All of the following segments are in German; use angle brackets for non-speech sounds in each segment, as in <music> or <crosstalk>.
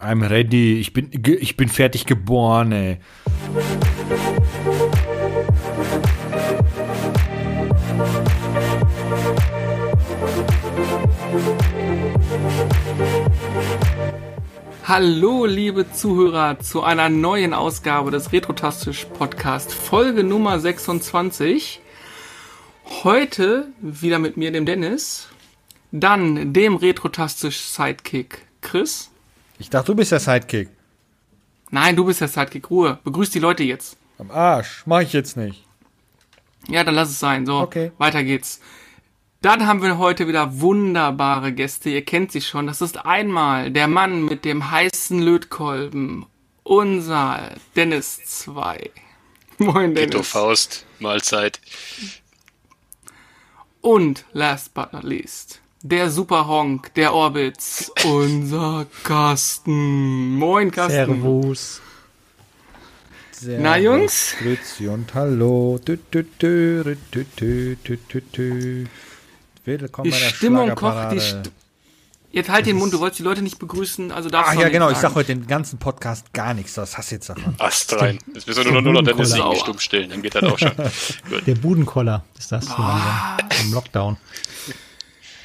I'm ready. Ich bin, ich bin fertig geboren, ey. Hallo, liebe Zuhörer, zu einer neuen Ausgabe des Retrotastisch Podcast, Folge Nummer 26. Heute wieder mit mir, dem Dennis, dann dem Retrotastisch Sidekick Chris. Ich dachte, du bist der Sidekick. Nein, du bist der Sidekick. Ruhe. Begrüß die Leute jetzt. Am Arsch. Mach ich jetzt nicht. Ja, dann lass es sein. So, Okay. weiter geht's. Dann haben wir heute wieder wunderbare Gäste. Ihr kennt sie schon. Das ist einmal der Mann mit dem heißen Lötkolben. Unser Dennis 2. <laughs> Moin, Ghetto Dennis. Faust, Mahlzeit. Und last but not least, der Superhonk der Orbits, unser Carsten. Moin, Carsten. Servus. Na, Jungs? Grüezi und hallo. Tü, tü, tü. Willkommen Die bei der Stimmung kocht. Die St Jetzt halt den Mund, du wolltest die Leute nicht begrüßen, also darfst Ach du ja, genau. Ich sagen. sag heute den ganzen Podcast gar nichts. Das hast du jetzt davon. Ast rein. Jetzt müssen wir nur, nur noch Budenkoller. irgendwie stumm stellen, dann geht das auch schon. <laughs> Der Budenkoller ist das so Ah. im Lockdown.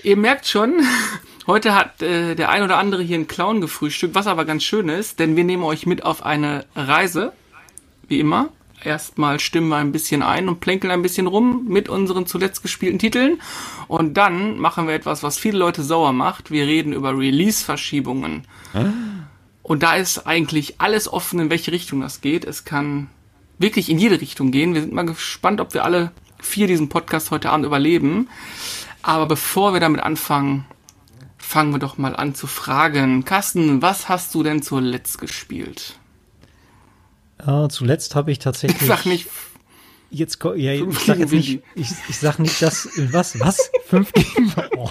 Ihr merkt schon, <laughs> heute hat äh, der ein oder andere hier einen Clown gefrühstückt, was aber ganz schön ist, denn wir nehmen euch mit auf eine Reise, wie immer. Erstmal stimmen wir ein bisschen ein und plänkeln ein bisschen rum mit unseren zuletzt gespielten Titeln. Und dann machen wir etwas, was viele Leute sauer macht. Wir reden über Release-Verschiebungen. Und da ist eigentlich alles offen, in welche Richtung das geht. Es kann wirklich in jede Richtung gehen. Wir sind mal gespannt, ob wir alle vier diesen Podcast heute Abend überleben. Aber bevor wir damit anfangen, fangen wir doch mal an zu fragen. Carsten, was hast du denn zuletzt gespielt? Äh, zuletzt habe ich tatsächlich. Ich sag nicht, Jetzt, ja, ich sag jetzt nicht, ich, ich sag nicht, dass, was, was? Fünf gegen, oh.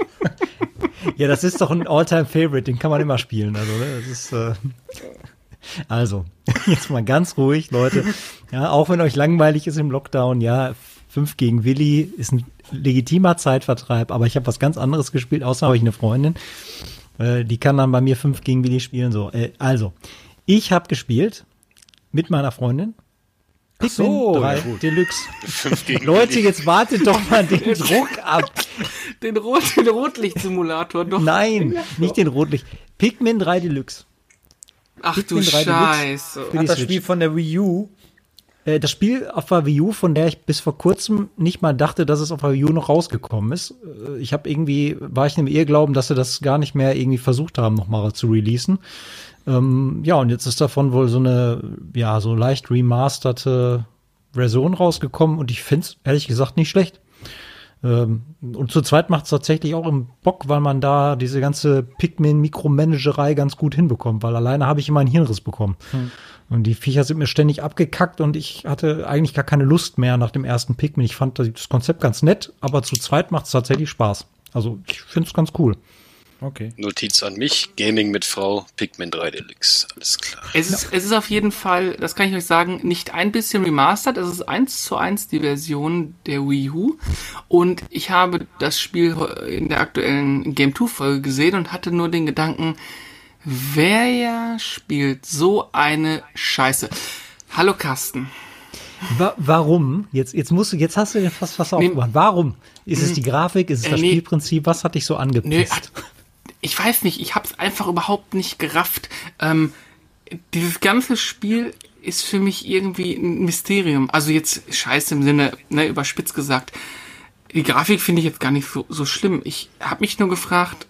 Ja, das ist doch ein All-Time-Favorite, den kann man immer spielen, also, ne, das ist, äh, also, <laughs> jetzt mal ganz ruhig, Leute. Ja, auch wenn euch langweilig ist im Lockdown, ja, fünf gegen Willi ist ein legitimer Zeitvertreib, aber ich habe was ganz anderes gespielt, außer habe ich eine Freundin, äh, die kann dann bei mir fünf gegen Willi spielen, so, äh, also, ich habe gespielt mit meiner Freundin. Pikmin so, 3 ja. Deluxe. Leute, jetzt wartet doch mal <laughs> den Druck ab. den, Rot den Rotlichtsimulator doch. Nein, nicht den Rotlicht. Pikmin 3 Deluxe. Ach du Pikmin 3 Deluxe. Scheiße. Hat das Switch. Spiel von der Wii U. Äh, das Spiel auf der Wii U, von der ich bis vor kurzem nicht mal dachte, dass es auf der Wii U noch rausgekommen ist. Äh, Ich habe irgendwie, war ich in dem Irrglauben, dass sie das gar nicht mehr irgendwie versucht haben, noch mal zu releasen. Ähm, ja, und jetzt ist davon wohl so eine, ja, so leicht remasterte Version rausgekommen und ich finde es ehrlich gesagt nicht schlecht. Ähm, und zu zweit macht es tatsächlich auch im Bock, weil man da diese ganze Pikmin-Mikromanagerei ganz gut hinbekommt, weil alleine habe ich immer einen Hirnriss bekommen. Und die Viecher sind mir ständig abgekackt und ich hatte eigentlich gar keine Lust mehr nach dem ersten Pikmin. Ich fand das Konzept ganz nett, aber zu zweit macht es tatsächlich Spaß. Also ich finde es ganz cool. Okay. Notiz an mich, Gaming mit Frau, Pikmin 3 Deluxe, alles klar. Es ist, es ist auf jeden Fall, das kann ich euch sagen, nicht ein bisschen remastered. Es ist eins zu eins die Version der Wii U. Und ich habe das Spiel in der aktuellen Game 2 Folge gesehen und hatte nur den Gedanken, wer ja spielt so eine Scheiße. Hallo Carsten. Wa warum? Jetzt, jetzt musst du, jetzt hast du den fast fast aufgemacht. Warum? Ist es die Grafik? Ist es Äh, das nee. Spielprinzip? Was hat dich so Nö, angepisst? hat- ich weiß nicht, ich habe es einfach überhaupt nicht gerafft. Ähm, dieses ganze Spiel ist für mich irgendwie ein Mysterium. Also jetzt scheiße im Sinne, ne, überspitzt gesagt. Die Grafik finde ich jetzt gar nicht so, so schlimm. Ich habe mich nur gefragt,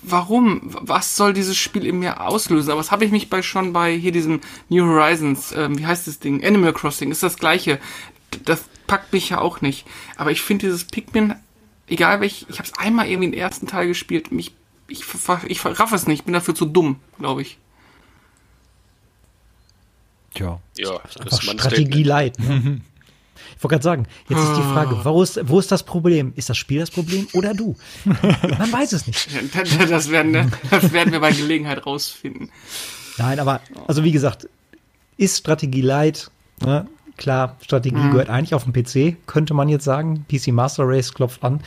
warum? Was soll dieses Spiel in mir auslösen? Aber das habe ich mich bei schon bei hier diesem New Horizons, ähm, wie heißt das Ding? Animal Crossing, ist das gleiche. Das packt mich ja auch nicht. Aber ich finde dieses Pikmin, egal welch, ich habe es einmal irgendwie den ersten Teil gespielt, mich, ich, ich raff es nicht, bin dafür zu dumm, glaube ich. Tja. Ja, das ist Strategie leid. Ne? <laughs> Ich wollte gerade sagen, jetzt ist die Frage, wo ist, wo ist das Problem? Ist das Spiel das Problem oder du? <laughs> Man weiß es nicht. Das werden, das werden wir bei Gelegenheit rausfinden. Nein, aber, also wie gesagt, ist Strategie leid. Ne? Klar, Strategie gehört eigentlich auf dem PC, könnte man jetzt sagen. PC Master Race klopft an.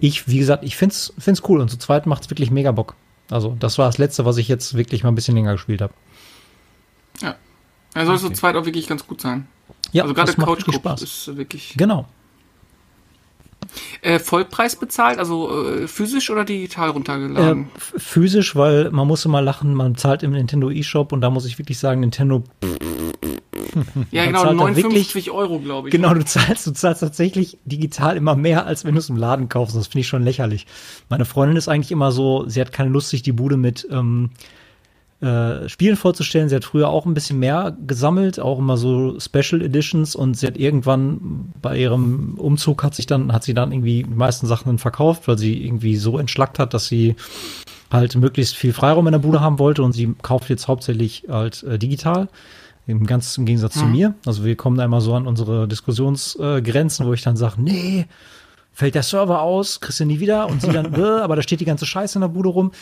Ich, wie gesagt, ich find's, find's cool und zu zweit macht's wirklich mega Bock. Also das war das letzte, was ich jetzt wirklich mal ein bisschen länger gespielt habe. Ja. Er soll so zweit auch wirklich ganz gut sein. Ja, also gerade Couch Spaß. Ist wirklich. Genau. Äh, Vollpreis bezahlt, also äh, physisch oder digital Äh, runtergeladen? f- physisch, weil man muss immer lachen, man zahlt im Nintendo eShop und da muss ich wirklich sagen, Nintendo, ja, genau, zahlt da 59 Euro, glaube ich. genau, du zahlst, du zahlst tatsächlich digital immer mehr, als wenn du es im Laden kaufst. Das finde ich schon lächerlich. Meine Freundin ist eigentlich immer so, sie hat keine Lust, sich die Bude mit ähm, äh, Spielen vorzustellen. Sie hat früher auch ein bisschen mehr gesammelt, auch immer so Special Editions und sie hat irgendwann bei ihrem Umzug hat sich dann, hat sie dann irgendwie die meisten Sachen dann verkauft, weil sie irgendwie so entschlackt hat, dass sie halt möglichst viel Freiraum in der Bude haben wollte und sie kauft jetzt hauptsächlich halt äh, digital. Im ganz im Gegensatz zu mir. Also wir kommen da immer so an unsere Diskussionsgrenzen, äh, wo ich dann sage, nee, fällt der Server aus, kriegst du nie wieder und sie dann, <laughs> aber da steht die ganze Scheiße in der Bude rum.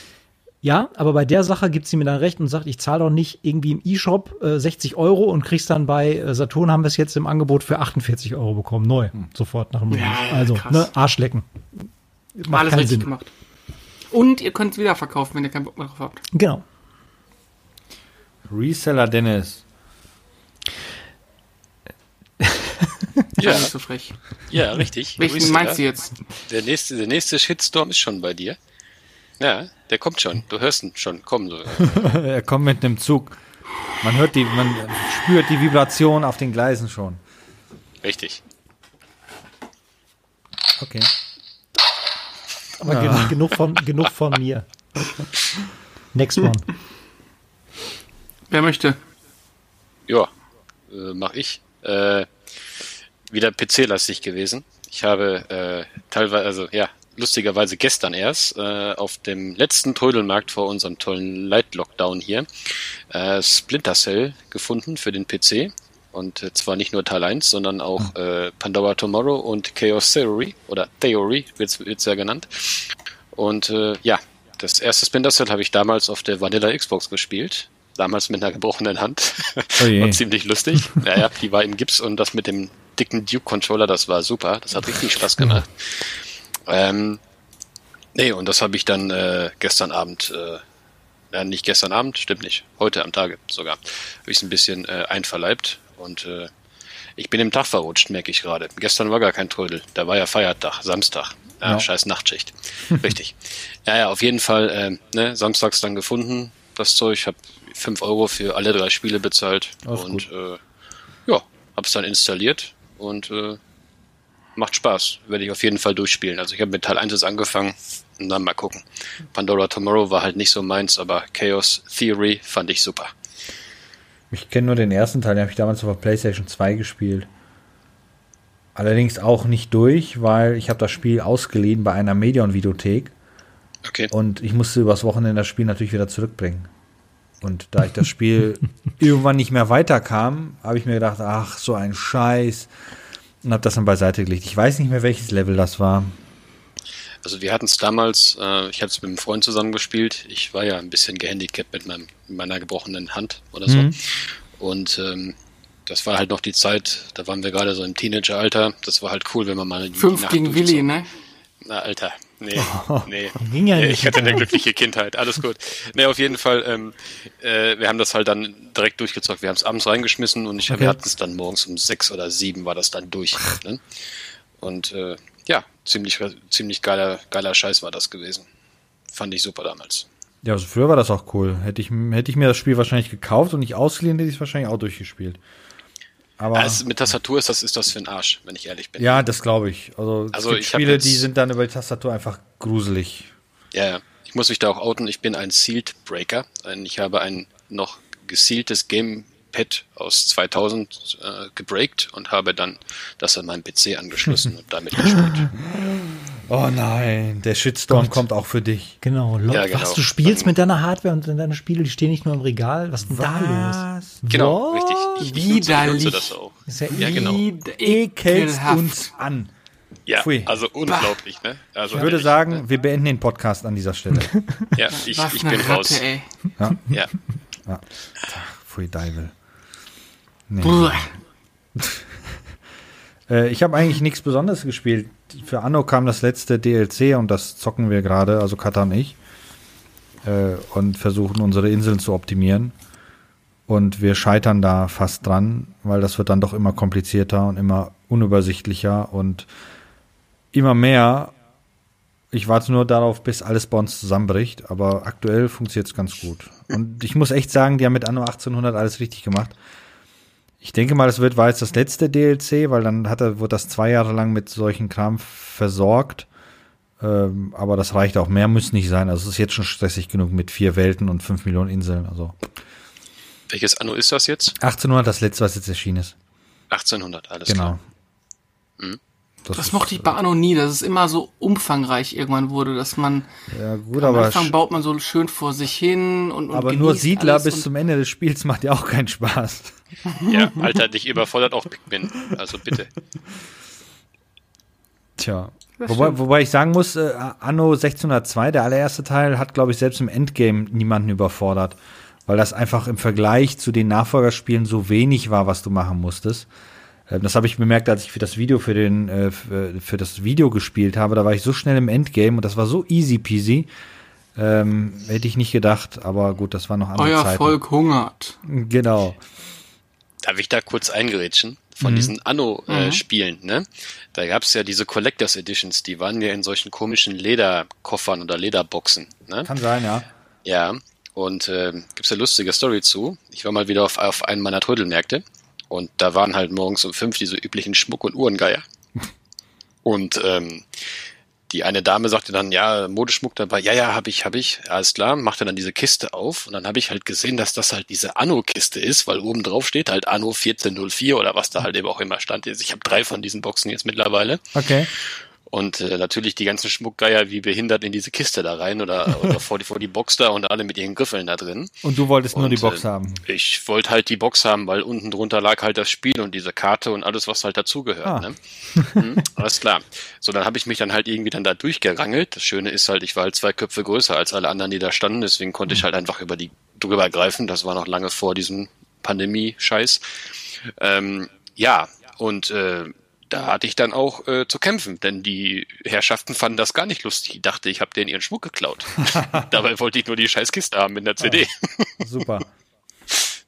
Ja, aber bei der Sache gibt sie mir dann recht und sagt, ich zahle doch nicht irgendwie im E-Shop äh, 60 Euro und kriegst dann bei äh, Saturn haben wir es jetzt im Angebot für 48 Euro bekommen, neu, sofort nach dem Release. ja, Also, krass. ne, Arschlecken. Macht Alles richtig Sinn. gemacht. Und ihr könnt es wieder verkaufen, wenn ihr keinen Bock mehr drauf habt. Genau. Reseller Dennis. Ja, Nicht so frech. ja, richtig. Welchen meinst du jetzt? Der nächste, der nächste Shitstorm ist schon bei dir. Ja, der kommt schon. Du hörst ihn schon kommen. So. <laughs> er kommt mit einem Zug. Man hört die, man spürt die Vibration auf den Gleisen schon. Richtig. Okay. Aber gen genug, von, genug von mir. Next one. Wer möchte? Ja, äh, mach ich. Äh, wieder PC-lastig gewesen. Ich habe äh, teilweise, also ja, lustigerweise gestern erst äh, auf dem letzten Trödelmarkt vor unserem tollen Light-Lockdown hier äh, Splinter Cell gefunden für den PC. Und äh, zwar nicht nur Teil 1, sondern auch äh, Pandora Tomorrow und Chaos Theory oder Theory wird's wird's ja genannt. Und äh, ja, das erste Splinter Cell habe ich damals auf der Vanilla Xbox gespielt. Damals mit einer gebrochenen Hand. Oh <laughs> war ziemlich lustig. Ja, ja, die war im Gips und das mit dem dicken Duke-Controller, das war super. Das hat richtig Spaß gemacht. Ähm, nee, und das habe ich dann äh, gestern Abend, äh, ja, nicht gestern Abend, stimmt nicht, heute am Tage sogar, habe ich es ein bisschen äh, einverleibt und äh, ich bin im Tag verrutscht, merke ich gerade. Gestern war gar kein Trödel, da war ja Feiertag, Samstag. Ja, Ja. scheiß Nachtschicht. <laughs> Richtig. Ja, ja, auf jeden Fall, äh, ne, samstags dann gefunden, das Zeug. Ich habe 5 Euro für alle drei Spiele bezahlt. Ist und äh, ja, hab's dann installiert und äh, macht Spaß. Werde ich auf jeden Fall durchspielen. Also ich habe mit Teil 1 jetzt angefangen und dann mal gucken. Pandora Tomorrow war halt nicht so meins, aber Chaos Theory fand ich super. Ich kenne nur den ersten Teil, den habe ich damals auf der PlayStation 2 gespielt. Allerdings auch nicht durch, weil ich habe das Spiel ausgeliehen bei einer Medion-Videothek Okay. und ich musste übers Wochenende das Spiel natürlich wieder zurückbringen. Und da ich das Spiel <laughs> irgendwann nicht mehr weiterkam, habe ich mir gedacht, ach, so ein Scheiß. Und habe das dann beiseite gelegt. Ich weiß nicht mehr, welches Level das war. Also wir hatten es damals, äh, ich habe es mit einem Freund zusammen gespielt. Ich war ja ein bisschen gehandicapt mit, meinem, mit meiner gebrochenen Hand oder so. Mhm. Und ähm, das war halt noch die Zeit, da waren wir gerade so im Teenageralter. Das war halt cool, wenn man mal die Fünf Nacht gegen Willi, ne? Na, Alter, nee, <laughs> nee. Ging ja nicht. Ich hatte eine glückliche Kindheit, alles gut. Nee, auf jeden Fall, ähm, äh, wir haben das halt dann direkt durchgezockt. Wir haben es abends reingeschmissen und ich, Okay. wir hatten es dann morgens um sechs oder sieben war das dann durch. Ne? Und äh, ja, ziemlich, ziemlich geiler, geiler Scheiß war das gewesen. Fand ich super damals. Ja, also früher war das auch cool. Hätte ich, hätte ich mir das Spiel wahrscheinlich gekauft und nicht ausgeliehen, hätte ich es wahrscheinlich auch durchgespielt. Aber Also mit Tastatur ist das, ist das für ein Arsch, wenn ich ehrlich bin. ja, das glaube ich. Also, Also es gibt ich Spiele, jetzt- die sind dann über die Tastatur einfach gruselig. Ja, ja. Ich muss mich da auch outen. Ich bin ein Sealed Breaker. Ich habe ein noch gesealtes Gamepad aus 2000 äh, gebreakt und habe dann das an meinen PC angeschlossen <laughs> und damit gespielt. Oh nein, der Shitstorm Gott. kommt auch für dich. Genau, Lo- Ja, genau. was du spielst mit deiner Hardware und deine Spiele, die stehen nicht nur im Regal. Was ist denn da los? Genau, Was? richtig. Ich, ich, nutze, ich nutze Widerlich. das auch. Ist ja Ja, genau. Ekelst ekelhaft. uns an. Ja, Pfui. also unglaublich, ne? Also Ich würde ehrlich, sagen, wir beenden den Podcast an dieser Stelle. ne? <laughs> ja, ich, Was ich bin Ratte, raus. ey. Ja. Pfui, Deivel. Buah. Äh, ich habe eigentlich nichts Besonderes gespielt. Für Anno kam das letzte DLC und das zocken wir gerade, also Kata und ich. äh, und versuchen unsere Inseln zu optimieren. Und wir scheitern da fast dran, weil das wird dann doch immer komplizierter und immer unübersichtlicher und immer mehr. Ich warte nur darauf, bis alles bei uns zusammenbricht, aber aktuell funktioniert es ganz gut. Und ich muss echt sagen, die haben mit Anno 1800 alles richtig gemacht. Ich denke mal, es wird war jetzt das letzte DLC, weil dann hat er, wurde das zwei Jahre lang mit solchen Kram versorgt. Ähm, aber das reicht auch. Mehr muss nicht sein. Also es ist jetzt schon stressig genug mit vier Welten und fünf Millionen Inseln. Also Welches Anno ist das jetzt? 1800, das letzte, was jetzt erschienen ist. 1800, alles Genau. klar. Mhm. Das, Das mochte ich bei Anno nie, dass es immer so umfangreich irgendwann wurde, dass man Ja, gut, am aber, Anfang baut man so schön vor sich hin und, und aber nur Siedler bis zum Ende des Spiels macht ja auch keinen Spaß. Ja, <laughs> Alter, dich überfordert auch Pikmin. Also bitte. Tja. Wobei, wobei ich sagen muss, äh, Anno 1602, der allererste Teil, hat, glaube ich, selbst im Endgame niemanden überfordert. Weil das einfach im Vergleich zu den Nachfolgerspielen so wenig war, was du machen musstest. Ähm, Das habe ich bemerkt, als ich für das Video für den äh, für, für das Video gespielt habe. Da war ich so schnell im Endgame und das war so easy peasy. Ähm, hätte ich nicht gedacht, aber gut, das war noch andere Euer Zeiten. Volk hungert. Genau. Darf ich da kurz eingerätschen? Mhm. Von diesen Anno-Spielen, ne? Da gab es ja diese Collectors Editions, die waren ja in solchen komischen Lederkoffern oder Lederboxen, ne? Kann sein, ja. Ja, und äh, gibt's eine lustige Story zu. Ich war mal wieder auf, auf einem meiner Trödelmärkte und da waren halt morgens um fünf diese üblichen Schmuck- und Uhrengeier. <laughs> Und ähm, die eine Dame sagte dann, ja, Modeschmuck dabei, ja, ja, hab ich, hab ich, alles klar, machte dann diese Kiste auf und dann habe ich halt gesehen, dass das halt diese Anno-Kiste ist, weil oben drauf steht halt Anno 1404 oder was da halt eben auch immer stand. Ich habe drei von diesen Boxen jetzt mittlerweile. Okay. Und äh, natürlich die ganzen Schmuckgeier wie behindert in diese Kiste da rein oder, oder <laughs> vor, die, vor die Box da und alle mit ihren Griffeln da drin. Und du wolltest nur Und, die Box äh, haben. Ich wollte halt die Box haben, weil unten drunter lag halt das Spiel und diese Karte und alles, was halt dazugehört. Ah. Ne? Hm, alles klar. So, dann habe ich mich dann halt irgendwie dann da durchgerangelt. Das Schöne ist halt, ich war halt zwei Köpfe größer als alle anderen, die da standen. Deswegen konnte ich halt einfach über die drüber greifen. Das war noch lange vor diesem Pandemie-Scheiß. Ähm, ja, und äh, da hatte ich dann auch äh, zu kämpfen, denn die Herrschaften fanden das gar nicht lustig. Ich dachte, ich habe denen ihren Schmuck geklaut. <laughs> Dabei wollte ich nur die scheiß Kiste haben mit der CD. Super. <laughs>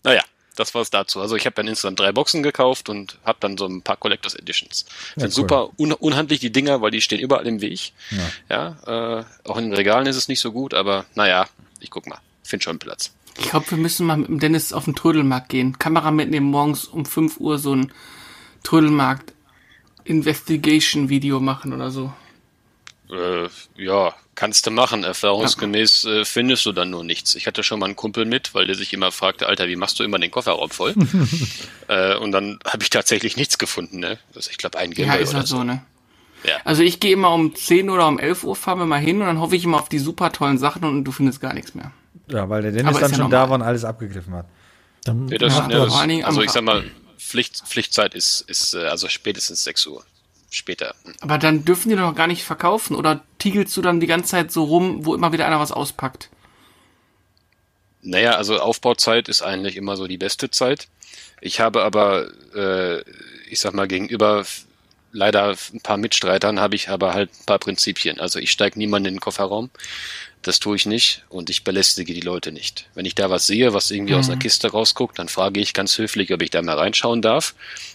Naja, das war's dazu. Also ich habe dann insgesamt drei Boxen gekauft und habe dann so ein paar Collectors Editions. Ja, Sind cool. super un unhandlich die Dinger, weil die stehen überall im Weg. Ja. Ja, äh, auch in den Regalen ist es nicht so gut, aber naja, ich guck mal. Find schon Platz. Ich glaube, wir müssen mal mit dem Dennis auf den Trödelmarkt gehen. Kamera mitnehmen, morgens um 5 Uhr so ein Trödelmarkt Investigation Video machen oder so. Äh, ja, kannst du machen. Erfahrungsgemäß äh, findest du dann nur nichts. Ich hatte schon mal einen Kumpel mit, weil der sich immer fragte, Alter, wie machst du immer den Kofferraum voll? <laughs> äh, und dann habe ich tatsächlich nichts gefunden. Ne? Also ich glaube, ein Ja, Gameboy ist oder halt so, ne? Ja. Also ich gehe immer um 10 oder um 11 Uhr, fahren wir mal hin und dann hoffe ich immer auf die super tollen Sachen und du findest gar nichts mehr. Ja, weil der Dennis Aber ist dann ja schon da normal. war und alles abgegriffen hat. Dann Ja, das, Ja, ja, das, also ich sag mal, Pflicht, Pflichtzeit ist, ist äh, also spätestens 6 Uhr. Später. Aber dann dürfen die doch gar nicht verkaufen oder tiegelst du dann die ganze Zeit so rum, wo immer wieder einer was auspackt? Naja, also Aufbauzeit ist eigentlich immer so die beste Zeit. Ich habe aber, äh, ich sag mal, gegenüber leider ein paar Mitstreitern habe ich aber halt ein paar Prinzipien. Also ich steige niemanden in den Kofferraum. Das tue ich nicht und ich belästige die Leute nicht. Wenn ich da was sehe, was irgendwie aus einer Kiste rausguckt, dann frage ich ganz höflich, ob ich da mal reinschauen darf.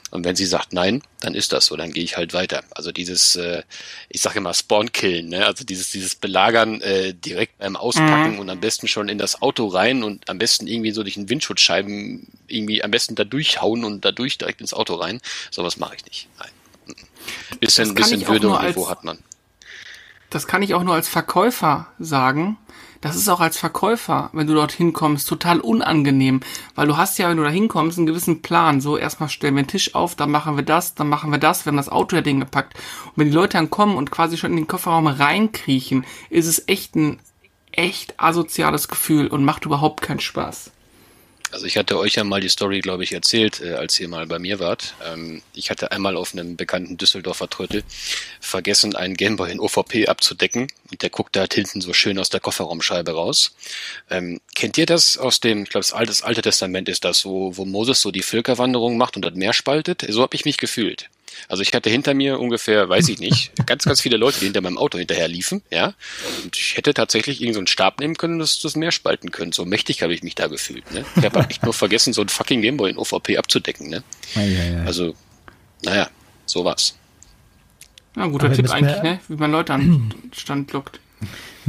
Und wenn sie sagt nein, dann ist das so, dann gehe ich halt weiter. Also dieses, äh, ich sage immer Spawn-Killen, ne? also dieses, dieses Belagern äh, direkt beim Auspacken und am besten schon in das Auto rein und am besten irgendwie so durch den Windschutzscheiben irgendwie am besten da durchhauen und dadurch direkt ins Auto rein. Sowas mache ich nicht. Nein. Bisschen, bisschen Würde und als- Niveau hat man. Das kann ich auch nur als Verkäufer sagen. Das ist auch als Verkäufer, wenn du dorthin kommst, total unangenehm. Weil du hast ja, wenn du da hinkommst, einen gewissen Plan. So, erstmal stellen wir den Tisch auf, dann machen wir das, dann machen wir das, wir haben das Auto ja Ding gepackt. Und wenn die Leute dann kommen und quasi schon in den Kofferraum reinkriechen, ist es echt ein echt asoziales Gefühl und macht überhaupt keinen Spaß. Also ich hatte euch ja mal die Story, glaube ich, erzählt, äh, als ihr mal bei mir wart. Ähm, ich hatte einmal auf einem bekannten Düsseldorfer Trödel vergessen, einen Gameboy in OVP abzudecken. Und der guckte halt hinten so schön aus der Kofferraumscheibe raus. Ähm, kennt ihr das aus dem, ich glaube, das alte, das alte Testament ist das, wo, wo Moses so die Völkerwanderung macht und das Meer spaltet? So habe ich mich gefühlt. Also ich hatte hinter mir ungefähr, weiß ich nicht, <laughs> ganz, ganz viele Leute, die hinter meinem Auto hinterher liefen, ja. Und ich hätte tatsächlich irgendeinen so Stab nehmen können, dass das Meer spalten können. So mächtig habe ich mich da gefühlt. Ne? Ich habe echt nur vergessen, so ein fucking Gameboy in OVP abzudecken. Ne? Ja, ja, ja. Also, naja, sowas. Ja, guter Aber Tipp eigentlich, ne? Wie man Leute an <clears throat> den Stand lockt.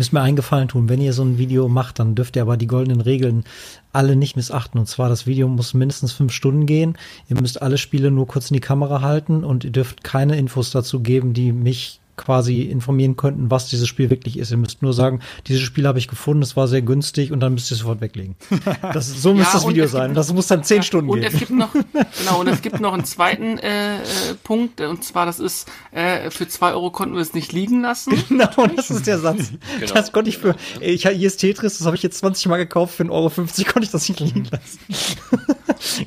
Müsst mir einen tun. Wenn ihr so ein Video macht, dann dürft ihr aber die goldenen Regeln alle nicht missachten. Und zwar, das Video muss mindestens fünf Stunden gehen. Ihr müsst alle Spiele nur kurz in die Kamera halten und ihr dürft keine Infos dazu geben, die mich quasi informieren könnten, was dieses Spiel wirklich ist. Ihr müsst nur sagen, dieses Spiel habe ich gefunden, es war sehr günstig und dann müsst ihr es sofort weglegen. <laughs> Das, so müsste das und Video gibt sein. Das muss dann zehn Ja, Stunden und gehen. es gibt noch, <laughs> genau, und es gibt noch einen zweiten äh, äh, Punkt, und zwar, das ist, äh, für zwei Euro konnten wir es nicht liegen lassen. <laughs> Genau, das ist der Satz. Genau. Das konnte ich für, ich, hier ist Tetris, das habe ich jetzt 20 Mal gekauft, für 1,50 Euro konnte ich das nicht liegen lassen.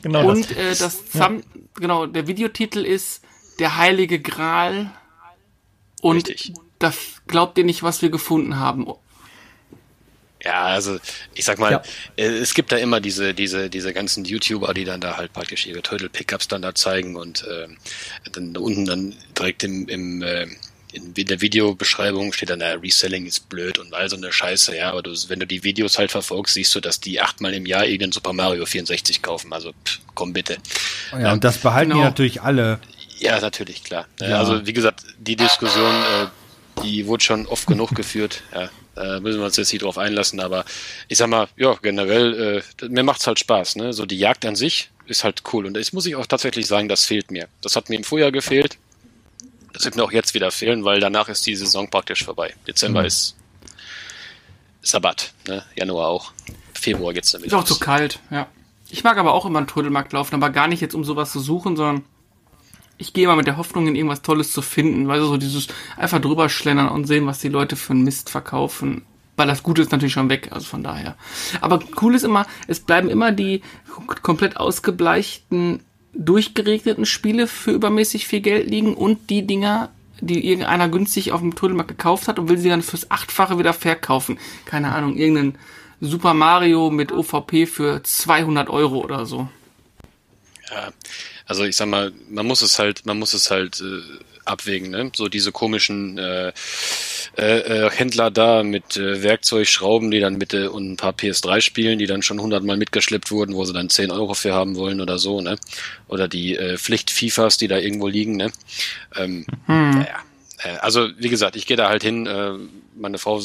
genau Und äh, das Thumb, genau, der Videotitel ist Der Heilige Gral. Und Richtig. das glaubt ihr nicht, was wir gefunden haben. Ja, also ich sag mal, Ja. äh, es gibt da immer diese, diese, diese ganzen YouTuber, die dann da halt praktisch ihre Turtle-Pickups dann da zeigen und äh, dann da unten dann direkt im, im äh, in der Videobeschreibung steht dann, na, Reselling ist blöd und all so eine Scheiße, ja, aber du, wenn du die Videos halt verfolgst, siehst du, dass die achtmal im Jahr irgendeinen Super Mario 64 kaufen, also pff, komm bitte. ja, und das behalten Genau. die natürlich alle. Ja, natürlich, klar. Ja. Also wie gesagt, die Diskussion, äh, die wurde schon oft genug <laughs> geführt. Ja, äh, müssen wir uns jetzt nicht drauf einlassen, aber ich sag mal, ja, generell, äh, mir macht's halt Spaß. Ne? So die Jagd an sich ist halt cool. Und das muss ich auch tatsächlich sagen, das fehlt mir. Das hat mir im Frühjahr gefehlt. Das wird mir auch jetzt wieder fehlen, weil danach ist die Saison praktisch vorbei. Dezember ist Sabbat, ne? Januar auch. Februar geht's damit. Ist auch zu kalt, ja. Ich mag aber auch immer einen Trödelmarkt laufen, aber gar nicht jetzt, um sowas zu suchen, sondern ich gehe immer mit der Hoffnung, in irgendwas Tolles zu finden, weil so dieses einfach drüber schlendern und sehen, was die Leute für einen Mist verkaufen. Weil das Gute ist natürlich schon weg, also von daher. Aber cool ist immer, es bleiben immer die komplett ausgebleichten, durchgeregneten Spiele für übermäßig viel Geld liegen und die Dinger, die irgendeiner günstig auf dem Trödelmarkt gekauft hat und will sie dann fürs Achtfache wieder verkaufen. Keine Ahnung, irgendeinen Super Mario mit OVP für 200 Euro oder so. Ja, also ich sag mal, man muss es halt, man muss es halt äh, abwägen, ne? So diese komischen äh, äh, äh, Händler da mit äh, Werkzeug, Schrauben, die dann bitte und ein paar PS3 spielen, die dann schon hundertmal mitgeschleppt wurden, wo sie dann 10 Euro für haben wollen oder so, ne? Oder die äh, Pflicht-FIFAs, die da irgendwo liegen, ne? Ähm, Naja. Äh, also wie gesagt, ich gehe da halt hin, äh, meine Frau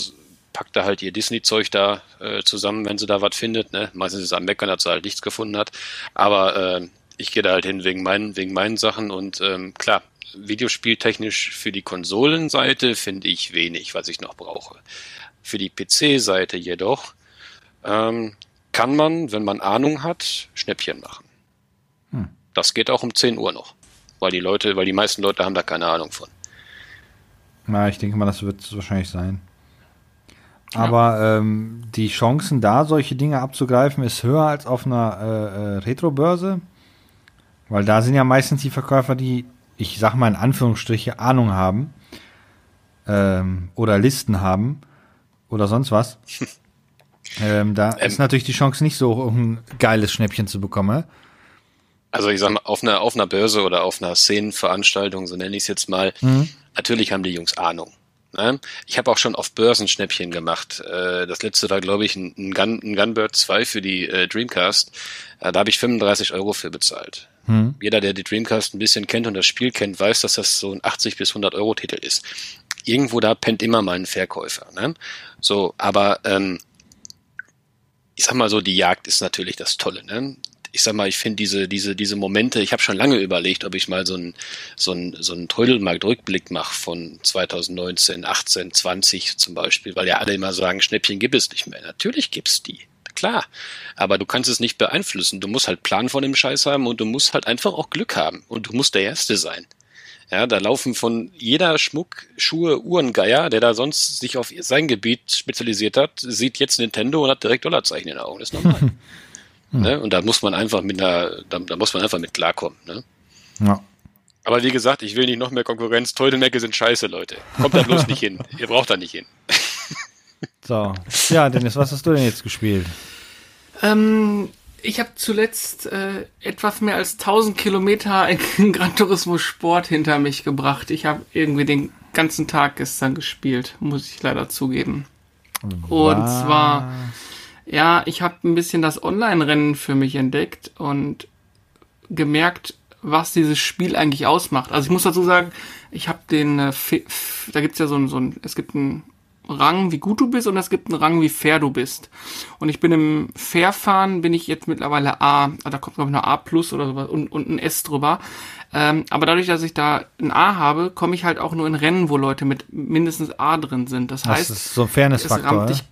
packt da halt ihr Disney-Zeug da äh, zusammen, wenn sie da was findet. Ne? Meistens ist es am Meckern, dass sie halt nichts gefunden hat. Aber äh, ich gehe da halt hin wegen meinen, wegen meinen Sachen und ähm, klar, videospieltechnisch für die Konsolenseite finde ich wenig, was ich noch brauche. Für die PC-Seite jedoch ähm, kann man, wenn man Ahnung hat, Schnäppchen machen. Das geht auch um 10 Uhr noch. Weil die Leute, weil die meisten Leute haben da keine Ahnung von. Na, ich denke mal, das wird es wahrscheinlich sein. Aber ähm, die Chancen, da solche Dinge abzugreifen, ist höher als auf einer äh, äh, Retro-Börse. Weil da sind ja meistens die Verkäufer, die, ich sag mal in Anführungsstriche, Ahnung haben. Ähm, oder Listen haben. Oder sonst was. <laughs> ähm, da Ähm. ist natürlich die Chance nicht so hoch, ein geiles Schnäppchen zu bekommen. Also ich sag mal, auf einer, auf einer Börse oder auf einer Szenenveranstaltung, so nenne ich es jetzt mal, natürlich haben die Jungs Ahnung. Ne? Ich habe auch schon auf Börsen Schnäppchen gemacht. Äh, das letzte war, glaube ich, ein, ein, Gun, ein Gunbird 2 für die äh, Dreamcast. Äh, da habe ich 35 Euro für bezahlt. Jeder, der die Dreamcast ein bisschen kennt und das Spiel kennt, weiß, dass das so ein 80 bis 100 Euro Titel ist. Irgendwo da pennt immer mal ein Verkäufer. Ne? So, aber ähm, ich sag mal so, die Jagd ist natürlich das Tolle. Ne? Ich sag mal, ich finde diese, diese, diese Momente, ich habe schon lange überlegt, ob ich mal so einen so so einen Trödelmarkt-Rückblick mache von 2019, 18, 20 zum Beispiel, weil ja alle immer sagen, Schnäppchen gibt es nicht mehr. Natürlich gibt's die. Klar. Aber du kannst es nicht beeinflussen. Du musst halt Plan von dem Scheiß haben und du musst halt einfach auch Glück haben. Und du musst der Erste sein. Ja, da laufen von jeder Schmuck, Schuhe, Uhrengeier, der da sonst sich auf sein Gebiet spezialisiert hat, sieht jetzt Nintendo und hat direkt Dollarzeichen in den Augen. Das ist normal. <laughs> ne? Und da muss man einfach mit einer, da, da muss man einfach mit klarkommen. Ne? Ja. Aber wie gesagt, ich will nicht noch mehr Konkurrenz. Teutelmecke sind scheiße, Leute. Kommt da bloß nicht hin. Ihr braucht da nicht hin. So. Ja, Dennis, was hast du denn jetzt gespielt? Ähm, Ich habe zuletzt äh, etwas mehr als 1000 Kilometer in <laughs> Gran Turismo Sport hinter mich gebracht. Ich habe irgendwie den ganzen Tag gestern gespielt, muss ich leider zugeben. Und Was? zwar, ja, ich habe ein bisschen das Online-Rennen für mich entdeckt und gemerkt, was dieses Spiel eigentlich ausmacht. Also ich muss dazu sagen, ich habe den, äh, da gibt's ja so ein, so ein, es gibt einen Rang, wie gut du bist und es gibt einen Rang, wie fair du bist. Und ich bin im Fairfahren, bin ich jetzt mittlerweile A, ah, da kommt glaube ich noch A plus oder sowas und, und ein S drüber. Ähm, aber dadurch, dass ich da ein A habe, komme ich halt auch nur in Rennen, wo Leute mit mindestens A drin sind. Das Das heißt, ist so ein es Fairness-Faktor. rammt ja? dich,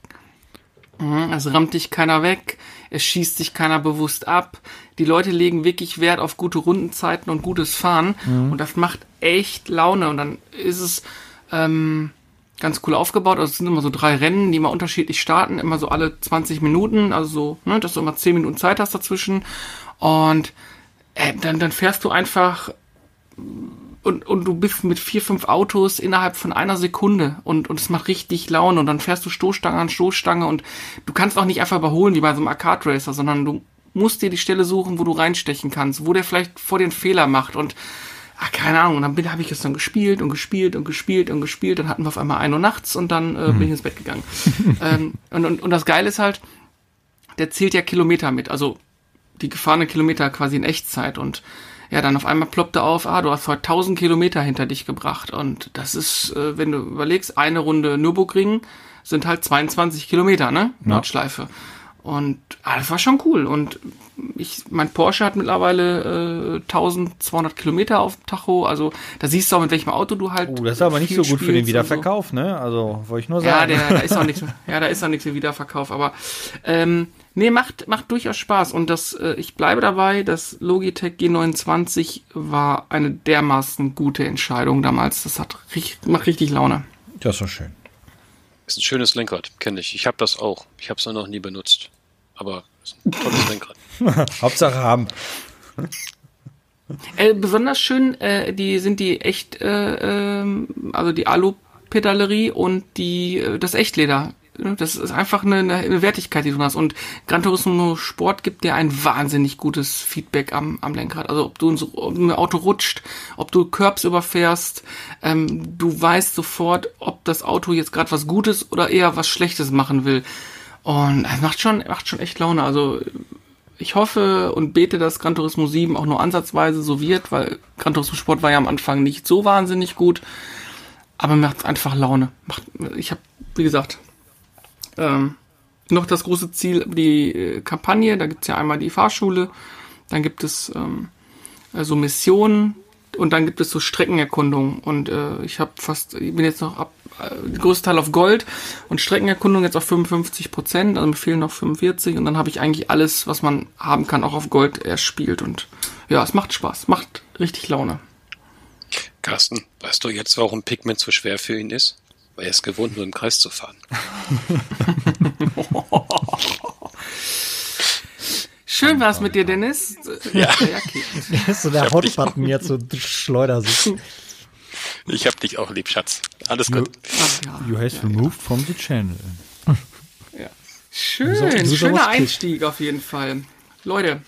Mhm, es rammt dich keiner weg, es schießt dich keiner bewusst ab. Die Leute legen wirklich Wert auf gute Rundenzeiten und gutes Fahren und das macht echt Laune. Und dann ist es ähm, ganz cool aufgebaut. Also es sind immer so drei Rennen, die immer unterschiedlich starten, immer so alle 20 Minuten, also so, ne, dass du immer 10 Minuten Zeit hast dazwischen. Und äh, dann, dann fährst du einfach und, und du bist mit vier, fünf Autos innerhalb von einer Sekunde und, und es macht richtig Laune und dann fährst du Stoßstange an Stoßstange und du kannst auch nicht einfach überholen wie bei so einem Arcade Racer, sondern du musst dir die Stelle suchen, wo du reinstechen kannst, wo der vielleicht vor den Fehler macht und ach, keine Ahnung, und dann habe ich es dann gespielt und gespielt und gespielt und gespielt, dann hatten wir auf einmal 1 Uhr nachts und dann äh, bin ich ins Bett gegangen. <laughs> ähm, und, und, und das Geile ist halt, der zählt ja Kilometer mit, also die gefahrenen Kilometer quasi in Echtzeit. Und ja, dann auf einmal ploppte auf, ah, du hast heute 1000 Kilometer hinter dich gebracht. Und das ist, äh, wenn du überlegst, eine Runde Nürburgring sind halt 22 Kilometer, ne? Nordschleife. Und ah, das war schon cool und ich, mein Porsche hat mittlerweile äh, 1200 Kilometer auf dem Tacho, also da siehst du auch, mit welchem Auto du halt Oh, das ist aber nicht so gut für den und so. Wiederverkauf, ne? Also, wollte ich nur Ja, sagen. der, da ist auch <laughs> nichts, ja, da ist auch nichts für Wiederverkauf, aber ähm, nee, macht, macht durchaus Spaß. Und das, äh, ich bleibe dabei, das Logitech G29 war eine dermaßen gute Entscheidung damals. Das hat richtig, macht richtig Laune. das ist doch schön. Ist ein schönes Lenkrad, kenne ich. Ich habe das auch. Ich habe es noch nie benutzt. Aber ist ein tolles <laughs> Lenkrad. Hauptsache haben. Äh, besonders schön, äh, die sind die echt, äh, ähm, also die Alu-Pedalerie und die äh, das Echtleder. Das ist einfach eine, eine Wertigkeit, die du hast. Und Gran Turismo Sport gibt dir ein wahnsinnig gutes Feedback am, am Lenkrad. Also ob du ein Auto rutscht, ob du Curbs überfährst, ähm, du weißt sofort, ob das Auto jetzt gerade was Gutes oder eher was Schlechtes machen will. Und es macht schon, macht schon echt Laune. Also ich hoffe und bete, dass Gran Turismo 7 auch nur ansatzweise so wird, weil Gran Turismo Sport war ja am Anfang nicht so wahnsinnig gut, aber macht einfach Laune. Macht, ich habe, wie gesagt, ähm, noch das große Ziel, die äh, Kampagne, da gibt's ja einmal die Fahrschule, dann gibt es ähm, äh, so Missionen. Und dann gibt es so Streckenerkundung. Und äh, ich habe fast, ich bin jetzt noch ab, äh, der größte Teil auf Gold und Streckenerkundung jetzt auf 55 Prozent, also mir fehlen noch 45 und dann habe ich eigentlich alles, was man haben kann, auch auf Gold erspielt und ja, es macht Spaß, macht richtig Laune. Carsten, weißt du jetzt, warum Pigment so schwer für ihn ist? Weil er ist gewohnt, nur im Kreis zu fahren. <laughs> Schön war's mit dir, Dennis. Ja, ja okay. Das <laughs> ist so der Hotbutton jetzt so schleuder sich. Ich hab dich auch lieb, Schatz. Alles gut. Ach, ja. You has removed from the channel. <laughs> Ja. Schön, schöner Einstieg auf jeden Fall. Leute,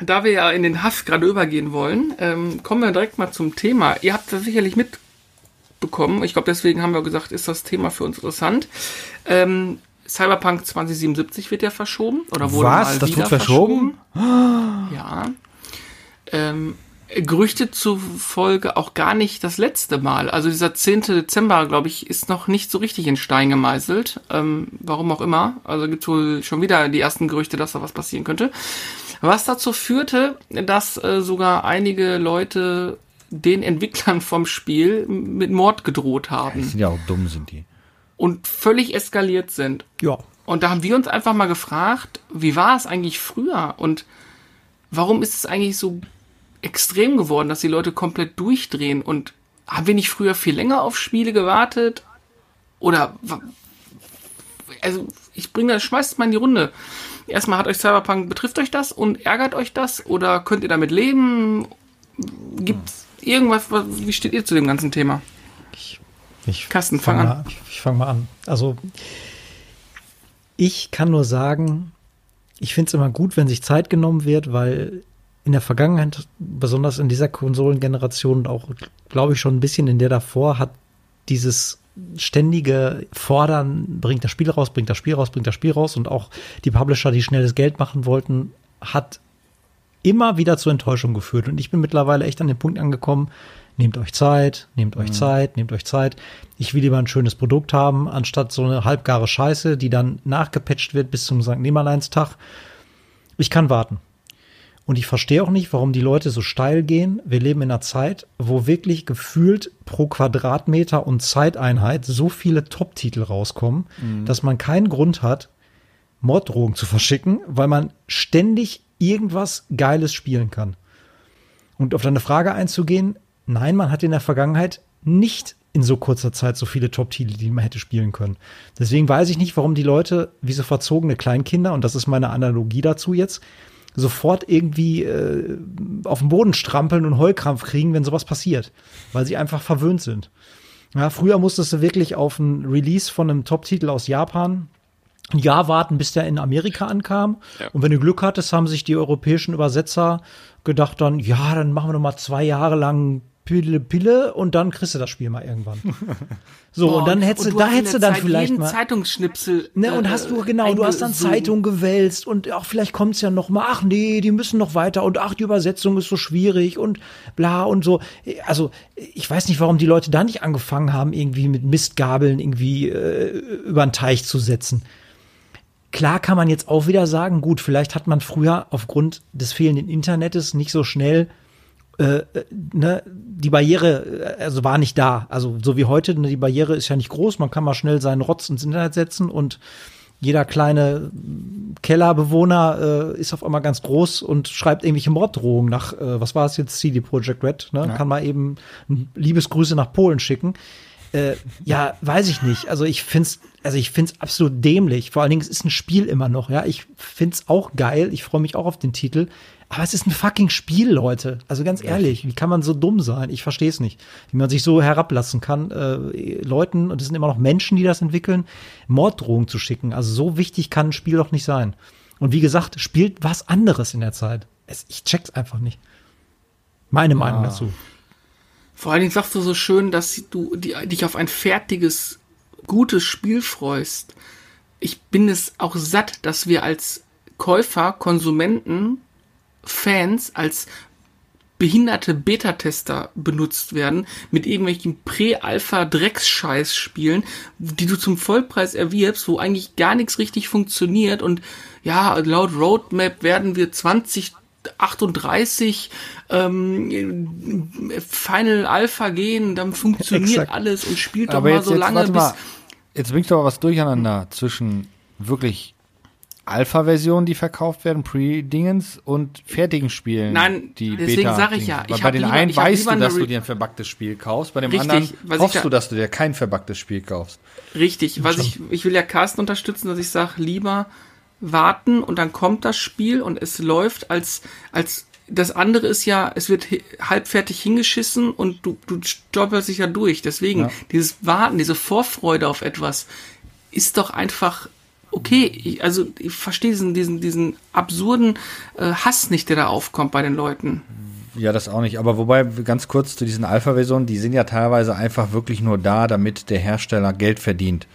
da wir ja in den Hass gerade übergehen wollen, ähm, kommen wir direkt mal zum Thema. Ihr habt das sicherlich mitbekommen. Ich glaube, deswegen haben wir gesagt, ist das Thema für uns interessant. Ähm, Cyberpunk 2077 wird ja verschoben. Oder wurde Was? mal Das wieder wird verschoben? <gasps> Ja. Ähm, Gerüchte zufolge auch gar nicht das letzte Mal. Also dieser 10. Dezember, glaube ich, ist noch nicht so richtig in Stein gemeißelt. Ähm, warum auch immer. Also gibt wohl schon wieder die ersten Gerüchte, dass da was passieren könnte. Was dazu führte, dass äh, sogar einige Leute den Entwicklern vom Spiel mit Mord gedroht Die haben sind ja auch dumm, sind die. und völlig eskaliert sind. Ja. Und da haben wir uns einfach mal gefragt, wie war es eigentlich früher und warum ist es eigentlich so extrem geworden, dass die Leute komplett durchdrehen und haben wir nicht früher viel länger auf Spiele gewartet? Oder also ich bringe das, schmeißt es mal in die Runde. Erstmal hat euch Cyberpunk, betrifft euch das und ärgert euch das? Oder könnt ihr damit leben? Gibt's irgendwas, was- wie steht ihr zu dem ganzen Thema? Ich Carsten, fang an. mal, ich, ich fange mal an. Also, ich kann nur sagen, ich finde es immer gut, wenn sich Zeit genommen wird, weil in der Vergangenheit, besonders in dieser Konsolengeneration, auch glaube ich schon ein bisschen in der davor, hat dieses ständige Fordern, bringt das Spiel raus, bringt das Spiel raus, bringt das Spiel raus und auch die Publisher, die schnelles Geld machen wollten, hat immer wieder zu Enttäuschung geführt. Und ich bin mittlerweile echt an den Punkt angekommen, nehmt euch Zeit, nehmt euch mhm. Zeit, nehmt euch Zeit. Ich will lieber ein schönes Produkt haben, anstatt so eine halbgare Scheiße, die dann nachgepatcht wird bis zum St. Nimmerleinstag. Ich kann warten. Und ich verstehe auch nicht, warum die Leute so steil gehen. Wir leben in einer Zeit, wo wirklich gefühlt pro Quadratmeter und Zeiteinheit so viele Top-Titel rauskommen, mhm. dass man keinen Grund hat, Morddrohungen zu verschicken, weil man ständig irgendwas Geiles spielen kann. Und auf deine Frage einzugehen, nein, man hat in der Vergangenheit nicht in so kurzer Zeit so viele Top-Titel, die man hätte spielen können. Deswegen weiß ich nicht, warum die Leute, wie so verzogene Kleinkinder, und das ist meine Analogie dazu jetzt, sofort irgendwie äh, auf den Boden strampeln und Heulkrampf kriegen, wenn sowas passiert, weil sie einfach verwöhnt sind. Ja, früher musstest du wirklich auf ein Release von einem Top-Titel aus Japan ein Jahr warten, bis der in Amerika ankam. Ja. Und wenn du Glück hattest, haben sich die europäischen Übersetzer gedacht dann, ja, dann machen wir noch mal zwei Jahre lang Pille, Pille und dann kriegst du das Spiel mal irgendwann. <laughs> So, Boah, und dann hättest du, da hättest du dann Zeit vielleicht mal. Zeitungsschnipsel. Ne, und hast du, genau, du hast dann Zeitung gewälzt und auch vielleicht kommt's ja noch mal, ach nee, die müssen noch weiter und ach, die Übersetzung ist so schwierig und bla und so. Also, ich weiß nicht, warum die Leute da nicht angefangen haben, irgendwie mit Mistgabeln irgendwie äh, über den Teich zu setzen. Klar kann man jetzt auch wieder sagen, gut, vielleicht hat man früher aufgrund des fehlenden Internets nicht so schnell äh, ne, die Barriere äh, also war nicht da. Also so wie heute, ne, die Barriere ist ja nicht groß, man kann mal schnell seinen Rotz ins Internet setzen und jeder kleine Kellerbewohner äh, ist auf einmal ganz groß und schreibt irgendwelche Morddrohungen nach, äh, was war es jetzt, CD Projekt Red, ne? Ja. Kann mal eben Liebesgrüße nach Polen schicken. Äh, ja, weiß ich nicht. Also ich find's, also ich find's absolut dämlich. Vor allen Dingen, es ist ein Spiel immer noch, ja. Ich find's auch geil. Ich freue mich auch auf den Titel. Aber es ist ein fucking Spiel, Leute. Also ganz ehrlich, wie kann man so dumm sein? Ich verstehe es nicht. Wie man sich so herablassen kann, äh, Leuten, und es sind immer noch Menschen, die das entwickeln, Morddrohungen zu schicken. Also so wichtig kann ein Spiel doch nicht sein. Und wie gesagt, spielt was anderes in der Zeit. Es, ich check's einfach nicht. Meine Meinung dazu. Vor allen Dingen sagst du so schön, dass du dich auf ein fertiges, gutes Spiel freust. Ich bin es auch satt, dass wir als Käufer, Konsumenten Fans als behinderte Beta-Tester benutzt werden, mit irgendwelchen Prä-Alpha-Drecksscheiß spielen, die du zum Vollpreis erwirbst, wo eigentlich gar nichts richtig funktioniert und ja, laut Roadmap werden wir 2038 ähm, Final Alpha gehen, dann funktioniert Exakt. alles und spielt doch Aber mal jetzt, so lange bis. Mal. Jetzt bringst du aber was durcheinander zwischen wirklich Alpha-Versionen, die verkauft werden, Pre-Dingens und fertigen Spielen. Nein, die deswegen sage ich ja. Ich bei den lieber, einen weißt du, dass du dir ein verbacktes Spiel kaufst, bei dem Richtig, anderen hoffst da, du, dass du dir kein verbacktes Spiel kaufst. Richtig, was ich, ich will ja Carsten unterstützen, dass ich sage, lieber warten und dann kommt das Spiel und es läuft als, als das andere ist ja, es wird halbfertig hingeschissen und du, du stolperst dich ja durch. Deswegen, ja. dieses Warten, diese Vorfreude auf etwas ist doch einfach okay, ich, also ich verstehe diesen, diesen, diesen absurden äh, Hass nicht, der da aufkommt bei den Leuten. Ja, das auch nicht. Aber wobei, ganz kurz zu diesen Alpha-Versionen, die sind ja teilweise einfach wirklich nur da, damit der Hersteller Geld verdient.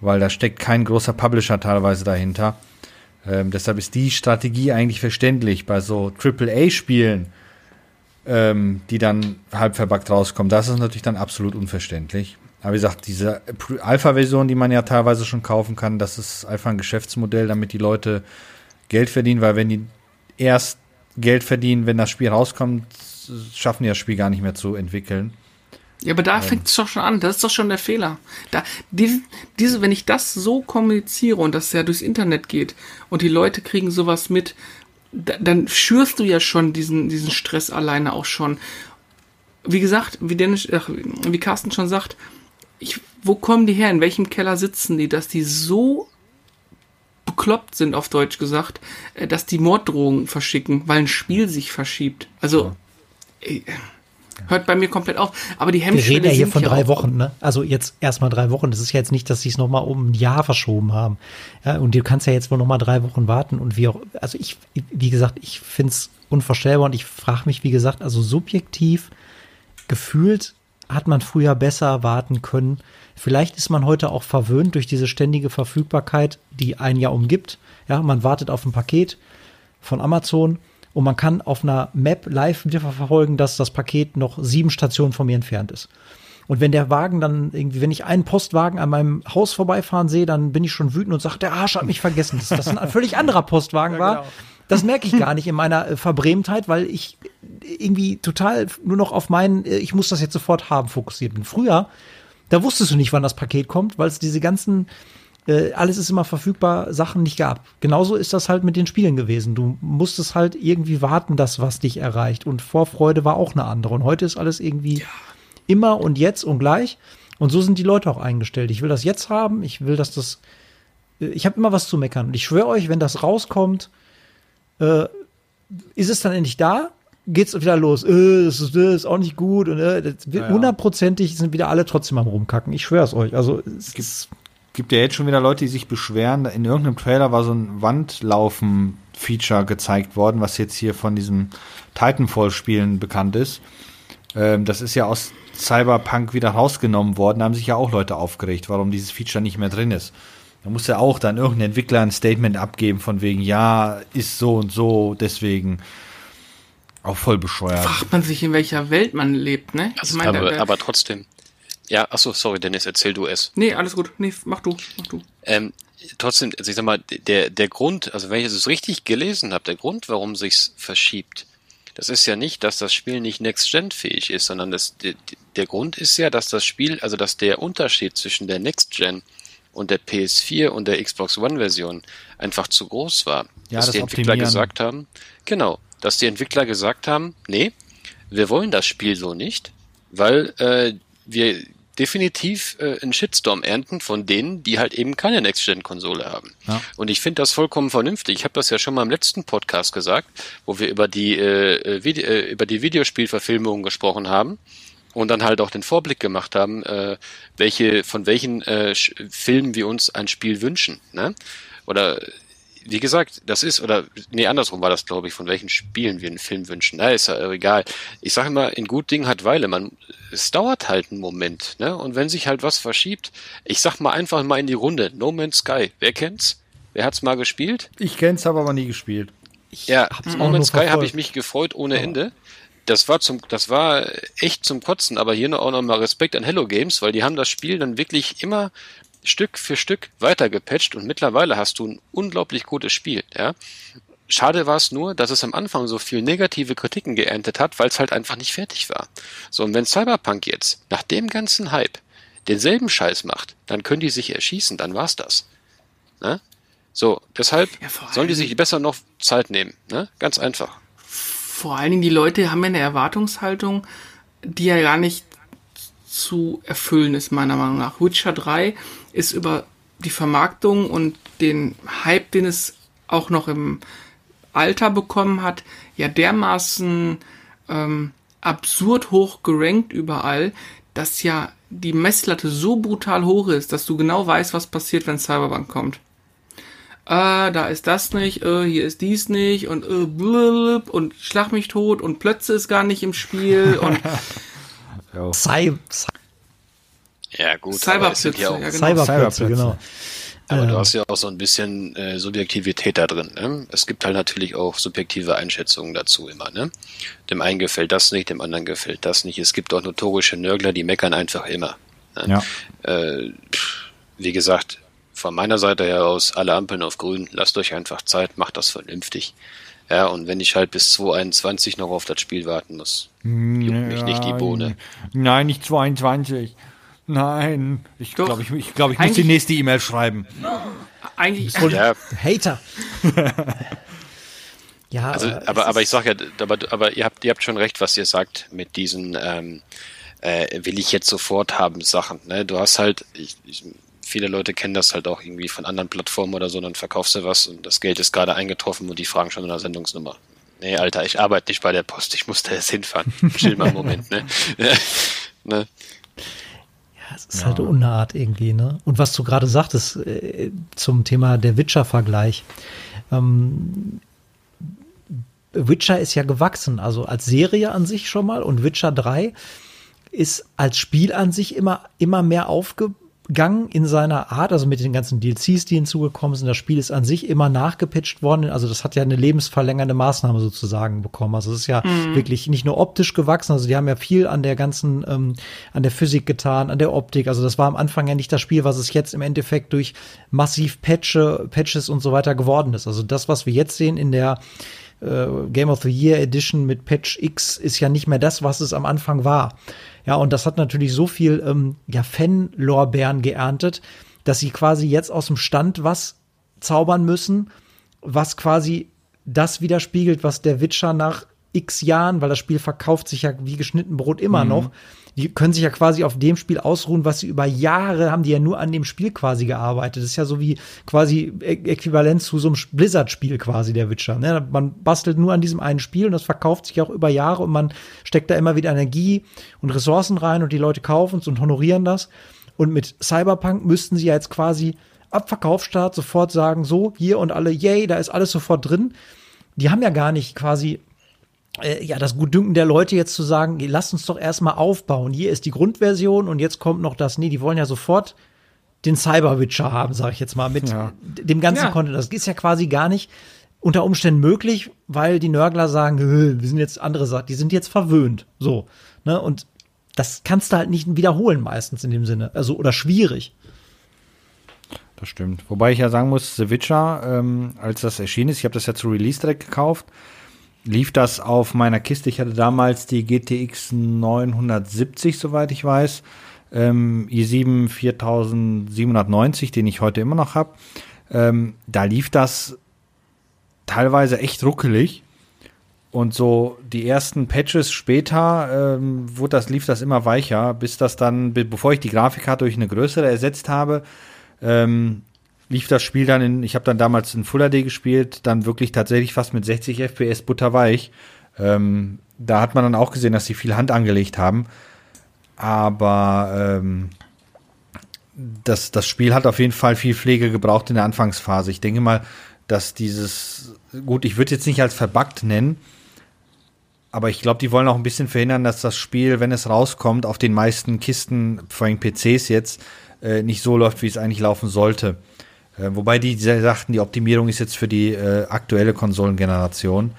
Weil da steckt kein großer Publisher teilweise dahinter. Ähm, deshalb ist die Strategie eigentlich verständlich. Bei so AAA-Spielen, ähm, die dann halb verbuggt rauskommen, das ist natürlich dann absolut unverständlich. Aber wie gesagt, diese Alpha-Version, die man ja teilweise schon kaufen kann, das ist einfach ein Geschäftsmodell, damit die Leute Geld verdienen, weil wenn die erst Geld verdienen, wenn das Spiel rauskommt, schaffen die das Spiel gar nicht mehr zu entwickeln. Ja, aber da ähm. fängt es doch schon an. Das ist doch schon der Fehler. Da, diese, diese, wenn ich das so kommuniziere und das ja durchs Internet geht und die Leute kriegen sowas mit, da, dann schürst du ja schon diesen, diesen Stress alleine auch schon. Wie gesagt, wie Dennis, ach, wie Carsten schon sagt, ich, wo kommen die her? In welchem Keller sitzen die, dass die so bekloppt sind, auf Deutsch gesagt, äh, dass die Morddrohungen verschicken, weil ein Spiel sich verschiebt. Also, ja. Hört bei mir komplett auf. Aber die Wir Hemmschwelle reden ja hier von drei. Wochen, ne? Also jetzt erstmal drei Wochen. Das ist ja jetzt nicht, dass sie es nochmal um ein Jahr verschoben haben. Ja, und du kannst ja jetzt wohl nochmal drei Wochen warten und wie auch, also ich, wie gesagt, ich find's unvorstellbar und ich frage mich, wie gesagt, also subjektiv gefühlt hat man früher besser warten können. Vielleicht ist man heute auch verwöhnt durch diese ständige Verfügbarkeit, die ein Jahr umgibt. Ja, man wartet auf ein Paket von Amazon und man kann auf einer Map live verfolgen, dass das Paket noch sieben Stationen von mir entfernt ist. Und wenn der Wagen dann irgendwie, wenn ich einen Postwagen an meinem Haus vorbeifahren sehe, dann bin ich schon wütend und sage, der Arsch hat mich vergessen, dass das ein völlig anderer Postwagen war. Das merke ich gar nicht in meiner äh, Verbrämtheit, weil ich irgendwie total nur noch auf meinen, äh, ich muss das jetzt sofort haben, fokussiert bin. Früher, da wusstest du nicht, wann das Paket kommt, weil es diese ganzen, äh, alles ist immer verfügbar, Sachen nicht gab. Genauso ist das halt mit den Spielen gewesen. Du musstest halt irgendwie warten, dass was dich erreicht. Und Vorfreude war auch eine andere. Und heute ist alles irgendwie immer und jetzt und gleich. Und so sind die Leute auch eingestellt. Ich will das jetzt haben. Ich will, dass das. äh, Ich habe immer was zu meckern. Und ich schwöre euch, wenn das rauskommt, äh, ist es dann endlich da? Geht's wieder los? Äh, das, ist, das ist auch nicht gut. Und äh, wird Ja, ja. hundertprozentig sind wieder alle trotzdem am rumkacken. Ich schwöre es euch. Also es Gibt- Gibt ja jetzt schon wieder Leute, die sich beschweren. In irgendeinem Trailer war so ein Wandlaufen-Feature gezeigt worden, was jetzt hier von diesem Titanfall-Spielen bekannt ist. Ähm, das ist ja aus Cyberpunk wieder rausgenommen worden. Da haben sich ja auch Leute aufgeregt, warum dieses Feature nicht mehr drin ist. Da muss ja auch dann irgendein Entwickler ein Statement abgeben von wegen, ja, ist so und so, deswegen auch voll bescheuert. Fragt man sich, in welcher Welt man lebt, ne? Also, meine, aber, aber trotzdem. Ja, achso, sorry, Dennis, erzähl du es. Nee, alles gut. Nee, mach du, mach du. Ähm, trotzdem, also ich sag mal, der, der Grund, also wenn ich es richtig gelesen habe, der Grund, warum sich's verschiebt, das ist ja nicht, dass das Spiel nicht Next-Gen-fähig ist, sondern das, der, der Grund ist ja, dass das Spiel, also dass der Unterschied zwischen der Next-Gen und der PS4 und der Xbox One-Version einfach zu groß war. Ja, dass das die Entwickler Optimieren. gesagt haben, genau, dass die Entwickler gesagt haben, nee, wir wollen das Spiel so nicht, weil äh, wir definitiv äh, einen Shitstorm ernten von denen, die halt eben keine Next-Gen-Konsole haben. Ja. Und ich finde das vollkommen vernünftig. Ich habe das ja schon mal im letzten Podcast gesagt, wo wir über die äh, äh, Vide äh, über die Videospielverfilmung gesprochen haben und dann halt auch den Vorblick gemacht haben, äh, welche von welchen äh, Filmen wir uns ein Spiel wünschen. Ne? Oder wie gesagt, das ist, oder nee, andersrum war das, glaube ich, von welchen Spielen wir einen Film wünschen. Na, ist ja egal. Ich sage immer, in gut Ding hat Weile. Man, es dauert halt einen Moment, ne? Und wenn sich halt was verschiebt, ich sag mal einfach mal in die Runde. No Man's Sky. Wer kennt's? Wer hat's mal gespielt? Ich kenn's, habe aber nie gespielt. Ja, hab's auch No Man's Sky habe ich mich gefreut ohne Ende. Das war zum, das war echt zum Kotzen, aber hier noch auch nochmal Respekt an Hello Games, weil die haben das Spiel dann wirklich immer Stück für Stück weitergepatcht und mittlerweile hast du ein unglaublich gutes Spiel, ja. Schade war es nur, dass es am Anfang so viel negative Kritiken geerntet hat, weil es halt einfach nicht fertig war. So, und wenn Cyberpunk jetzt nach dem ganzen Hype denselben Scheiß macht, dann können die sich erschießen, dann war's das. Ne? So, deshalb Ja, sollen die sich besser noch Zeit nehmen. Ne? Ganz einfach. Vor allen Dingen die Leute haben ja eine Erwartungshaltung, die ja gar nicht zu erfüllen ist, meiner Meinung nach. Witcher 3 ist über die Vermarktung und den Hype, den es auch noch im Alter bekommen hat, ja dermaßen ähm, absurd hoch gerankt überall, dass ja die Messlatte so brutal hoch ist, dass du genau weißt, was passiert, wenn Cyberpunk kommt. Äh, da ist das nicht, äh, hier ist dies nicht und äh, blub, und schlag mich tot und Plötze ist gar nicht im Spiel <laughs> und Cy Cy Ja, gut, Cyberplätze, ja genau. Cyberplätze, Cyberplätze. genau. aber du Ähm, hast ja auch so ein bisschen äh, Subjektivität da drin. Ne? Es gibt halt natürlich auch subjektive Einschätzungen dazu immer. Ne? Dem einen gefällt das nicht, dem anderen gefällt das nicht. Es gibt auch notorische Nörgler, die meckern einfach immer. Ne? Ja. Äh, wie gesagt, von meiner Seite her aus, alle Ampeln auf grün, lasst euch einfach Zeit, macht das vernünftig. Ja, und wenn ich halt bis 2021 noch auf das Spiel warten muss, juckt mich nicht die Bohne. Nein, nicht 22. Nein. Ich glaube, ich, ich, glaub, ich muss die nächste E-Mail schreiben. eigentlich Ja, Hater. <laughs> ja, Also, aber, aber ich sag ja, aber, aber ihr habt, ihr habt schon recht, was ihr sagt mit diesen, ähm, äh, will ich jetzt sofort haben Sachen. Ne? Du hast halt, ich, ich, viele Leute kennen das halt auch irgendwie von anderen Plattformen oder so, dann verkaufst du was und das Geld ist gerade eingetroffen und die fragen schon nach der Sendungsnummer. Nee, Alter, ich arbeite nicht bei der Post, ich muss da jetzt hinfahren. Chill mal einen Moment, ne? <laughs> <laughs> ne? Ja, es ist ja. halt Unart irgendwie, ne? Und was du gerade sagtest äh, zum Thema der Witcher-Vergleich. Ähm, Witcher ist ja gewachsen, also als Serie an sich schon mal und Witcher 3 ist als Spiel an sich immer, immer mehr aufgebaut Gang in seiner Art, also mit den ganzen DLCs, die hinzugekommen sind. Das Spiel ist an sich immer nachgepitcht worden. Also das hat ja eine lebensverlängernde Maßnahme sozusagen bekommen. Also es ist ja mhm. wirklich nicht nur optisch gewachsen. Also die haben ja viel an der ganzen, ähm, an der Physik getan, an der Optik. Also das war am Anfang ja nicht das Spiel, was es jetzt im Endeffekt durch massiv Patche, Patches und so weiter geworden ist. Also das, was wir jetzt sehen in der äh, Game of the Year Edition mit Patch X, ist ja nicht mehr das, was es am Anfang war. Ja, und das hat natürlich so viel ähm, ja, Fan-Lorbeeren geerntet, dass sie quasi jetzt aus dem Stand was zaubern müssen, was quasi das widerspiegelt, was der Witcher nach x Jahren, weil das Spiel verkauft sich ja wie geschnitten Brot immer mhm. noch, die können sich ja quasi auf dem Spiel ausruhen, was sie über Jahre haben die ja nur an dem Spiel quasi gearbeitet. Das ist ja so wie quasi äquivalent zu so einem Blizzard-Spiel quasi, der Witcher. Ne? Man bastelt nur an diesem einen Spiel und das verkauft sich auch über Jahre und man steckt da immer wieder Energie und Ressourcen rein und die Leute kaufen es und honorieren das. Und mit Cyberpunk müssten sie ja jetzt quasi ab Verkaufsstart sofort sagen, so, hier und alle, yay, da ist alles sofort drin. Die haben ja gar nicht quasi ja, das Gutdünken der Leute jetzt zu sagen, lasst uns doch erstmal aufbauen. Hier ist die Grundversion und jetzt kommt noch das. Nee, die wollen ja sofort den Cyber-Witcher haben, sage ich jetzt mal, mit ja. dem ganzen ja. Content. Das ist ja quasi gar nicht unter Umständen möglich, weil die Nörgler sagen, wir sind jetzt andere Sachen, die sind jetzt verwöhnt. So. Ne? Und das kannst du halt nicht wiederholen meistens in dem Sinne. Also, oder schwierig. Das stimmt. Wobei ich ja sagen muss, The Witcher, ähm, als das erschienen ist, ich habe das ja zu Release direkt gekauft, lief das auf meiner Kiste. Ich hatte damals die GTX 970, soweit ich weiß. Ähm, i7 4790, den ich heute immer noch habe. Ähm, da lief das teilweise echt ruckelig. Und so die ersten Patches später ähm, wurde das, lief das immer weicher, bis das dann, bevor ich die Grafikkarte durch eine größere ersetzt habe, ähm, lief das Spiel dann in, ich habe dann damals in Full HD gespielt, dann wirklich tatsächlich fast mit 60 FPS butterweich. Ähm, da hat man dann auch gesehen, dass sie viel Hand angelegt haben. Aber ähm, das, das Spiel hat auf jeden Fall viel Pflege gebraucht in der Anfangsphase. Ich denke mal, dass dieses, gut, ich würde jetzt nicht als verbuggt nennen, aber ich glaube, die wollen auch ein bisschen verhindern, dass das Spiel, wenn es rauskommt, auf den meisten Kisten, vor allem PCs jetzt, äh, nicht so läuft, wie es eigentlich laufen sollte. Äh, wobei die, sagten, die Optimierung ist jetzt für die äh, aktuelle Konsolengeneration.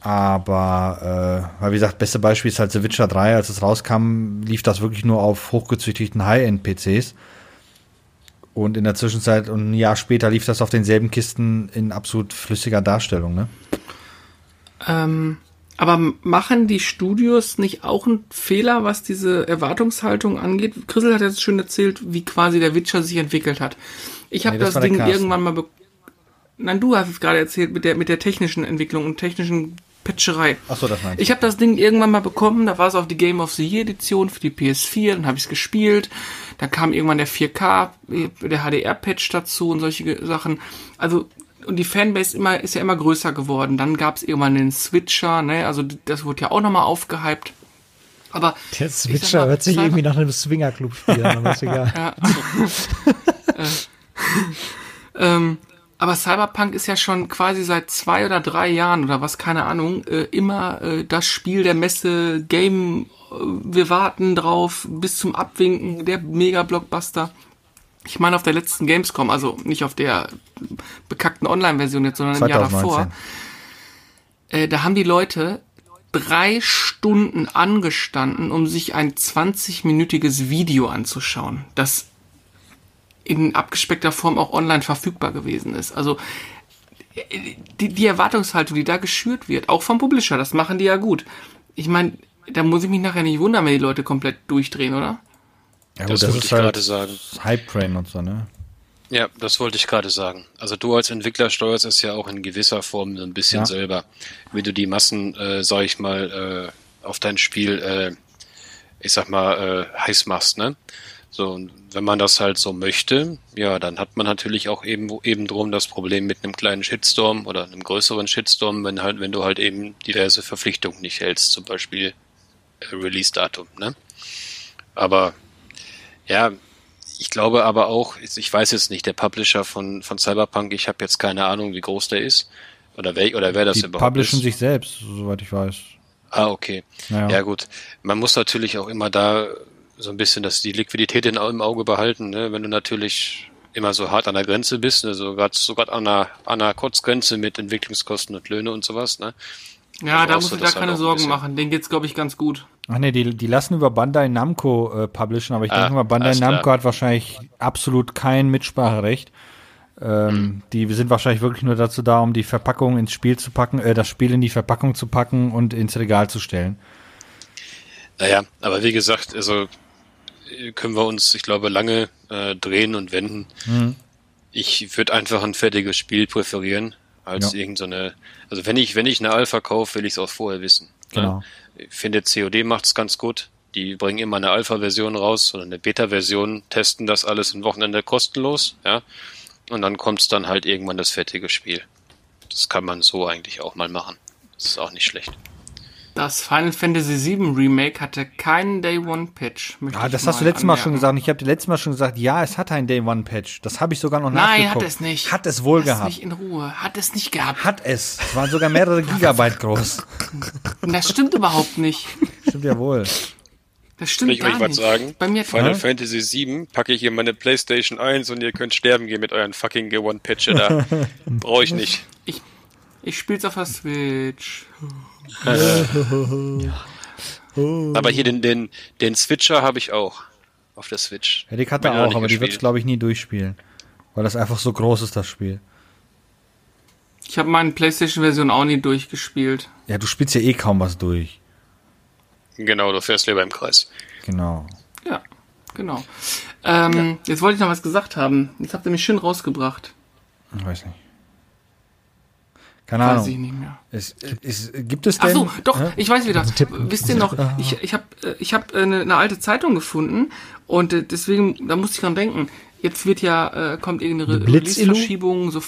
Aber, äh, weil wie gesagt, beste Beispiel ist halt The Witcher 3. Als es rauskam, lief das wirklich nur auf hochgezüchtigten High-End-PCs. Und in der Zwischenzeit und ein Jahr später lief das auf denselben Kisten in absolut flüssiger Darstellung, ne? Ähm, aber machen die Studios nicht auch einen Fehler, was diese Erwartungshaltung angeht? Chrisel hat jetzt schön erzählt, wie quasi der Witcher sich entwickelt hat. Ich habe nee, das, das Ding irgendwann mal. Nein, du hast es gerade erzählt mit der mit der technischen Entwicklung und technischen Patcherei. Ach so, das meinst du. Ich habe das Ding irgendwann mal bekommen, da war es auf die Game of the Year Edition für die PS4, dann habe ich es gespielt. Dann kam irgendwann der 4K, der HDR-Patch dazu und solche Sachen. Also und die Fanbase immer, ist ja immer größer geworden. Dann gab es irgendwann den Switcher, ne? Also das wurde ja auch nochmal aufgehypt. Aber der Switcher mal, hört sich irgendwie nach einem Swingerclub-Spiel an, aber ist egal. <laughs> ja. äh, <laughs> ähm, aber Cyberpunk ist ja schon quasi seit zwei oder drei Jahren oder was, keine Ahnung, äh, immer äh, das Spiel der Messe, Game, äh, wir warten drauf, bis zum Abwinken, der Mega-Blockbuster. Ich meine auf der letzten Gamescom, also nicht auf der bekackten Online-Version jetzt, sondern 2019. im Jahr davor. Äh, da haben die Leute drei Stunden angestanden, um sich ein 20-minütiges Video anzuschauen, das in abgespeckter Form auch online verfügbar gewesen ist. Also die, die Erwartungshaltung, die da geschürt wird, auch vom Publisher, das machen die ja gut. Ich meine, da muss ich mich nachher nicht wundern, wenn die Leute komplett durchdrehen, oder? Ja, das, das wollte ich halt gerade sagen. Hype Train und so, ne? Ja, das wollte ich gerade sagen. Also du als Entwickler steuerst es ja auch in gewisser Form ein bisschen ja. selber, wie du die Massen, äh, sag ich mal, äh, auf dein Spiel, äh, ich sag mal, äh, heiß machst, ne? So, und wenn man das halt so möchte, ja, dann hat man natürlich auch eben, eben drum das Problem mit einem kleinen Shitstorm oder einem größeren Shitstorm, wenn halt, wenn du halt eben diverse Verpflichtungen nicht hältst, zum Beispiel äh, Release-Datum, ne? Aber, ja, ich glaube aber auch, ich weiß jetzt nicht, der Publisher von, von Cyberpunk, ich habe jetzt keine Ahnung, wie groß der ist. Oder wer, oder wer das Die überhaupt publishen ist. sich selbst, soweit ich weiß. Ah, okay. Naja. Ja, gut. Man muss natürlich auch immer da so ein bisschen das, die Liquidität in, im Auge behalten. Ne? Wenn du natürlich immer so hart an der Grenze bist, ne? so grad an einer, an einer Kurzgrenze mit Entwicklungskosten und Löhne und sowas. Ne? Ja, Da da musst du da halt keine ein Sorgen machen. Den geht's, glaube ich, ganz gut. Ach nee, die, die lassen über Bandai Namco äh, publishen, aber ich Ah, denke mal, Bandai. Namco hat wahrscheinlich absolut kein Mitspracherecht. Ähm, Hm. Die sind wahrscheinlich wirklich nur dazu da, um die Verpackung ins Spiel zu packen, äh, das Spiel in die Verpackung zu packen und ins Regal zu stellen. Naja, aber wie gesagt, also äh, können wir uns, ich glaube, lange äh, drehen und wenden. Mhm. Ich würde einfach ein fertiges Spiel präferieren als Ja. irgend so. Also wenn ich wenn ich eine Alpha kaufe, will ich es auch vorher wissen. ne? Ich finde COD macht's ganz gut. Die bringen immer eine Alpha-Version raus oder eine Beta-Version, testen das alles ein Wochenende kostenlos, ja. Und dann kommt's dann halt irgendwann das fertige Spiel. Das kann man so eigentlich auch mal machen. Das ist auch nicht schlecht. Das Final Fantasy VII Remake hatte keinen Day One Patch. möchte Ah, ich das hast du letztes Mal schon gesagt. Ich habe dir letztes Mal schon gesagt, ja, es hat ein Day One Patch. Das habe ich sogar noch Nein, nachgeguckt. hat es nicht. Hat es wohl Lass gehabt. mich in Ruhe. Hat es nicht gehabt. Hat es. Es waren sogar mehrere <laughs> Gigabyte groß. Das stimmt überhaupt nicht. Stimmt ja wohl. Das stimmt Will ich gar euch was nicht. sagen? Bei mir Final Ja? Fantasy 7 packe ich in meine Playstation 1 und ihr könnt sterben gehen mit euren fucking G1 Patcher da. Brauche ich nicht. ich, ich spiel's auf der Switch. Aber hier den, den, den Switcher habe ich auch. Auf der Switch. Ja, die hat er Bin noch auch, aber die wird es, glaube ich, nie durchspielen. Weil das einfach so groß ist, das Spiel. Ich habe meine PlayStation-Version auch nie durchgespielt. Ja, du spielst ja eh kaum was durch. Genau, du fährst lieber im Kreis. Genau. Ja, genau. Ähm, Jetzt wollte ich noch was gesagt haben. Jetzt habt ihr mich schön rausgebracht. Ich weiß nicht. Keine Weiß ich Ahnung. nicht mehr. Es, es, gibt es Ach denn? so, doch, Hä? ich weiß wieder. Wisst ihr noch, ich, ich habe ich hab, äh, eine, eine alte Zeitung gefunden und äh, deswegen, da musste ich dran denken. Jetzt wird ja, äh, kommt irgendeine Eine? Release-Verschiebung, so,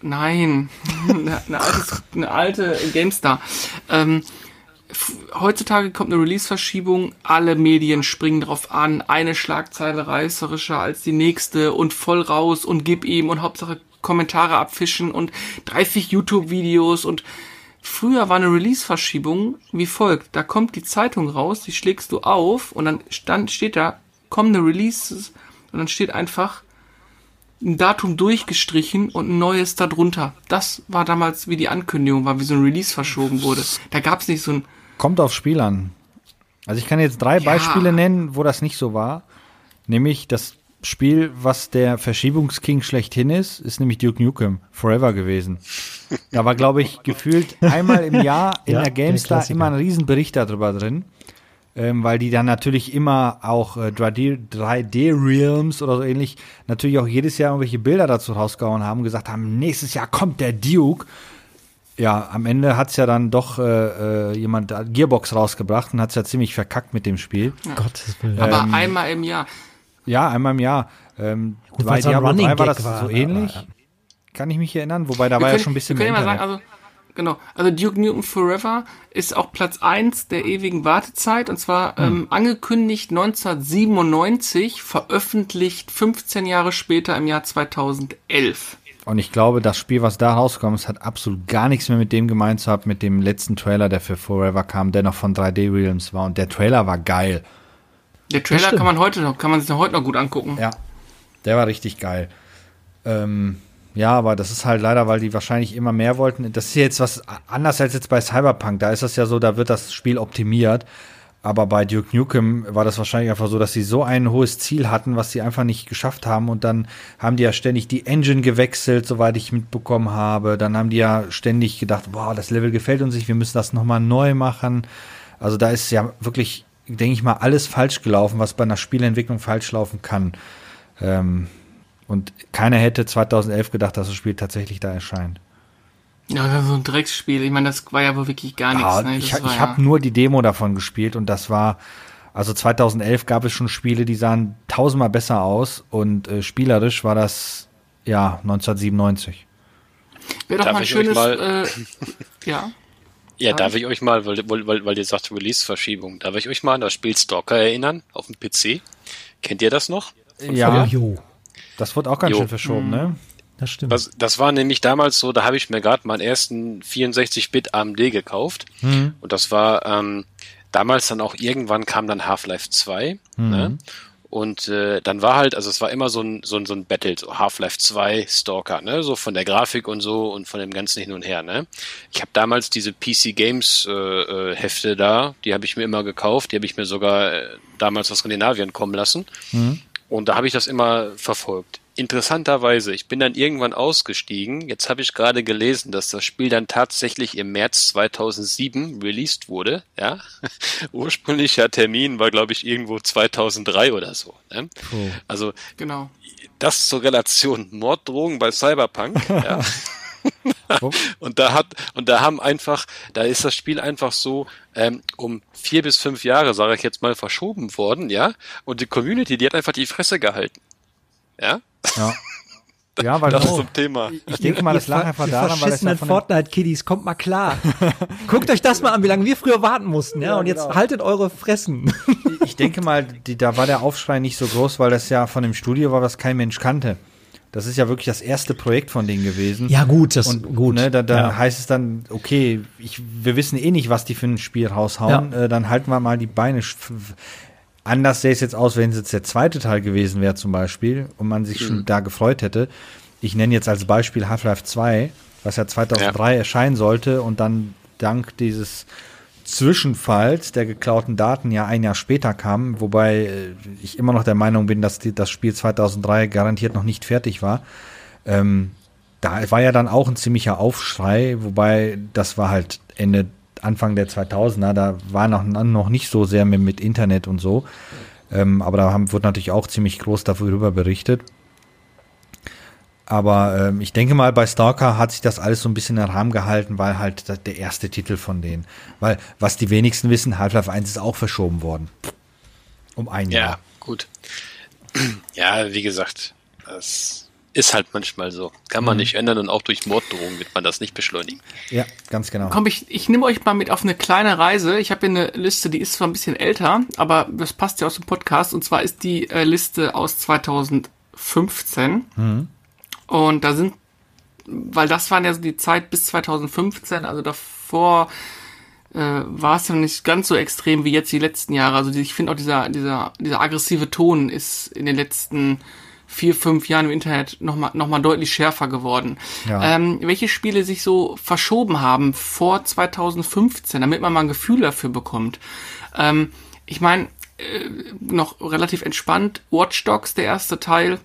nein, <laughs> eine, eine, altes, eine alte GameStar. Ähm, heutzutage kommt eine Release-Verschiebung, alle Medien springen drauf an, eine Schlagzeile reißerischer als die nächste und voll raus und gib ihm und Hauptsache Kommentare abfischen und 30 YouTube-Videos und Früher war eine Release-Verschiebung wie folgt. Da kommt die Zeitung raus, die schlägst du auf und dann stand, steht da kommende Releases und dann steht einfach ein Datum durchgestrichen und ein neues darunter. Das war damals wie die Ankündigung war, wie so ein Release verschoben wurde. Da gab es nicht so ein Kommt aufs Spiel an. Also ich kann jetzt drei Beispiele nennen, wo das nicht so war. Nämlich das Spiel, was der Verschiebungsking schlechthin ist, ist nämlich Duke Nukem Forever gewesen. Da war, glaube ich, gefühlt einmal im Jahr in <laughs> Ja, der GameStar immer ein Riesenbericht darüber drin. Ähm, weil die dann natürlich immer auch äh, 3D 3D-Realms oder so ähnlich natürlich auch jedes Jahr irgendwelche Bilder dazu rausgehauen haben und gesagt haben, nächstes Jahr kommt der Duke. Ja, am Ende hat's ja dann doch äh, äh, jemand äh, Gearbox rausgebracht und hat's ja ziemlich verkackt mit dem Spiel. Gottes Willen. aber Ähm, einmal im Jahr. Ja, einmal im Jahr. Ähm, Gut, bei Diablo Running 3 war das war, so aber- ähnlich. ja. Kann ich mich erinnern, wobei da Wir war ja können- schon ein bisschen wir können mehr ja mal Internet. sagen, also genau, also Duke Nukem Forever ist auch Platz 1 der ewigen Wartezeit und zwar Hm. ähm, angekündigt 1997, veröffentlicht 15 Jahre später im Jahr 2011. Und ich glaube, das Spiel, was da rausgekommen ist, hat absolut gar nichts mehr mit dem gemein zu haben, mit dem letzten Trailer, der für Forever kam, der noch von 3D Realms war. Und der Trailer war geil. Der Trailer kann man heute noch, kann man sich heute noch gut angucken. Ja, der war richtig geil. Ähm, ja, aber das ist halt leider, weil die wahrscheinlich immer mehr wollten. Das ist jetzt was anders als jetzt bei Cyberpunk. Da ist das ja so, da wird das Spiel optimiert. Aber bei Duke Nukem war das wahrscheinlich einfach so, dass sie so ein hohes Ziel hatten, was sie einfach nicht geschafft haben. Und dann haben die ja ständig die Engine gewechselt, soweit ich mitbekommen habe. Dann haben die ja ständig gedacht, boah, das Level gefällt uns nicht, wir müssen das nochmal neu machen. Also da ist ja wirklich, denke ich mal, alles falsch gelaufen, was bei einer Spielentwicklung falsch laufen kann. Ähm, und keiner hätte 2011 gedacht, dass das Spiel tatsächlich da erscheint. Ja, das ist so ein Drecksspiel. Ich meine, das war ja wohl wirklich gar nichts. Ja, ne? ich ich ja- habe nur die Demo davon gespielt und das war, also 2011 gab es schon Spiele, die sahen tausendmal besser aus und äh, spielerisch war das ja 1997. Wäre doch Darf mal ein schönes, mal- äh, <laughs> ja. Ja, darf ich euch mal, weil, weil, weil ihr sagt Release-Verschiebung, darf ich euch mal an das Spiel Stalker erinnern auf dem PC? Kennt ihr das noch? Ja, Oh, jo, das wird auch ganz Jo. schön verschoben, ne? das stimmt. Das, das war nämlich damals so, da habe ich mir gerade meinen ersten 64-Bit AMD gekauft. Mhm. Und das war ähm, damals dann auch irgendwann kam dann Half-Life 2. Mhm. Ne? Und äh, dann war halt, also es war immer so ein, so ein, so ein Battle, so Half-Life 2 Stalker, ne? So von der Grafik und so und von dem ganzen hin und her, ne? Ich habe damals diese PC Games äh, äh, Hefte da, die habe ich mir immer gekauft, die habe ich mir sogar äh, damals aus Skandinavien kommen lassen. Und da habe ich das immer verfolgt. Interessanterweise, ich bin dann irgendwann ausgestiegen. Jetzt habe ich gerade gelesen, dass das Spiel dann tatsächlich im März 2007 released wurde. Ja, <laughs> ursprünglicher Termin war, glaube ich, irgendwo 2003 oder so. Ne? Also Genau. das zur Relation Morddrohungen bei Cyberpunk. <laughs> ja. und da hat und da haben einfach, da ist das Spiel einfach so ähm, um vier bis fünf Jahre, sage ich jetzt mal, verschoben worden, ja. Und die Community, die hat einfach die Fresse gehalten. Ja, Ja. <laughs> Ja, weil das das zum Thema. ich denke mal, das lag einfach daran, weil es ja verschissenen den, Fortnite-Kiddies, kommt mal klar. Guckt euch das mal an, wie lange wir früher warten mussten, ja, und jetzt genau. haltet eure Fressen. ich denke mal, die, da war der Aufschrei nicht so groß, weil das ja von dem Studio war, was kein Mensch kannte. Das ist ja wirklich das erste Projekt von denen gewesen. Ja, gut, das Und gut. Ne, da, da ja. heißt es dann, okay, ich, wir wissen eh nicht, was die für ein Spiel raushauen, Ja. äh, dann halten wir mal die Beine. Anders sähe es jetzt aus, wenn es jetzt der zweite Teil gewesen wäre zum Beispiel und man sich schon da gefreut hätte. Ich nenne jetzt als Beispiel Half-Life 2, was ja 2003 erscheinen sollte und dann dank dieses Zwischenfalls der geklauten Daten ja ein Jahr später kam, wobei äh, ich immer noch der Meinung bin, dass die, das Spiel 2003 garantiert noch nicht fertig war. Ähm, da war ja dann auch ein ziemlicher Aufschrei, wobei das war halt Ende, Anfang der 2000er, da war noch, noch nicht so sehr mit, mit Internet und so. Ähm, aber da haben, wurde natürlich auch ziemlich groß darüber berichtet. Aber ähm, ich denke mal, bei Stalker hat sich das alles so ein bisschen im Rahmen gehalten, weil halt das der erste Titel von denen. Weil, was die wenigsten wissen, Half-Life 1 ist auch verschoben worden. Um ein Ja, Jahr. gut. <clears throat> Ja, wie gesagt, das ist halt manchmal so. Kann man nicht ändern und auch durch Morddrohungen wird man das nicht beschleunigen. Ja, ganz genau. Komm, ich, ich nehme euch mal mit auf eine kleine Reise. Ich habe hier eine Liste, die ist zwar ein bisschen älter, aber das passt ja aus dem Podcast. Und zwar ist die äh, Liste aus 2015. Und da sind, weil das waren ja so die Zeit bis 2015, also davor äh, war es ja nicht ganz so extrem wie jetzt die letzten Jahre. Also die, ich finde auch dieser, dieser, dieser aggressive Ton ist in den letzten vier, fünf Jahren im Internet nochmal noch mal deutlich schärfer geworden. Ja. Ähm, welche Spiele sich so verschoben haben vor 2015, damit man mal ein Gefühl dafür bekommt. Ähm, ich meine, äh, noch relativ entspannt, Watch Dogs, der erste Teil,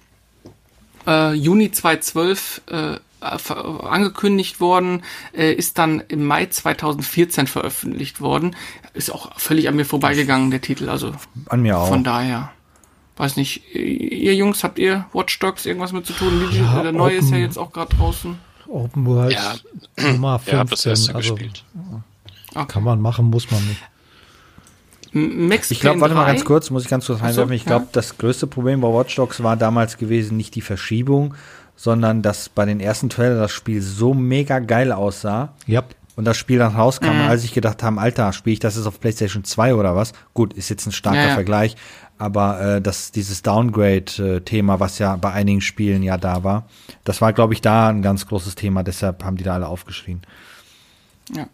äh, Juni 2012 äh, angekündigt worden, äh, ist dann im Mai 2014 veröffentlicht worden. Ist auch völlig an mir vorbeigegangen, der Titel. Also An mir auch. von daher. Weiß nicht, ihr Jungs, habt ihr Watch Dogs irgendwas mit zu tun? Ja, der neue ist ja jetzt auch gerade draußen. Open World Ja. Nummer 15. <clears throat> Ja, hab das erste also, gespielt. Kann man machen, muss man nicht. Max Ich glaube, warte mal 3? ganz kurz, muss ich ganz kurz Ach so, reinwerfen. ich glaube, ja. das größte Problem bei Watch Dogs war damals gewesen nicht die Verschiebung, sondern dass bei den ersten Trailer das Spiel so mega geil aussah Ja. und das Spiel dann rauskam, Mhm. als ich gedacht haben, Alter, spiele ich das jetzt auf PlayStation 2 oder was? Gut, ist jetzt ein starker Ja, ja. Vergleich, aber äh, das dieses Downgrade-Thema, was ja bei einigen Spielen ja da war, das war, glaube ich, da ein ganz großes Thema. Deshalb haben die da alle aufgeschrien. Ja.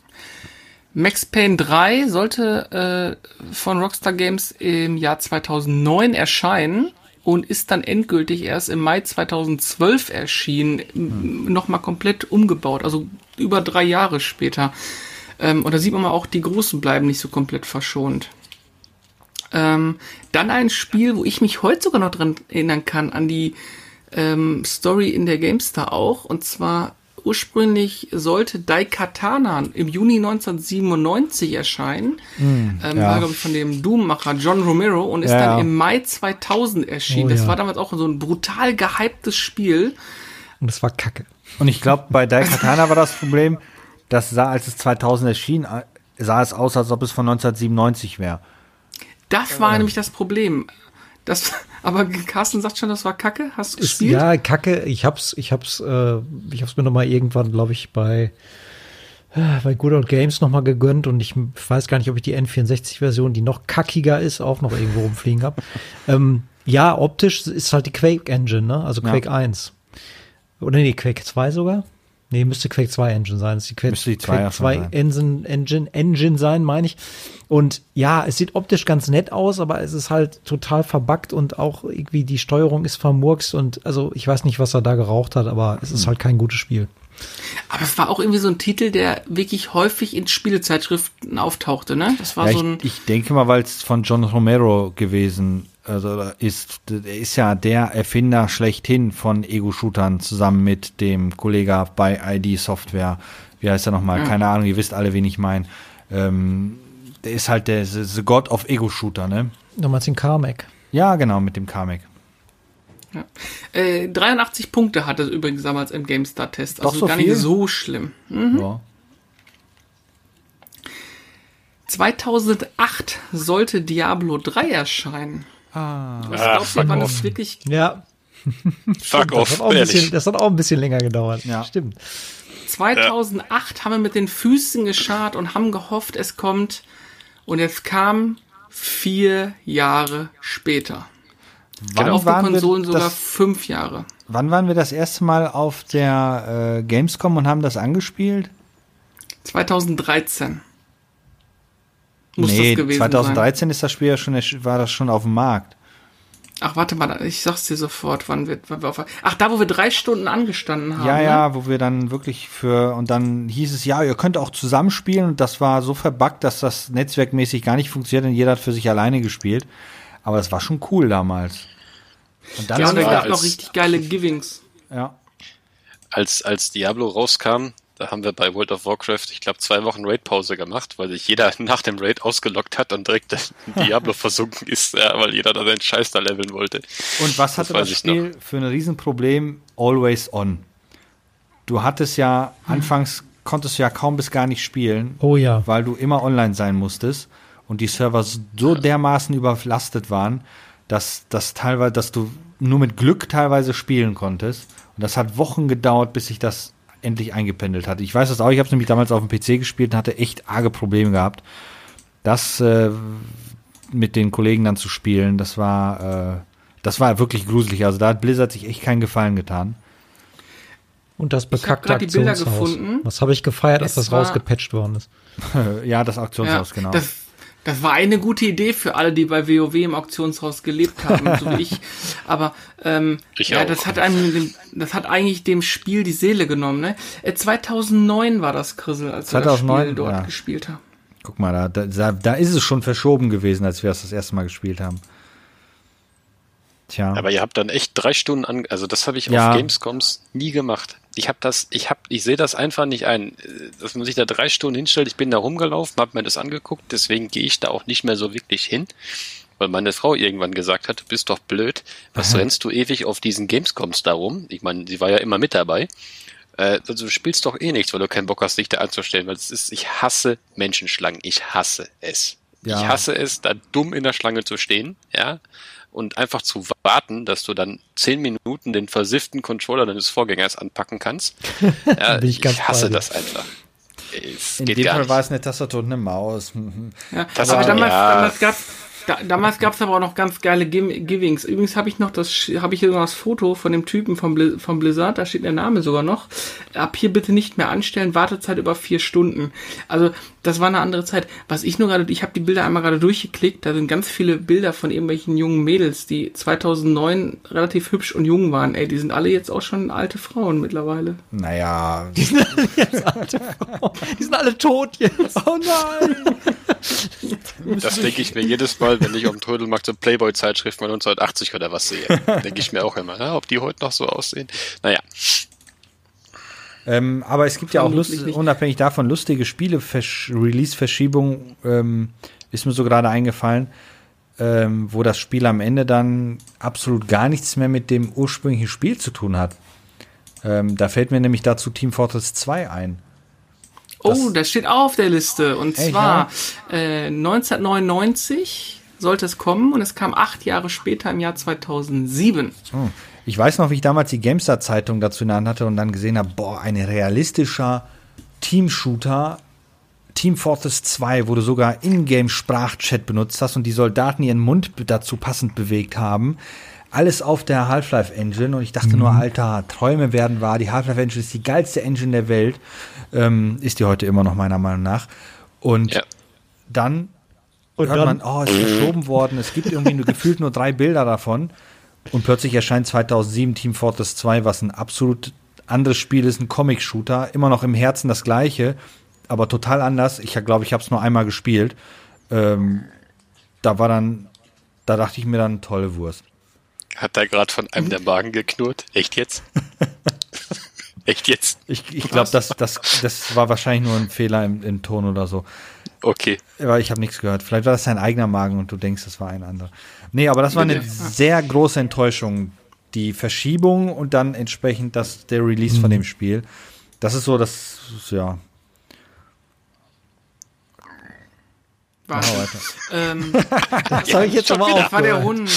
Max Payne 3 sollte äh, von Rockstar Games im Jahr 2009 erscheinen und ist dann endgültig erst im Mai 2012 erschienen, hm. nochmal komplett umgebaut, also über drei Jahre später. Ähm, und da sieht man mal auch, die Großen bleiben nicht so komplett verschont. Ähm, dann ein Spiel, wo ich mich heute sogar noch dran erinnern kann, an die ähm, Story in der GameStar auch, und zwar ursprünglich sollte Daikatana im Juni 1997 erscheinen. ähm, ja. War, glaube ich, von dem Doom-Macher John Romero und ist Ja, dann im Mai 2000 erschienen. Oh, das ja. war damals auch so ein brutal gehyptes Spiel. Und das war kacke. Und ich glaube, bei Daikatana war das Problem, das sah, als es 2000 erschien, äh, sah es aus, als ob es von 1997 wäre. Das war nämlich das Problem. Das, <laughs> Aber Carsten sagt schon, das war Kacke. Hast du gespielt? ja, Kacke. Ich hab's, ich hab's, äh, ich hab's mir noch mal irgendwann, glaube ich, bei äh, bei Good Old Games noch mal gegönnt und ich weiß gar nicht, ob ich die N64-Version, die noch kackiger ist, auch noch irgendwo <laughs> rumfliegen habe. ähm, ja, optisch ist halt die Quake Engine, ne? Also Quake Ja. 1. Oder nee, Quake 2 sogar? Nee, müsste Quake 2 Engine sein. Das ist die Quake, Müsste die 2 Quake ja schon 2 sein. Engine, Engine, Engine sein, meine ich. Und ja, es sieht optisch ganz nett aus, aber es ist halt total verbuggt und auch irgendwie die Steuerung ist vermurkst und also ich weiß nicht, was er da geraucht hat, aber es Hm. ist halt kein gutes Spiel. Aber es war auch irgendwie so ein Titel, der wirklich häufig in Spielezeitschriften auftauchte, ne? Das war Ja, so ein. ich, ich denke mal, weil es von John Romero gewesen also ist. Er ist ja der Erfinder schlechthin von Ego-Shootern zusammen mit dem Kollegen bei ID Software. Wie heißt er nochmal? Keine Ahnung, ihr wisst alle, wen ich meine. Ähm, der ist halt der the God of Ego-Shooter, ne? Nochmals den Carmack. Ja, genau, mit dem Kamek. Ja. Äh, 83 Punkte hatte übrigens damals im GameStar-Test. Also so gar viel? nicht so schlimm. Hm? Ja. 2008 sollte Diablo 3 erscheinen. Ah. Was Ah, glaubt ihr, fuck wann off. das wirklich Ja, Fuck das off, hat, auch ein bisschen, das hat auch ein bisschen länger gedauert. Ja. Stimmt. 2008 haben wir mit den Füßen geschart und haben gehofft, es kommt. Und es kam vier Jahre später. Wann, Auf den waren wir Konsolen sogar das, fünf Jahre. wann waren wir das erste Mal auf der äh, Gamescom und haben das angespielt? 2013. Muss nee, das gewesen 2013 ist das Spiel ja schon, war das schon auf dem Markt. sein. Ach, warte mal, ich sag's dir sofort, wann wir, wann wir auf. Ach, da, wo wir drei Stunden angestanden haben. Ja, ne? ja, wo wir dann wirklich für, und dann hieß es, ja, ihr könnt auch zusammenspielen und das war so verbuggt, dass das netzwerkmäßig gar nicht funktioniert und jeder hat für sich alleine gespielt. Aber das war schon cool damals. Und dann Ja, und da gab wir, noch als- richtig geile Givings. ja, als, als Diablo rauskam, da haben wir bei World of Warcraft, ich glaube, zwei Wochen Raid-Pause gemacht, weil sich jeder <laughs> nach dem Raid ausgelockt hat und direkt in <laughs> Diablo versunken ist, ja, weil jeder da seinen Scheiß da leveln wollte. Und was hatte das, ich Spiel für ein Riesenproblem? Always on. Du hattest ja, anfangs konntest du ja kaum bis gar nicht spielen, Oh ja. weil du immer online sein musstest und die Server so dermaßen überlastet waren, dass das teilweise, dass du nur mit Glück teilweise spielen konntest. Und das hat Wochen gedauert, bis sich das endlich eingependelt hat. Ich weiß das auch, ich habe es nämlich damals auf dem PC gespielt und hatte echt arge Probleme gehabt. Das äh, mit den Kollegen dann zu spielen, das war, äh, das war wirklich gruselig. Also da hat Blizzard sich echt keinen Gefallen getan. Und das hab bekackte Bilder Aktionshaus. gefunden. Das habe ich gefeiert, als das war- rausgepatcht worden ist. <laughs> ja, das Ja, Auktionshaus, genau. das, das war eine gute Idee für alle, die bei WoW im Auktionshaus gelebt haben, so wie ich. <laughs> Aber ähm, Ich ja, auch. das hat einem, dem, das hat eigentlich dem Spiel die Seele genommen. Ne? Äh, 2009 war das Krissel, als wir das 2009, Spiel dort ja. gespielt haben. Guck mal, da, da, da ist es schon verschoben gewesen, als wir es das erste Mal gespielt haben. Tja. Aber ihr habt dann echt drei Stunden an, also das habe ich Ja. auf Gamescoms nie gemacht. Ich habe das, ich habe, ich sehe das einfach nicht ein, dass man sich da drei Stunden hinstellt. Ich bin da rumgelaufen, habe mir das angeguckt, deswegen gehe ich da auch nicht mehr so wirklich hin, weil meine Frau irgendwann gesagt hat, du bist doch blöd, was rennst du ewig auf diesen Gamescoms da rum? Ich meine, sie war ja immer mit dabei. Äh, also du spielst doch eh nichts, weil du keinen Bock hast, dich da anzustellen, weil es ist, ich hasse Menschenschlangen, ich hasse es. Ja. Ich hasse es, da dumm in der Schlange zu stehen, ja, und einfach zu warten, dass du dann zehn Minuten den versifften Controller deines Vorgängers anpacken kannst. <laughs> Ja, Bin ich ich, ganz hasse das einfach. Es In geht dem gar Fall nicht. war es eine Tastatur und eine Maus. Mhm. Ja, Das aber hat- damals, ja. damals gab's da, damals gab's aber auch noch ganz geile Giv- Givings. Übrigens habe ich noch das, habe ich hier noch das Foto von dem Typen vom, Bli vom Blizzard, da steht der Name sogar noch. Ab hier bitte nicht mehr anstellen, Wartezeit über vier Stunden. Also das war eine andere Zeit. Was ich nur gerade, ich habe die Bilder einmal gerade durchgeklickt, da sind ganz viele Bilder von irgendwelchen jungen Mädels, die 2009 relativ hübsch und jung waren. Ey, die sind alle jetzt auch schon alte Frauen mittlerweile. Naja, <laughs> Die sind alle jetzt alte Frauen. Die sind alle tot jetzt. Oh nein. <laughs> Das denke ich mir jedes Mal, wenn ich auf dem Trödelmarkt so Playboy-Zeitschriften von 1980 oder was sehe. <laughs> denke ich mir auch immer, ja, ob die heute noch so aussehen. Naja, ähm, aber es gibt ja auch lust, nicht. unabhängig davon lustige Spiele, Release-Verschiebung ähm, ist mir so gerade eingefallen, ähm, wo das Spiel am Ende dann absolut gar nichts mehr mit dem ursprünglichen Spiel zu tun hat. Ähm, da fällt mir nämlich dazu Team Fortress 2 ein. Oh, das steht auch auf der Liste. Und Echt, zwar äh, 1999 sollte es kommen und es kam acht Jahre später im Jahr 2007. Oh. Ich weiß noch, wie ich damals die GameStar-Zeitung dazu in der Hand hatte und dann gesehen habe, boah, ein realistischer Team-Shooter, Team Fortress 2, wo du sogar Ingame-Sprachchat benutzt hast und die Soldaten ihren Mund dazu passend bewegt haben. Alles auf der Half-Life Engine und ich dachte mhm. nur, Alter, Träume werden wahr. Die Half-Life Engine ist die geilste Engine der Welt. Ähm, ist die heute immer noch meiner Meinung nach. Und ja. dann und hört dann, man, oh, es ist verschoben worden. Es gibt irgendwie nur, gefühlt nur drei Bilder davon. Und plötzlich erscheint 2007 Team Fortress 2, was ein absolut anderes Spiel ist, ein Comic-Shooter. Immer noch im Herzen das gleiche, aber total anders. Ich glaube, ich habe es nur einmal gespielt. Ähm, da war dann, da dachte ich mir dann, tolle Wurst. Hat da gerade von einem der Magen geknurrt? Echt jetzt? <laughs> Echt jetzt? Ich, ich glaube, das, das, das war wahrscheinlich nur ein Fehler im, im Ton oder so. Okay. Aber ich habe nichts gehört. Vielleicht war das dein eigener Magen und du denkst, das war ein anderer. Nee, aber das war eine sehr große Enttäuschung. Die Verschiebung und dann entsprechend das, der Release mhm. von dem Spiel. Das ist so, das, ja. Weiter. Ähm, <laughs> das ja, ich jetzt schon mal Das war der Hund.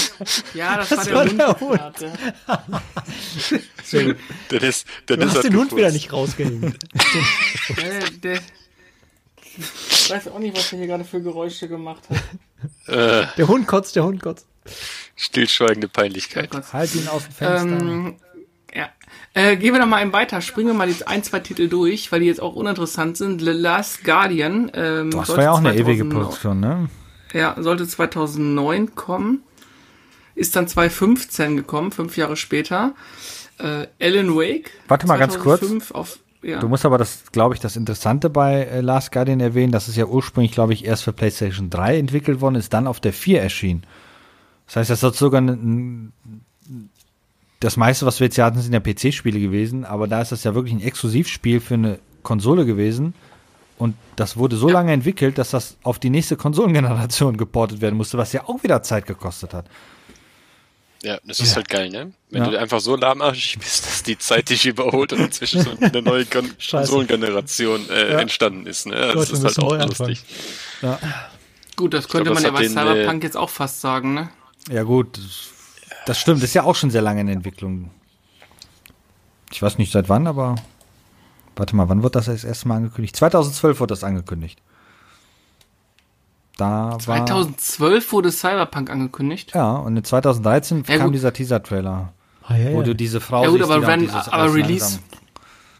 Ja, das, das war der war Hund. Der Hund. Sehr gut. Dennis, Dennis du hast den Hund wieder nicht rausgehängt. <laughs> der, der, ich weiß auch nicht, was er hier gerade für Geräusche gemacht hat. Äh, der Hund kotzt, der Hund kotzt. Stillschweigende Peinlichkeit. Halt ihn aus dem Fenster. Ähm, ja. Äh, gehen wir noch mal einen weiter. Springen wir mal die ein, zwei Titel durch, weil die jetzt auch uninteressant sind. The Last Guardian. Ähm, das war ja auch 2009, eine ewige Produktion, ne? Ja, sollte 2009 kommen. Ist dann 2015 gekommen, fünf Jahre später. Äh, Alan Wake. Warte mal ganz kurz. Auf ja. Du musst aber das, glaube ich, das Interessante bei äh, Last Guardian erwähnen, dass es ja ursprünglich, glaube ich, erst für PlayStation 3 entwickelt worden ist, dann auf der 4 erschien. Das heißt, das ist sogar ein, das meiste, was wir jetzt hier hatten, sind ja PC-Spiele gewesen, aber da ist das ja wirklich ein Exklusivspiel für eine Konsole gewesen. Und das wurde so ja. lange entwickelt, dass das auf die nächste Konsolengeneration <laughs> geportet werden musste, was ja auch wieder Zeit gekostet hat. Ja, das ist ja. halt geil, ne? Wenn ja. du einfach so lahmarschig bist, dass die Zeit dich überholt und inzwischen so eine neue Kon <laughs> Konsolengeneration äh, ja. entstanden ist, ne? Das Leute, ist halt auch lustig. Ja. Gut, das könnte glaub, man ja bei Cyberpunk äh, jetzt auch fast sagen, ne? Ja, gut. Das stimmt, das ist ja auch schon sehr lange in Entwicklung. Ich weiß nicht seit wann, aber warte mal, wann wird das das erste Mal angekündigt? 2012 wurde das angekündigt. Da 2012 wurde Cyberpunk angekündigt. Ja, und in 2013 ja, kam dieser Teaser-Trailer, ah, ja, ja. wo du diese Frau ja, gut, siehst, aber, wenn, aber Release.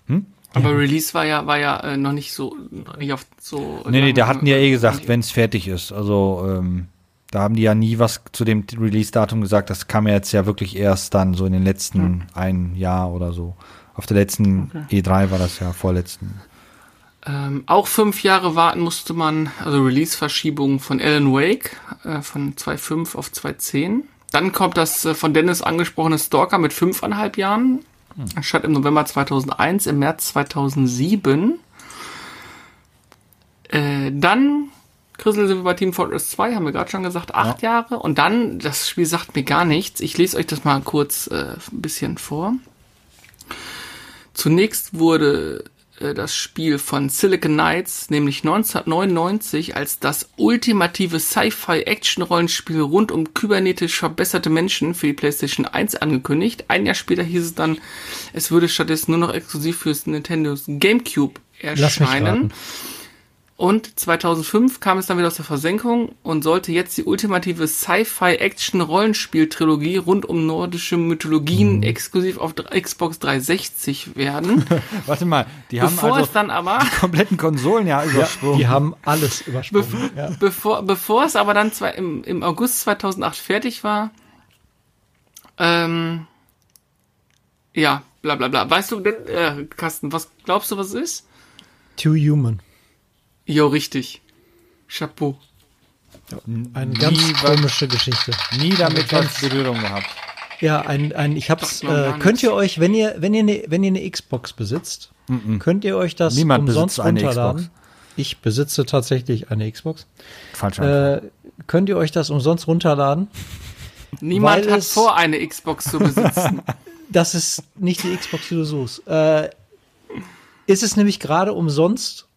Hm? Aber Release war ja, war ja äh, noch nicht so, nicht auf so. Nee, nee, da hatten die ja eh gesagt, wenn es fertig ist. Also, ähm, da haben die ja nie was zu dem Release-Datum gesagt. Das kam ja jetzt ja wirklich erst dann so in den letzten hm. ein Jahr oder so. Auf der letzten okay. E3 war das ja vorletzten. Ähm, auch fünf Jahre warten musste man, also Release-Verschiebung von Alan Wake äh, von 2.5 auf 2.10. Dann kommt das äh, von Dennis angesprochene Stalker mit fünfeinhalb Jahren, hm. anstatt im November 2001, im März 2007. Äh, dann Chrisel sind wir bei Team Fortress 2, haben wir gerade schon gesagt, acht ja. Jahre. Und dann, das Spiel sagt mir gar nichts. Ich lese euch das mal kurz äh, ein bisschen vor. Zunächst wurde das Spiel von Silicon Knights, nämlich 1999, als das ultimative Sci-Fi-Action-Rollenspiel rund um kybernetisch verbesserte Menschen für die PlayStation 1 angekündigt. Ein Jahr später hieß es dann, es würde stattdessen nur noch exklusiv fürs Nintendos GameCube erscheinen. Und 2005 kam es dann wieder aus der Versenkung und sollte jetzt die ultimative Sci-Fi-Action-Rollenspiel-Trilogie rund um nordische Mythologien mhm. exklusiv auf Xbox 360 werden. <laughs> Warte mal, die haben bevor also es dann aber die kompletten Konsolen ja übersprungen. Ja, die haben alles übersprungen. Be ja. bevor, bevor es aber dann zwei, im, im August 2008 fertig war, ähm, ja, bla bla bla. Weißt du denn, äh, Carsten, was glaubst du, was es ist? Too Human. Jo, richtig. Chapeau. Ja, eine nie ganz komische Geschichte. Nie damit was Berührung gehabt. Ja, ein, ein ich hab's, äh, könnt ihr euch, wenn ihr, wenn ihr eine, wenn ihr eine Xbox besitzt, mm -mm. könnt ihr euch das Niemand umsonst runterladen. Ich besitze tatsächlich eine Xbox. Falsch. Äh, könnt ihr euch das umsonst runterladen? Niemand hat vor, eine Xbox zu besitzen. <laughs> das ist nicht die Xbox, die du suchst. Äh, ist es nämlich gerade umsonst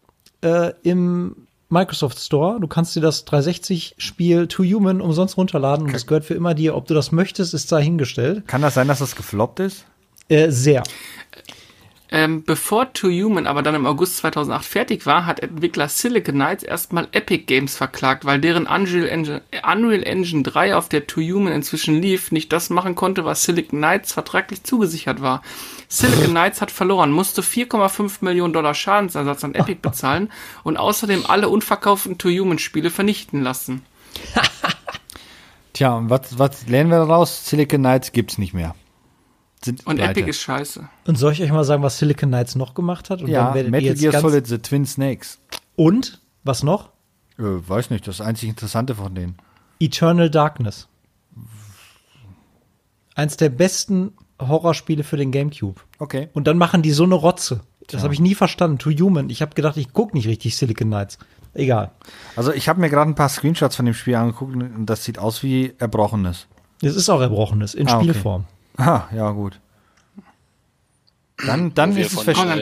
äh, im Microsoft Store. Du kannst dir das 360-Spiel To Human umsonst runterladen und das gehört für immer dir. Ob du das möchtest, ist dahingestellt. Kann das sein, dass das gefloppt ist? Äh, sehr. Ähm, bevor To Human aber dann im August 2008 fertig war, hat Entwickler Silicon Knights erstmal Epic Games verklagt, weil deren Unreal Engine, Unreal Engine 3 auf der To Human inzwischen lief, nicht das machen konnte, was Silicon Knights vertraglich zugesichert war. Silicon Knights hat verloren, musste 4,5 Millionen Dollar Schadensersatz an Epic bezahlen und außerdem alle unverkauften To Human Spiele vernichten lassen. <laughs> Tja, und was, was lernen wir daraus? Silicon Knights gibt's nicht mehr. Sind Und pleite. Epic ist scheiße. Und soll ich euch mal sagen, was Silicon Knights noch gemacht hat? Und Ja, Metal jetzt Gear ganz- Solid The Twin Snakes. Und, was noch? Äh, weiß nicht, das einzig Interessante von denen. Eternal Darkness. Eins der besten Horrorspiele für den Gamecube. Okay. Und dann machen die so eine Rotze. Das habe ich nie verstanden. To Human. Ich habe gedacht, ich guck nicht richtig Silicon Knights. Egal. Also ich habe mir gerade ein paar Screenshots von dem Spiel angeguckt und das sieht aus wie Erbrochenes. Es ist auch Erbrochenes in Ah, okay. Ah, ja, gut. Dann, dann wir ist es, von, verständ-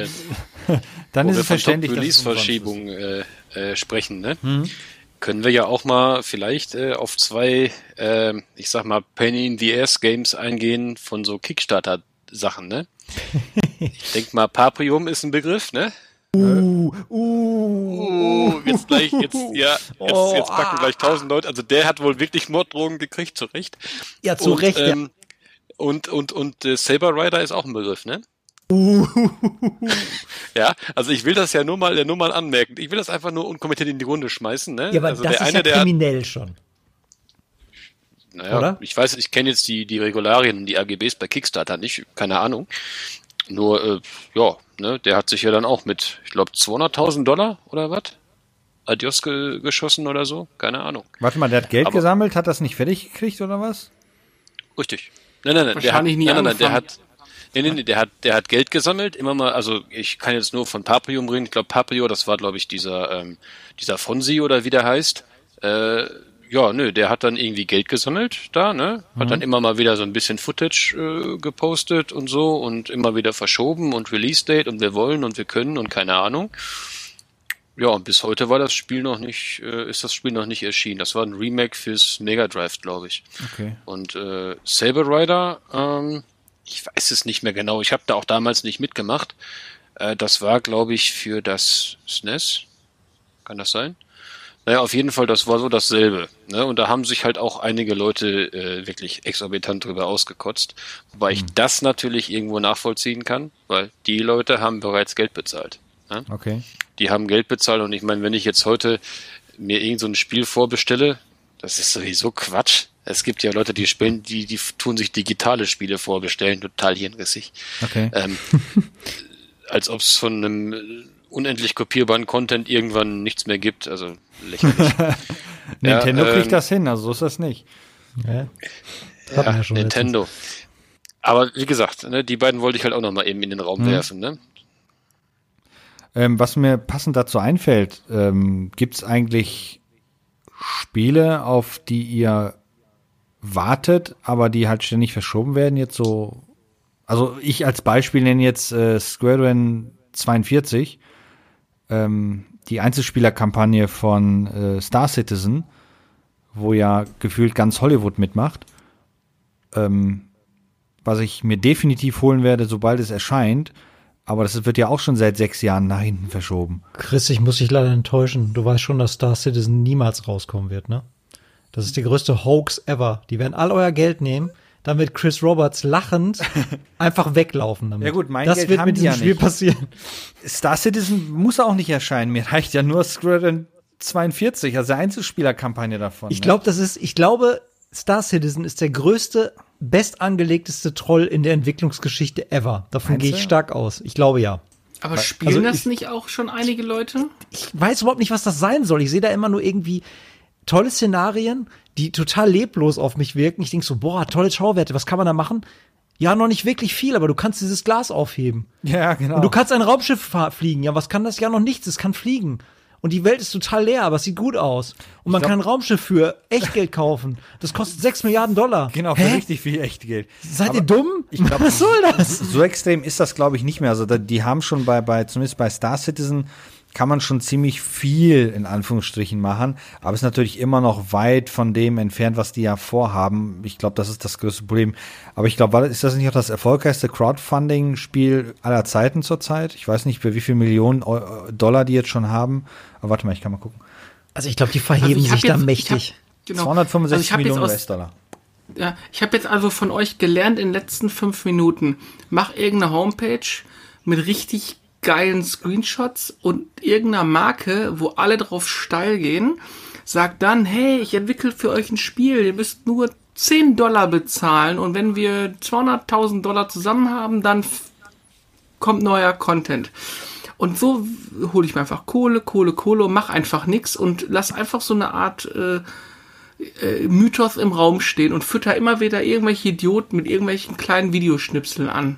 äh, <laughs> dann ist wir es von verständlich, dass es umsonst Top-Release-Verschiebung äh, äh, sprechen, ne? Können wir ja auch mal vielleicht äh, auf zwei, äh, ich sag mal, Penny in the Ass Games eingehen von so Kickstarter-Sachen, ne? <laughs> ich denk mal, Paprium ist ein Begriff, ne? Uh, uh, Oh, jetzt gleich, jetzt, ja, jetzt, <laughs> Oh, jetzt packen gleich tausend Leute. Also der hat wohl wirklich Morddrogen gekriegt, zu Recht. Ja, zu und, Recht. ja. Und, und, und äh, Saber Rider ist auch ein Begriff, ne? Uh. Ja, also ich will das ja nur mal, nur mal anmerken. Ich will das einfach nur unkommentiert in die Runde schmeißen, ne? Ja, aber also das der ist eine, ja kriminell schon. naja, oder? ich weiß, ich kenne jetzt die, die Regularien, die AGBs bei Kickstarter nicht, keine Ahnung. Nur, äh, ja, ne, der hat sich ja dann auch mit, ich glaube, 200.000 Dollar oder was? Adios ge geschossen oder so? Keine Ahnung. Warte mal, der hat Geld Aber- gesammelt, hat das nicht fertig gekriegt oder was? Richtig. Nein, nein, nein. Der hat, Wahrscheinlich nie nein, nein, nein, der hat, nee, nee, nee, der hat, der hat Geld gesammelt, immer mal, also ich kann jetzt nur von Paprium reden. Ich glaube, Paprio, das war, glaube ich, dieser, ähm, dieser Fonsi oder wie der heißt. Äh, ja, nö, der hat dann irgendwie Geld gesammelt da, ne? Hat dann immer mal wieder so ein bisschen Footage äh, gepostet und so und immer wieder verschoben und Release Date und wir wollen und wir können und keine Ahnung. Ja, und bis heute war das Spiel noch nicht, äh, ist das Spiel noch nicht erschienen. Das war ein Remake fürs Mega Drive, glaube ich. Okay. Und äh, Saber Rider, ähm, ich weiß es nicht mehr genau. Ich habe da auch damals nicht mitgemacht. Äh, das war, glaube ich, für das SNES. Kann das sein? Naja, auf jeden Fall, das war so dasselbe. Ne? Und da haben sich halt auch einige Leute äh, wirklich exorbitant drüber ausgekotzt. Wobei ich das natürlich irgendwo nachvollziehen kann, weil die Leute haben bereits Geld bezahlt. Ne? Okay. die haben Geld bezahlt und ich meine, wenn ich jetzt heute mir irgend so ein Spiel vorbestelle, das ist sowieso Quatsch. Es gibt ja Leute, die spielen, die, die tun sich digitale Spiele vorbestellen, total hirnrissig. Okay. Ähm, <laughs> als ob es von einem unendlich kopierbaren Content irgendwann nichts mehr gibt, also lächerlich. <laughs> Nintendo ähm, kriegt das hin, also so ist das nicht. Ja. Das ja, schon Nintendo. Aber wie gesagt, ne, die beiden wollte ich halt auch noch mal eben in den Raum werfen. Ne? Ähm, was mir passend dazu einfällt, ähm, gibt es eigentlich Spiele, auf die ihr wartet, aber die halt ständig verschoben werden? Jetzt so, also ich als Beispiel nenne jetzt äh, Squadron 42, ähm, die Einzelspielerkampagne von äh, Star Citizen, wo ja gefühlt ganz Hollywood mitmacht. Ähm, was ich mir definitiv holen werde, sobald es erscheint. Aber das wird ja auch schon seit sechs Jahren nach hinten verschoben. Chris, ich muss dich leider enttäuschen. Du weißt schon, dass Star Citizen niemals rauskommen wird, ne? Das ist der größte Hoax ever. Die werden all euer Geld nehmen, dann wird Chris Roberts lachend <laughs> einfach weglaufen damit. Ja gut, mein das Geld wird haben mit die diesem ja Spiel nicht. passieren. Star Citizen muss auch nicht erscheinen. Mir reicht ja nur Squadron 42, also Einzelspielerkampagne davon. Ich ne? glaube, das ist, ich glaube, Star Citizen ist der größte, bestangelegteste Troll in der Entwicklungsgeschichte ever. Davon gehe ich stark aus. Ich glaube ja. Aber spielen also das ich- nicht auch schon einige Leute? ich weiß überhaupt nicht, was das sein soll. Ich sehe da immer nur irgendwie tolle Szenarien, die total leblos auf mich wirken. Ich denke so, boah, tolle Schauwerte, was kann man da machen? Ja, noch nicht wirklich viel, aber du kannst dieses Glas aufheben. Ja, genau. Und du kannst ein Raumschiff fliegen. Ja, was kann das? Ja, noch nichts. Es kann fliegen. Und die Welt ist total leer, aber es sieht gut aus. Und man glaub- kann ein Raumschiff für Echtgeld kaufen. Das kostet 6 Milliarden Dollar. genau, für Hä? richtig viel Echtgeld. Seid ihr Aber dumm? Ich glaub, was soll das? So extrem ist das, glaube ich, nicht mehr. Also die haben schon bei, bei, zumindest bei Star Citizen, kann man schon ziemlich viel in Anführungsstrichen machen, aber ist natürlich immer noch weit von dem entfernt, was die ja vorhaben. Ich glaube, das ist das größte Problem. Aber ich glaube, ist das nicht auch das erfolgreichste Crowdfunding-Spiel aller Zeiten zurzeit? Ich weiß nicht, für wie viele Millionen Dollar die jetzt schon haben. Aber warte mal, ich kann mal gucken. Also ich glaube, die verheben also sich jetzt, da mächtig. Hab, genau. 265 also Millionen US-Dollar. Ja, ich habe jetzt also von euch gelernt in den letzten fünf Minuten. Mach irgendeine Homepage mit richtig geilen Screenshots und irgendeiner Marke, wo alle drauf steil gehen, sagt dann, hey, ich entwickle für euch ein Spiel, ihr müsst nur 10 Dollar bezahlen und wenn wir 200.000 Dollar zusammen haben, dann kommt neuer Content. Und so hole ich mir einfach Kohle, Kohle, Kohle und mach einfach nix und lass einfach so eine Art äh, äh, Mythos im Raum stehen und fütter immer wieder irgendwelche Idioten mit irgendwelchen kleinen Videoschnipseln an.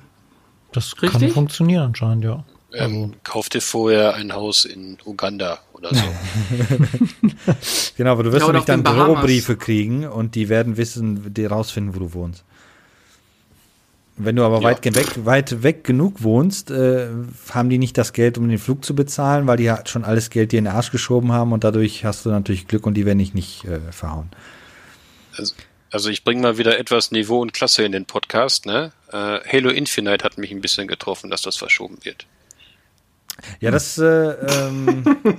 Das Richtig? kann funktionieren anscheinend, ja. Ähm, also. Kauf dir vorher ein Haus in Uganda oder so. <laughs> genau, aber du wirst ja, nämlich dann Drohbriefe kriegen und die werden wissen, die rausfinden, wo du wohnst. Wenn du aber ja. weit, weg, weit weg genug wohnst, äh, haben die nicht das Geld, um den Flug zu bezahlen, weil die ja schon alles Geld dir in den Arsch geschoben haben und dadurch hast du natürlich Glück und die werden dich nicht äh, verhauen. Also, also ich bringe mal wieder etwas Niveau und Klasse in den Podcast. Ne? Äh, Halo Infinite hat mich ein bisschen getroffen, dass das verschoben wird. Ja, das. Äh, ähm, <laughs>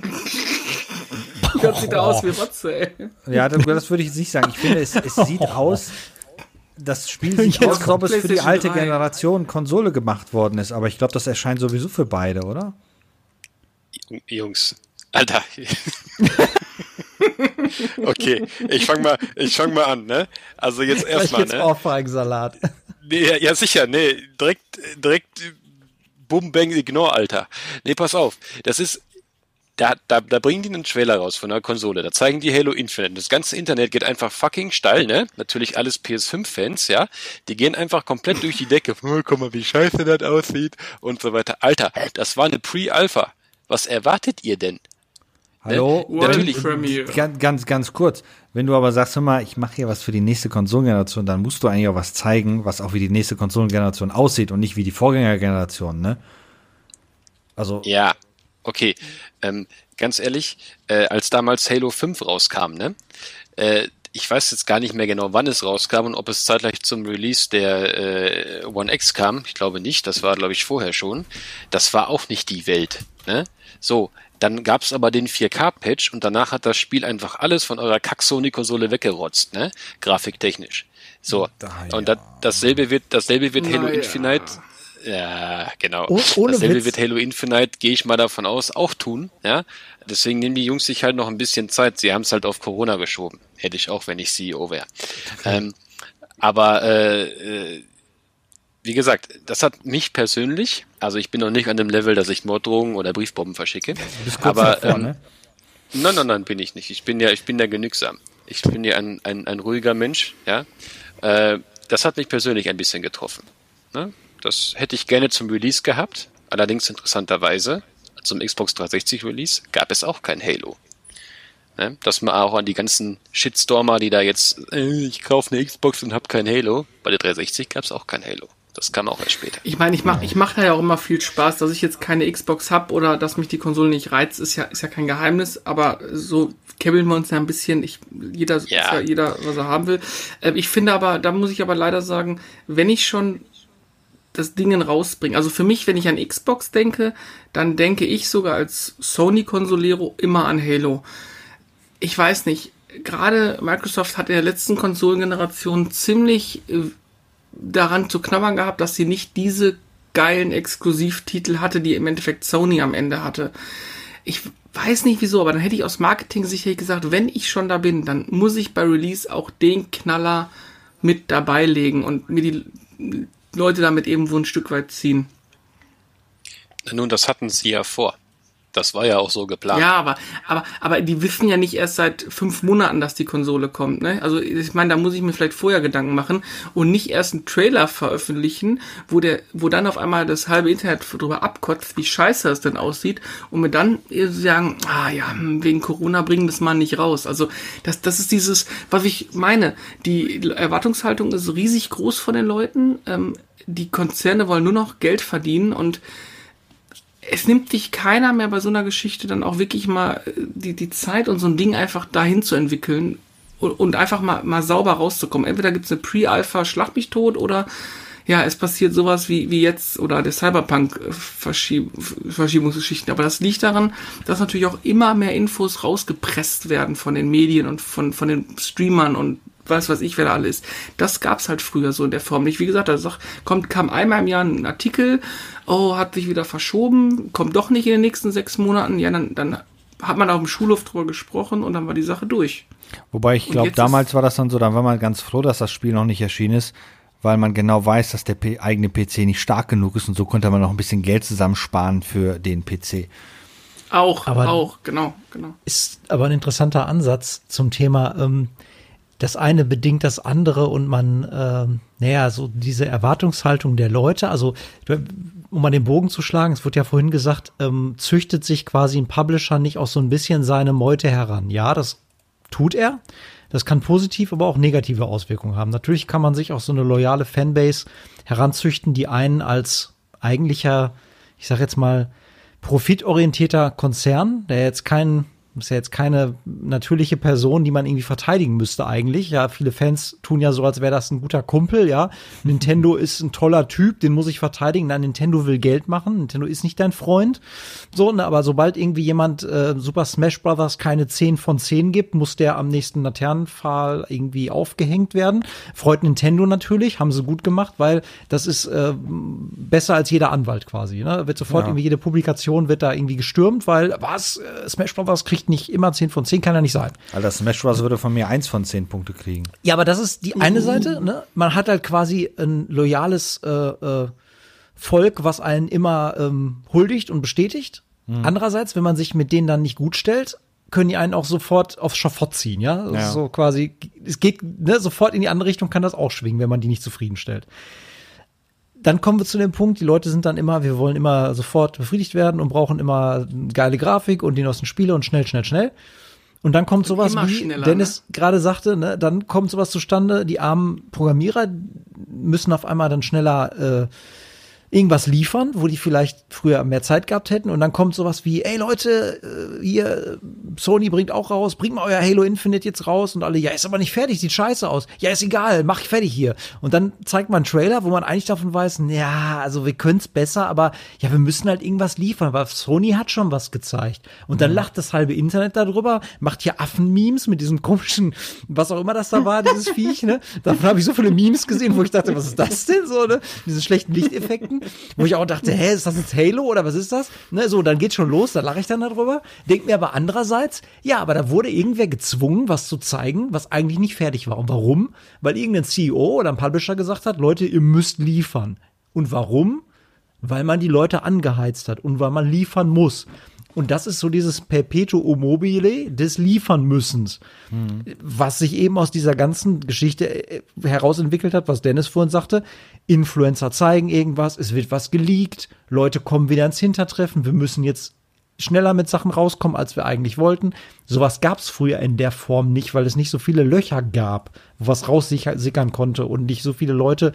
das sieht aus wie Rotze, ey. Ja, das, das würde ich jetzt nicht sagen. Ich finde, es, es sieht <laughs> aus. Das Spiel sieht Jetzt aus, als ob es für die alte 3. Generation Konsole gemacht worden ist, aber ich glaube, das erscheint sowieso für beide, oder? Jungs, Alter. <laughs> okay, ich fange mal, ich fang mal an, ne? Also jetzt erstmal, ne? Ohrfeigensalat. Nee, ja, sicher, nee, direkt, direkt Bum, Bang, Ignore, Alter. Nee, pass auf. Das ist, da, da, da bringen die einen Trailer raus von der Konsole. Da zeigen die Halo Infinite. Das ganze Internet geht einfach fucking steil, ne? Natürlich alles PS5-Fans, ja? Die gehen einfach komplett durch die Decke. Oh, guck mal, wie scheiße das aussieht und so weiter. Alter, das war eine Pre-Alpha. Was erwartet ihr denn? Hallo? Ne? Natürlich. Ganz, ganz, ganz kurz. Wenn du aber sagst, hör mal, ich mache hier was für die nächste Konsolengeneration, dann musst du eigentlich auch was zeigen, was auch wie die nächste Konsolengeneration aussieht und nicht wie die Vorgängergeneration, ne? Also. Ja, okay. Ähm, ganz ehrlich, äh, als damals Halo 5 rauskam, ne? Äh, ich weiß jetzt gar nicht mehr genau, wann es rauskam und ob es zeitgleich zum Release der äh, One X kam. Ich glaube nicht, das war, glaube ich, vorher schon. Das war auch nicht die Welt. Ne? So, dann gab es aber den 4K-Patch und danach hat das Spiel einfach alles von eurer Kack-Sony-Konsole weggerotzt, ne? Grafiktechnisch. So. Da, ja. Und das, dasselbe wird, dasselbe wird Halo ja. Infinite. Ja, genau. Oh, dasselbe Witz. wird Halo Infinite, gehe ich mal davon aus, auch tun, ja. Deswegen nehmen die Jungs sich halt noch ein bisschen Zeit. Sie haben es halt auf Corona geschoben. Hätte ich auch, wenn ich CEO wäre. Okay. Ähm, aber äh, äh wie gesagt, das hat mich persönlich, also ich bin noch nicht an dem Level, dass ich Morddrohungen oder Briefbomben verschicke. aber davor, ähm, ne? nein, nein, nein, bin ich nicht. Ich bin ja, ich bin ja genügsam. Ich bin ja ein, ein, ein ruhiger Mensch, ja. Äh, das hat mich persönlich ein bisschen getroffen. Ne? Das hätte ich gerne zum Release gehabt. Allerdings interessanterweise, zum Xbox 360 Release gab es auch kein Halo. Ne? Dass man auch an die ganzen Shitstormer, die da jetzt, äh, ich kaufe eine Xbox und habe kein Halo, bei der 360 gab es auch kein Halo. Das kam auch erst später. Ich meine, ich mache ich mach da ja auch immer viel Spaß, dass ich jetzt keine Xbox habe oder dass mich die Konsole nicht reizt, ist ja, ist ja kein Geheimnis, aber so kebbeln wir uns ja ein bisschen, ich, jeder, ja. ja jeder, was er haben will. Äh, ich finde aber, da muss ich aber leider sagen, wenn ich schon das Ding rausbringe, also für mich, wenn ich an Xbox denke, dann denke ich sogar als Sony-Konsolero immer an Halo. Ich weiß nicht, gerade Microsoft hat in der letzten Konsolengeneration ziemlich äh, daran zu knabbern gehabt, dass sie nicht diese geilen Exklusivtitel hatte, die im Endeffekt Sony am Ende hatte. Ich weiß nicht wieso, aber dann hätte ich aus Marketing sicherlich gesagt, wenn ich schon da bin, dann muss ich bei Release auch den Knaller mit dabei legen und mir die Leute damit irgendwo ein Stück weit ziehen. Nun, das hatten sie ja vor. Das war ja auch so geplant. Ja, aber, aber, aber die wissen ja nicht erst seit fünf Monaten, dass die Konsole kommt. Ne? Also ich meine, da muss ich mir vielleicht vorher Gedanken machen und nicht erst einen Trailer veröffentlichen, wo der, wo dann auf einmal das halbe Internet drüber abkotzt, wie scheiße es denn aussieht, und mir dann sagen, ah ja, hm, wegen Corona bringen das mal nicht raus. Also das, das ist dieses, was ich meine. Die Erwartungshaltung ist riesig groß von den Leuten. Ähm, die Konzerne wollen nur noch Geld verdienen und es nimmt sich keiner mehr bei so einer Geschichte dann auch wirklich mal äh, die, die Zeit und so ein Ding einfach dahin zu entwickeln und, und einfach mal, mal sauber rauszukommen. Entweder gibt es eine Pre-Alpha Schlag mich tot oder ja, es passiert sowas wie, wie jetzt oder der Cyberpunk-Verschiebungsgeschichten. Aber das liegt daran, dass natürlich auch immer mehr Infos rausgepresst werden von den Medien und von, von den Streamern und was weiß ich, wer da alles ist. Das gab's halt früher so in der Form nicht. Wie gesagt, da sagt, kommt, kam einmal im Jahr ein Artikel, oh, hat sich wieder verschoben, kommt doch nicht in den nächsten sechs Monaten. Ja, dann, dann hat man auf dem Schulhof drüber gesprochen und dann war die Sache durch. Wobei ich glaube, damals war das dann so, dann war man ganz froh, dass das Spiel noch nicht erschienen ist, weil man genau weiß, dass der P eigene PC nicht stark genug ist und so konnte man noch ein bisschen Geld zusammensparen für den PC. Auch, aber auch, genau, genau. Ist aber ein interessanter Ansatz zum Thema, ähm, das eine bedingt das andere und man, äh, naja, so diese Erwartungshaltung der Leute, also um mal den Bogen zu schlagen, es wurde ja vorhin gesagt, ähm, züchtet sich quasi ein Publisher nicht auch so ein bisschen seine Meute heran. Ja, das tut er. Das kann positiv, aber auch negative Auswirkungen haben. Natürlich kann man sich auch so eine loyale Fanbase heranzüchten, die einen als eigentlicher, ich sag jetzt mal, profitorientierter Konzern, der jetzt keinen ist ja jetzt keine natürliche Person, die man irgendwie verteidigen müsste eigentlich. Ja, viele Fans tun ja so, als wäre das ein guter Kumpel, ja. <laughs> Nintendo ist ein toller Typ, den muss ich verteidigen. Nein, Nintendo will Geld machen. Nintendo ist nicht dein Freund. So, ne, aber sobald irgendwie jemand äh, Super Smash Brothers keine 10 von 10 gibt, muss der am nächsten Laternenpfahl irgendwie aufgehängt werden. Freut Nintendo natürlich, haben sie gut gemacht, weil das ist äh, besser als jeder Anwalt quasi. Ne? Wird sofort ja. irgendwie jede Publikation wird da irgendwie gestürmt, weil was, äh, Smash Brothers kriegt kriegt nicht immer 10 von 10, kann er nicht sein. Alter, Smash Bros. würde von mir 1 von 10 Punkte kriegen. Ja, aber das ist die eine Seite, ne? Man hat halt quasi ein loyales äh, äh, Volk, was einen immer ähm, huldigt und bestätigt. Mhm. Andererseits, wenn man sich mit denen dann nicht gut stellt, können die einen auch sofort aufs Schafott ziehen, ja? ja. So quasi, es geht ne, sofort in die andere Richtung, kann das auch schwingen, wenn man die nicht zufriedenstellt dann kommen wir zu dem Punkt, die Leute sind dann immer, wir wollen immer sofort befriedigt werden und brauchen immer geile Grafik und die neuesten Spiele und schnell, schnell, schnell. Und dann kommt sowas, wie Dennis ne? gerade sagte, ne, dann kommt sowas zustande, die armen Programmierer müssen auf einmal dann schneller äh, irgendwas liefern, wo die vielleicht früher mehr Zeit gehabt hätten und dann kommt sowas wie, ey Leute, äh, hier, Sony bringt auch raus, bringt mal euer Halo Infinite jetzt raus und alle, ja, ist aber nicht fertig, sieht scheiße aus. Ja, ist egal, mach ich fertig hier. Und dann zeigt man einen Trailer, wo man eigentlich davon weiß, ja, also wir können's besser, aber ja, wir müssen halt irgendwas liefern, weil Sony hat schon was gezeigt. Und dann mhm. lacht das halbe Internet darüber, macht hier Affen-Memes mit diesem komischen, was auch immer das da war, dieses Viech, ne? Davon habe ich so viele Memes gesehen, wo ich dachte, was ist das denn so, ne? Diese schlechten Lichteffekten wo ich auch dachte, hä, ist das jetzt Halo oder was ist das? Ne, so, dann geht's schon los, da lache ich dann darüber. Denk mir aber andererseits, ja, aber da wurde irgendwer gezwungen, was zu zeigen, was eigentlich nicht fertig war. Und warum? Weil irgendein CEO oder ein Publisher gesagt hat, Leute, ihr müsst liefern. Und warum? Weil man die Leute angeheizt hat und weil man liefern muss. Und das ist so dieses Perpetuum mobile des Liefernmüssens, mhm. was sich eben aus dieser ganzen Geschichte äh, herausentwickelt hat, was Dennis vorhin sagte. Influencer zeigen irgendwas, es wird was geleakt, Leute kommen wieder ins Hintertreffen, wir müssen jetzt schneller mit Sachen rauskommen, als wir eigentlich wollten. Sowas gab es früher in der Form nicht, weil es nicht so viele Löcher gab, was raussickern konnte und nicht so viele Leute,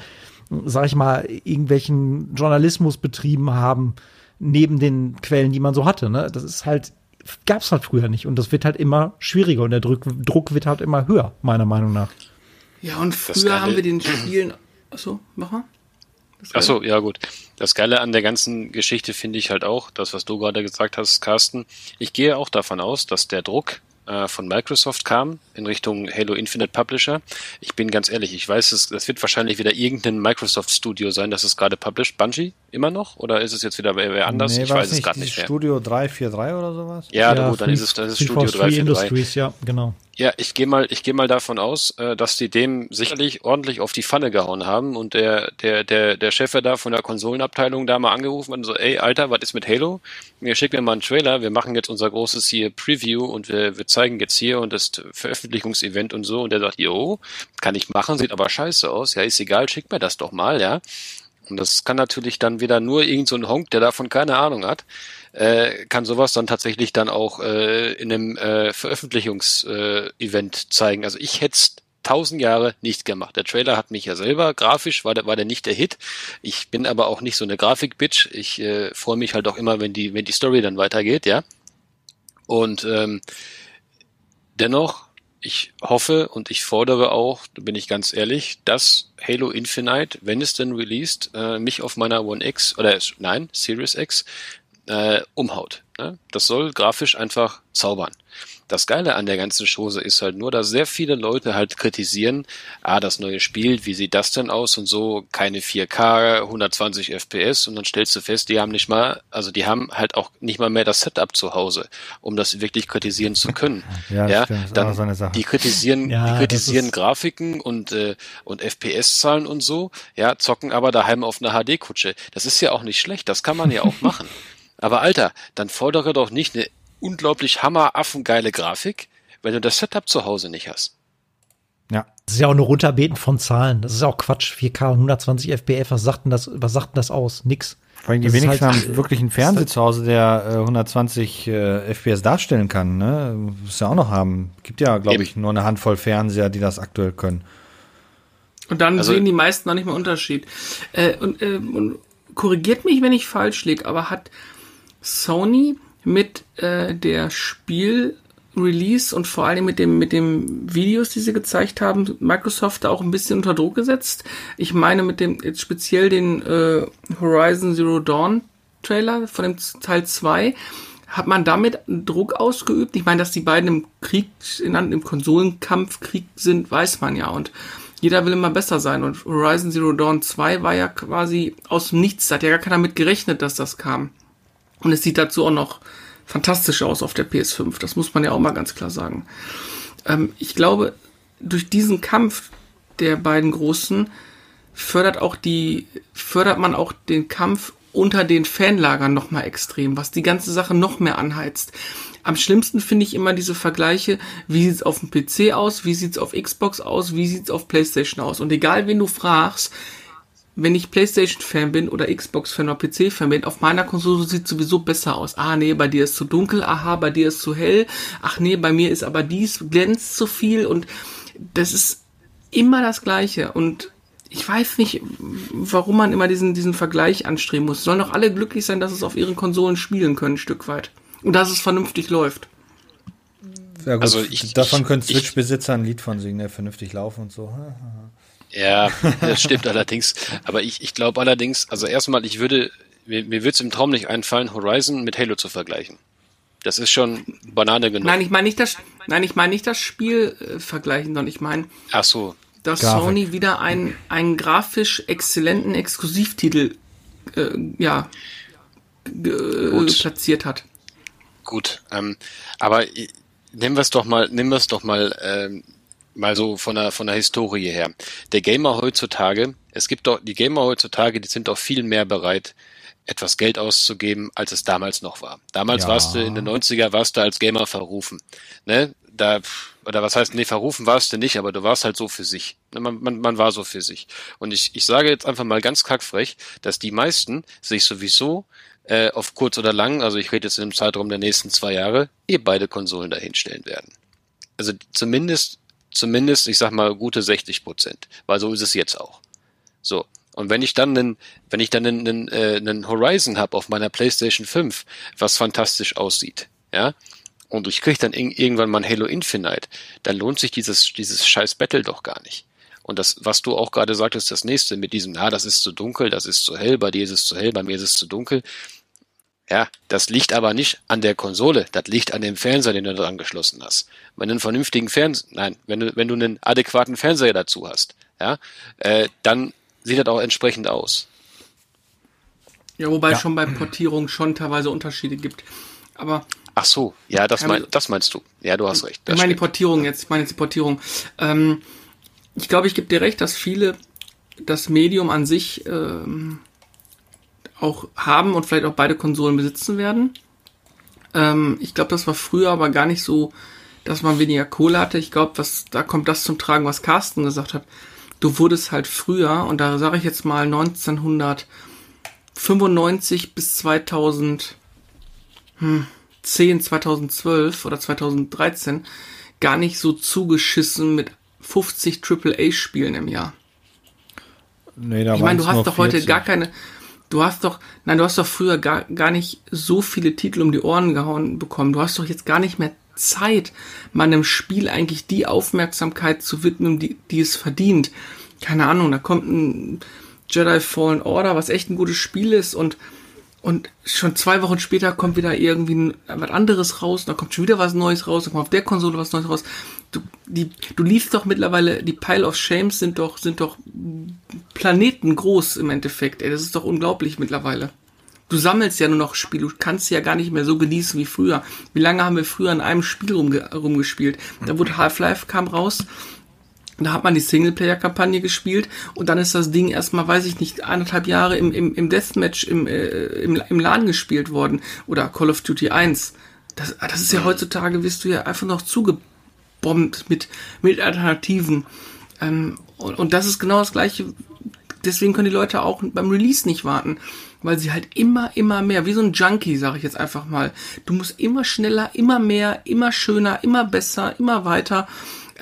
sag ich mal, irgendwelchen Journalismus betrieben haben neben den Quellen, die man so hatte. Ne? Das ist halt, gab es halt früher nicht. Und das wird halt immer schwieriger und der Druck, Druck wird halt immer höher, meiner Meinung nach. Ja, und früher haben wir den Spielen. Achso, mach mal. Achso, ja gut. Das Geile an der ganzen Geschichte finde ich halt auch, das, was du gerade gesagt hast, Carsten. Ich gehe auch davon aus, dass der Druck äh, von Microsoft kam in Richtung Halo Infinite Publisher. Ich bin ganz ehrlich, ich weiß, es, das wird wahrscheinlich wieder irgendein Microsoft Studio sein, das es gerade published. Bungie immer noch? Oder ist es jetzt wieder wer, wer anders? Nee, ich weiß es gerade nicht mehr. Studio 343 oder sowas? Ja, ja gut, dann ist es das ist Studio 343. Industries, ja, genau. Ja, ich gehe mal, ich gehe mal davon aus, äh, dass die dem sicherlich ordentlich auf die Pfanne gehauen haben und der, der, der, der Chef da von der Konsolenabteilung da mal angerufen hat und so, ey, Alter, was ist mit Halo? Mir schickt mir mal einen Trailer, wir machen jetzt unser großes hier Preview und wir, wir zeigen jetzt hier und das Veröffentlichungsevent und so und der sagt, jo, kann ich machen, sieht aber scheiße aus, ja, ist egal, schickt mir das doch mal, ja. Und das kann natürlich dann wieder nur irgend so Honk, der davon keine Ahnung hat, äh, kann sowas dann tatsächlich dann auch äh, in einem äh, Veröffentlichungsevent äh, zeigen. Also ich hätte tausend Jahre nicht gemacht. Der Trailer hat mich ja selber grafisch, war der, war der nicht der Hit. Ich bin aber auch nicht so eine Grafik-Bitch. Ich äh, freue mich halt auch immer, wenn die, wenn die Story dann weitergeht, ja. Und ähm, dennoch, ich hoffe und ich fordere auch, da bin ich ganz ehrlich, dass Halo Infinite, wenn es denn released, äh, mich auf meiner One X oder nein, Series X äh, umhaut. Ne? Das soll grafisch einfach zaubern. Das Geile an der ganzen Chose ist halt nur, dass sehr viele Leute halt kritisieren, ah, das neue Spiel, wie sieht das denn aus und so, keine 4K, 120 FPS und dann stellst du fest, die haben nicht mal, also die haben halt auch nicht mal mehr das Setup zu Hause, um das wirklich kritisieren zu können. <laughs> ja, ja stimmt, dann so eine Sache. die kritisieren, Ja, die kritisieren Grafiken und äh, und FPS-Zahlen und so, ja, zocken aber daheim auf einer HD-Kutsche. Das ist ja auch nicht schlecht, das kann man ja auch <laughs> machen. Aber Alter, dann fordere doch nicht eine unglaublich hammeraffengeile Grafik, wenn du das Setup zu Hause nicht hast. Ja. Das ist ja auch nur Runterbeten von Zahlen. Das ist auch Quatsch. 4K und 120 FPS, was sagt denn das, was sagt denn das aus? Nix. Vor allem die Das wenigsten halt- haben wirklich einen Fernseher <laughs> zu Hause, der äh, 120 äh, FPS darstellen kann. Ne? Muss ja auch noch haben. Gibt ja, glaube ich, nur eine Handvoll Fernseher, die das aktuell können. Und dann Also- sehen die meisten noch nicht mal Unterschied. Äh, und, äh, und korrigiert mich, wenn ich falsch liege, aber hat Sony mit äh, der Spiel-Release und vor allem mit dem mit dem Videos, die sie gezeigt haben, Microsoft da auch ein bisschen unter Druck gesetzt. Ich meine mit dem jetzt speziell den äh, Horizon Zero Dawn Trailer von dem Teil 2 hat man damit Druck ausgeübt? Ich meine, dass die beiden im Krieg, in, im Konsolenkampfkrieg sind, weiß man ja. Und jeder will immer besser sein. Und Horizon Zero Dawn 2 war ja quasi aus dem Nichts. Da hat ja gar keiner mit gerechnet, dass das kam. Und es sieht dazu auch noch fantastisch aus auf der PS5. Das muss man ja auch mal ganz klar sagen. Ähm, ich glaube, durch diesen Kampf der beiden Großen fördert auch die, fördert man auch den Kampf unter den Fanlagern noch mal extrem, was die ganze Sache noch mehr anheizt. Am schlimmsten finde ich immer diese Vergleiche, wie sieht's auf dem PC aus, wie sieht's auf Xbox aus, wie sieht's auf PlayStation aus. Und egal wen du fragst, wenn ich PlayStation-Fan bin oder Xbox-Fan oder PC-Fan bin, auf meiner Konsole sieht sowieso besser aus. Ah, nee, bei dir ist zu dunkel, aha, bei dir ist zu hell, ach nee, bei mir ist aber dies, glänzt zu viel und das ist immer das Gleiche und ich weiß nicht, warum man immer diesen, diesen Vergleich anstreben muss. Sollen doch alle glücklich sein, dass es auf ihren Konsolen spielen können, ein Stück weit. Und dass es vernünftig läuft. Ja, gut. Also ich- Davon können Switch-Besitzer ein Lied von singen, der vernünftig laufen und so. Ja, das stimmt allerdings. Aber ich, ich glaube allerdings, also erstmal, ich würde, mir, mir würde es im Traum nicht einfallen, Horizon mit Halo zu vergleichen. Das ist schon Banane genug. Nein, ich meine nicht das, nein, ich meine nicht das Spiel äh, vergleichen, sondern ich meine, Ach so, dass Grafik. Sony wieder einen, einen grafisch exzellenten Exklusivtitel äh, ja, Gut. platziert hat. gut. Ähm, aber i- nehmen wir es doch mal, nehmen wir es doch mal, ähm, mal so von der, von der Historie her. Der Gamer heutzutage, es gibt doch, die Gamer heutzutage, die sind doch viel mehr bereit, etwas Geld auszugeben, als es damals noch war. Damals Ja. warst du in den 90er, warst du als Gamer verrufen. Ne? Da, oder was heißt, nee, verrufen warst du nicht, aber du warst halt so für sich. Ne, Man, man, man war so für sich. Und ich, ich sage jetzt einfach mal ganz kackfrech, dass die meisten sich sowieso äh, auf kurz oder lang, also ich rede jetzt im Zeitraum der nächsten zwei Jahre, eh beide Konsolen dahinstellen werden. Also zumindest, zumindest, ich sag mal, gute 60 Prozent. Weil so ist es jetzt auch. So. Und wenn ich dann einen, wenn ich dann einen, einen, äh, einen Horizon habe auf meiner PlayStation 5, was fantastisch aussieht, ja, und ich krieg dann ir- irgendwann mal ein Halo Infinite, dann lohnt sich dieses, dieses scheiß Battle doch gar nicht. Und das, was du auch gerade sagtest, das nächste mit diesem, ja, das ist zu dunkel, das ist zu hell, bei dir ist es zu hell, bei mir ist es zu dunkel. Ja, das liegt aber nicht an der Konsole, das liegt an dem Fernseher, den du da angeschlossen hast. Wenn du einen vernünftigen Fernseher, nein, wenn du, wenn du einen adäquaten Fernseher dazu hast, ja, äh, dann sieht das auch entsprechend aus. Ja, wobei Ja. schon bei Portierung schon teilweise Unterschiede gibt. Aber Ach so, ja, das, mein, das meinst du. Ja, du hast recht. ich Das meine die. Portierung jetzt, ich meine jetzt die Portierung. Ähm, ich glaube, ich gebe dir recht, dass viele das Medium an sich ähm, auch haben und vielleicht auch beide Konsolen besitzen werden. Ähm, ich glaube, das war früher aber gar nicht so, dass man weniger Kohle hatte. Ich glaube, was da kommt das zum Tragen, was Carsten gesagt hat. Du wurdest halt früher, und da sage ich jetzt mal 1995 bis 2010, 2012 oder 2013 gar nicht so zugeschissen mit 50 AAA-Spielen im Jahr. Nee, da Ich meine, du hast doch heute 14. gar keine. Du hast doch, nein, du hast doch früher gar, gar nicht so viele Titel um die Ohren gehauen bekommen. Du hast doch jetzt gar nicht mehr Zeit, meinem Spiel eigentlich die Aufmerksamkeit zu widmen, die, die es verdient. Keine Ahnung, da kommt ein Jedi Fallen Order, was echt ein gutes Spiel ist und und schon zwei Wochen später kommt wieder irgendwie was anderes raus, dann kommt schon wieder was Neues raus, dann kommt auf der Konsole was Neues raus. Du, die, du liest doch mittlerweile, die Pile of Shames sind doch, sind doch Planeten groß im Endeffekt, ey. Das ist doch unglaublich mittlerweile. Du sammelst ja nur noch Spiele, du kannst sie ja gar nicht mehr so genießen wie früher. Wie lange haben wir früher an einem Spiel rumge rumgespielt? Da wurde Half-Life kam raus, da hat man die Singleplayer-Kampagne gespielt und dann ist das Ding erstmal, weiß ich nicht, eineinhalb Jahre im, im, im Deathmatch im, äh, im, im Laden gespielt worden. Oder Call of Duty 1. Das, das ist ja heutzutage, wirst du ja einfach noch zugebombt mit, mit Alternativen. Ähm, und, und das ist genau das gleiche. Deswegen können die Leute auch beim Release nicht warten. Weil sie halt immer, immer mehr, wie so ein Junkie, sage ich jetzt einfach mal. Du musst immer schneller, immer mehr, immer schöner, immer besser, immer weiter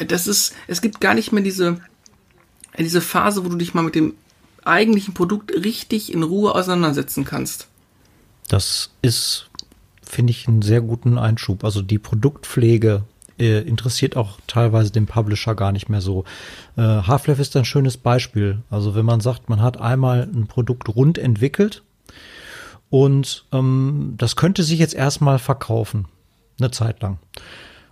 das ist, es gibt gar nicht mehr diese, diese Phase, wo du dich mal mit dem eigentlichen Produkt richtig in Ruhe auseinandersetzen kannst. Das ist, finde ich, einen sehr guten Einschub. Also die Produktpflege äh, interessiert auch teilweise den Publisher gar nicht mehr so. Äh, Half-Life ist ein schönes Beispiel. Also wenn man sagt, man hat einmal ein Produkt rund entwickelt und ähm, das könnte sich jetzt erstmal verkaufen, eine Zeit lang.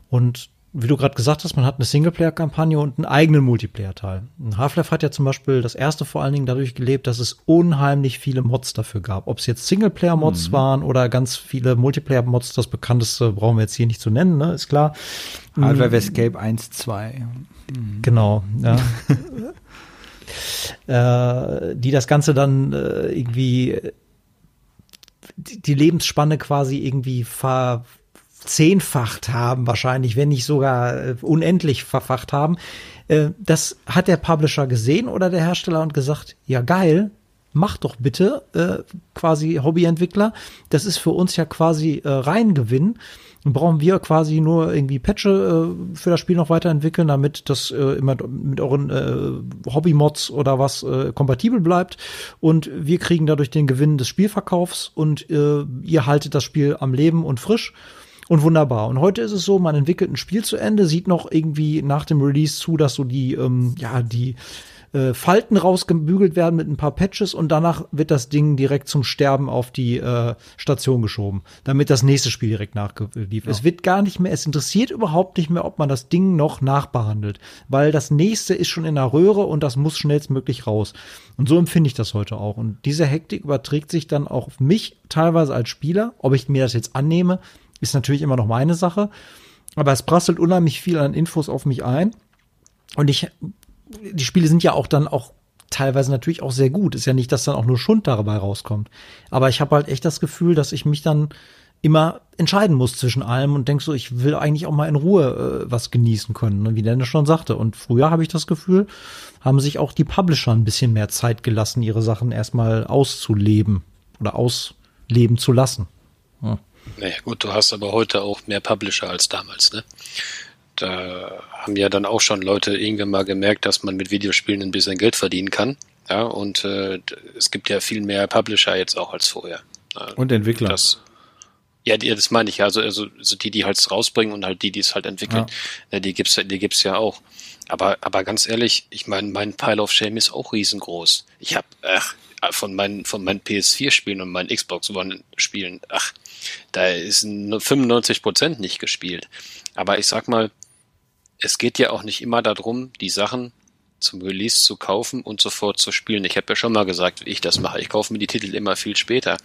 Und wie du gerade gesagt hast, man hat eine Singleplayer-Kampagne und einen eigenen Multiplayer-Teil. Half-Life hat ja zum Beispiel das erste vor allen Dingen dadurch gelebt, dass es unheimlich viele Mods dafür gab. Ob es jetzt Singleplayer-Mods mhm. waren oder ganz viele Multiplayer-Mods, das bekannteste brauchen wir jetzt hier nicht zu nennen, ne? ist klar. Half-Life Escape 1, 2. Mhm. Genau, ja. <laughs> äh, die das Ganze dann äh, irgendwie die, die Lebensspanne quasi irgendwie ver zehnfacht haben, wahrscheinlich, wenn nicht sogar äh, unendlich verfacht haben. Äh, das hat der Publisher gesehen oder der Hersteller und gesagt, ja geil, mach doch bitte, äh, quasi Hobbyentwickler. Das ist für uns ja quasi äh, Reingewinn. Dann brauchen wir quasi nur irgendwie Patche äh, für das Spiel noch weiterentwickeln, damit das äh, immer mit euren äh, Hobby-Mods oder was äh, kompatibel bleibt. Und wir kriegen dadurch den Gewinn des Spielverkaufs und äh, ihr haltet das Spiel am Leben und frisch. Und wunderbar. Und heute ist es so, man entwickelt ein Spiel zu Ende, sieht noch irgendwie nach dem Release zu, dass so die, ähm, ja, die äh, Falten rausgebügelt werden mit ein paar Patches und danach wird das Ding direkt zum Sterben auf die äh, Station geschoben, damit das nächste Spiel direkt nachgeliefert. Ja. Es wird gar nicht mehr, es interessiert überhaupt nicht mehr, ob man das Ding noch nachbehandelt, weil das nächste ist schon in der Röhre und das muss schnellstmöglich raus. Und so empfinde ich das heute auch. Und diese Hektik überträgt sich dann auch auf mich teilweise als Spieler, ob ich mir das jetzt annehme, ist natürlich immer noch meine Sache. Aber es prasselt unheimlich viel an Infos auf mich ein. Und ich, die Spiele sind ja auch dann auch teilweise natürlich auch sehr gut. Ist ja nicht, dass dann auch nur Schund dabei rauskommt. Aber ich habe halt echt das Gefühl, dass ich mich dann immer entscheiden muss zwischen allem und denk so, ich will eigentlich auch mal in Ruhe äh, was genießen können, ne, wie Dennis schon sagte. Und früher habe ich das Gefühl, haben sich auch die Publisher ein bisschen mehr Zeit gelassen, ihre Sachen erstmal auszuleben oder ausleben zu lassen. Ja. Naja, gut, du hast aber heute auch mehr Publisher als damals, ne? Da haben ja dann auch schon Leute irgendwann mal gemerkt, dass man mit Videospielen ein bisschen Geld verdienen kann. Ja, und äh, es gibt ja viel mehr Publisher jetzt auch als vorher. Und Entwickler. Das, ja, die, das meine ich ja. Also, also, also die, die halt rausbringen und halt die, die es halt entwickeln, ja. die gibt's, die gibt's ja auch. Aber, aber ganz ehrlich, ich meine, mein Pile of Shame ist auch riesengroß. Ich habe von meinen, von meinen PS4-Spielen und meinen Xbox One-Spielen, ach, da ist nur 95 Prozent nicht gespielt. Aber ich sag mal, es geht ja auch nicht immer darum, die Sachen zum Release zu kaufen und sofort zu spielen. Ich habe ja schon mal gesagt, wie ich das mache. Ich kaufe mir die Titel immer viel später.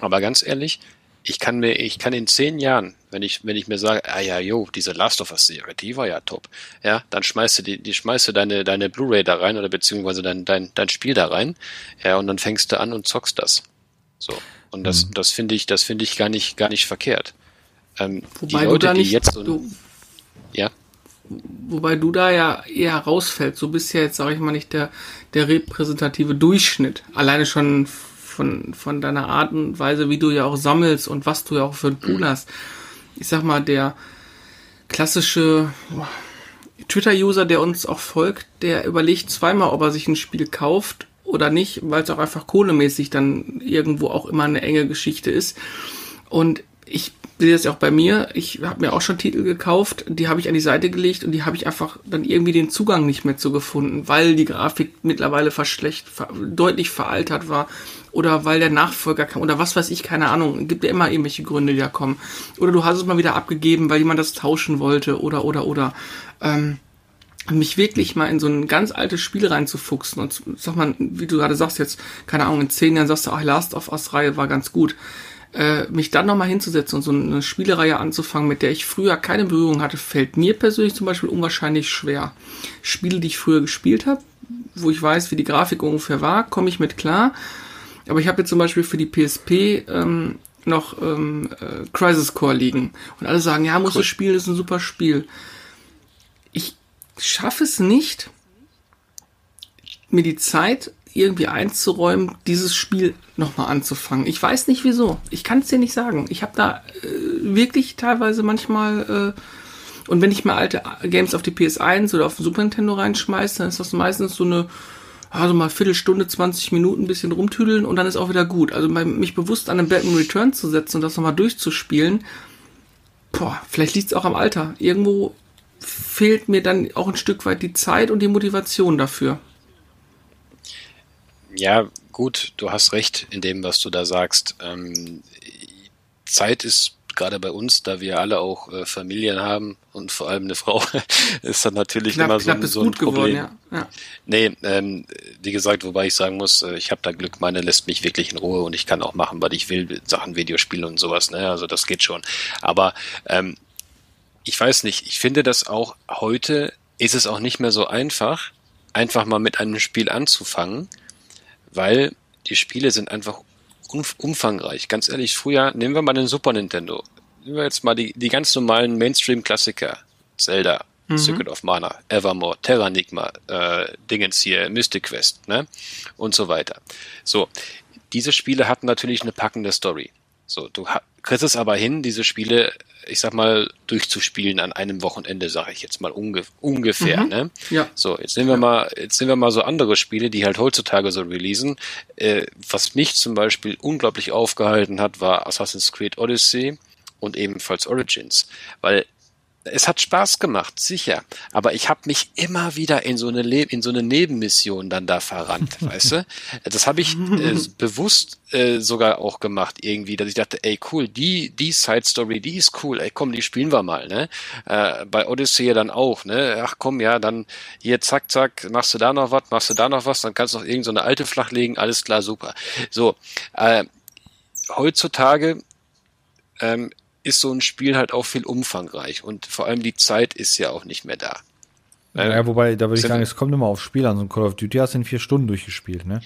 Aber ganz ehrlich, ich kann mir, ich kann in zehn Jahren, wenn ich, wenn ich mir sage, ah ja, jo, diese Last of Us Serie, die war ja top, ja, dann schmeißt du die, die schmeißt du deine, deine Blu-ray da rein oder beziehungsweise dein, dein, dein Spiel da rein, ja, und dann fängst du an und zockst das. So. Und das, mhm. das finde ich, das finde ich gar nicht, gar nicht verkehrt. Ähm, Wobei die Leute, du da nicht, die jetzt so, du, ja. Wobei du da ja eher rausfällst. So bist ja jetzt, sage ich mal, nicht der, der repräsentative Durchschnitt. Alleine schon von, von deiner Art und Weise, wie du ja auch sammelst und was du ja auch für einen Pool hast. Ich sag mal, der klassische Twitter-User, der uns auch folgt, der überlegt zweimal, ob er sich ein Spiel kauft oder nicht, weil es auch einfach kohlemäßig dann irgendwo auch immer eine enge Geschichte ist. Und ich sehe das ja auch bei mir. Ich habe mir auch schon Titel gekauft, die habe ich an die Seite gelegt und die habe ich einfach dann irgendwie den Zugang nicht mehr zu gefunden, weil die Grafik mittlerweile verschlecht, deutlich veraltert war oder weil der Nachfolger kam oder was weiß ich, keine Ahnung. Gibt ja immer irgendwelche Gründe, die da kommen. Oder du hast es mal wieder abgegeben, weil jemand das tauschen wollte oder oder oder. Ähm, mich wirklich mal in so ein ganz altes Spiel reinzufuchsen und sag mal, wie du gerade sagst jetzt, keine Ahnung, in zehn Jahren sagst du, ach, Last of Us Reihe war ganz gut äh, mich dann nochmal hinzusetzen und so eine Spielereihe anzufangen, mit der ich früher keine Berührung hatte, fällt mir persönlich zum Beispiel unwahrscheinlich schwer. Spiele, die ich früher gespielt habe, wo ich weiß, wie die Grafik ungefähr war, komme ich mit klar. Aber ich habe jetzt zum Beispiel für die PSP ähm, noch ähm, äh, Crisis Core liegen. Und alle sagen, ja, muss cool. du spielen, ist ein super Spiel. Ich schaffe es nicht, mir die Zeit irgendwie einzuräumen, dieses Spiel nochmal anzufangen. Ich weiß nicht wieso. Ich kann es dir nicht sagen. Ich habe da äh, wirklich teilweise manchmal äh, und wenn ich mal alte Games auf die PS1 oder auf den Super Nintendo reinschmeiße, dann ist das meistens so eine also mal Viertelstunde, 20 Minuten ein bisschen rumtüdeln und dann ist auch wieder gut. Also mich bewusst an einem Batman Return zu setzen und das nochmal durchzuspielen, boah, vielleicht liegt es auch am Alter. Irgendwo fehlt mir dann auch ein Stück weit die Zeit und die Motivation dafür. Ja, gut, du hast recht in dem, was du da sagst. Ähm, Zeit ist gerade bei uns, da wir alle auch äh, Familien haben und vor allem eine Frau, <laughs> ist dann natürlich knapp, immer so, ein, so ein Problem. Geworden, ja. Ja. Nee, ähm, wie gesagt, wobei ich sagen muss, äh, ich habe da Glück, meine lässt mich wirklich in Ruhe und ich kann auch machen, was ich will, Sachen Videospiele und sowas, ne? Also das geht schon. Aber ähm, ich weiß nicht, ich finde das auch heute ist es auch nicht mehr so einfach, einfach mal mit einem Spiel anzufangen, weil die Spiele sind einfach umfangreich. Ganz ehrlich, früher, nehmen wir mal den Super Nintendo. Nehmen wir jetzt mal die, die ganz normalen Mainstream-Klassiker. Zelda, mhm. Secret of Mana, Evermore, Terranigma, äh, Dingens hier, Mystic Quest, ne? Und so weiter. So, diese Spiele hatten natürlich eine packende Story. So, du kriegst es aber hin, diese Spiele ich sag mal, durchzuspielen an einem Wochenende, sage ich jetzt mal unge ungefähr. Mhm. Ne? Ja. So, jetzt nehmen wir mal, jetzt nehmen wir mal so andere Spiele, die halt heutzutage so releasen. Äh, was mich zum Beispiel unglaublich aufgehalten hat, war Assassin's Creed Odyssey und ebenfalls Origins, weil es hat Spaß gemacht, sicher. Aber ich habe mich immer wieder in so eine Le in so eine Nebenmission dann da verrannt, <laughs> weißt du? Das habe ich äh, <laughs> bewusst äh, sogar auch gemacht irgendwie, dass ich dachte, ey cool, die die Side Story, die ist cool, ey komm, die spielen wir mal, ne? Äh, bei Odyssey dann auch, ne? Ach komm, ja, dann hier zack zack, machst du da noch was, machst du da noch was, dann kannst du noch irgend so eine alte flachlegen, alles klar, super. So, äh, heutzutage ähm, ist so ein Spiel halt auch viel umfangreich und vor allem die Zeit ist ja auch nicht mehr da. Ja, wobei, da würde ich sagen, es kommt immer aufs Spiel an. So ein Call of Duty hast du in vier Stunden durchgespielt, ne?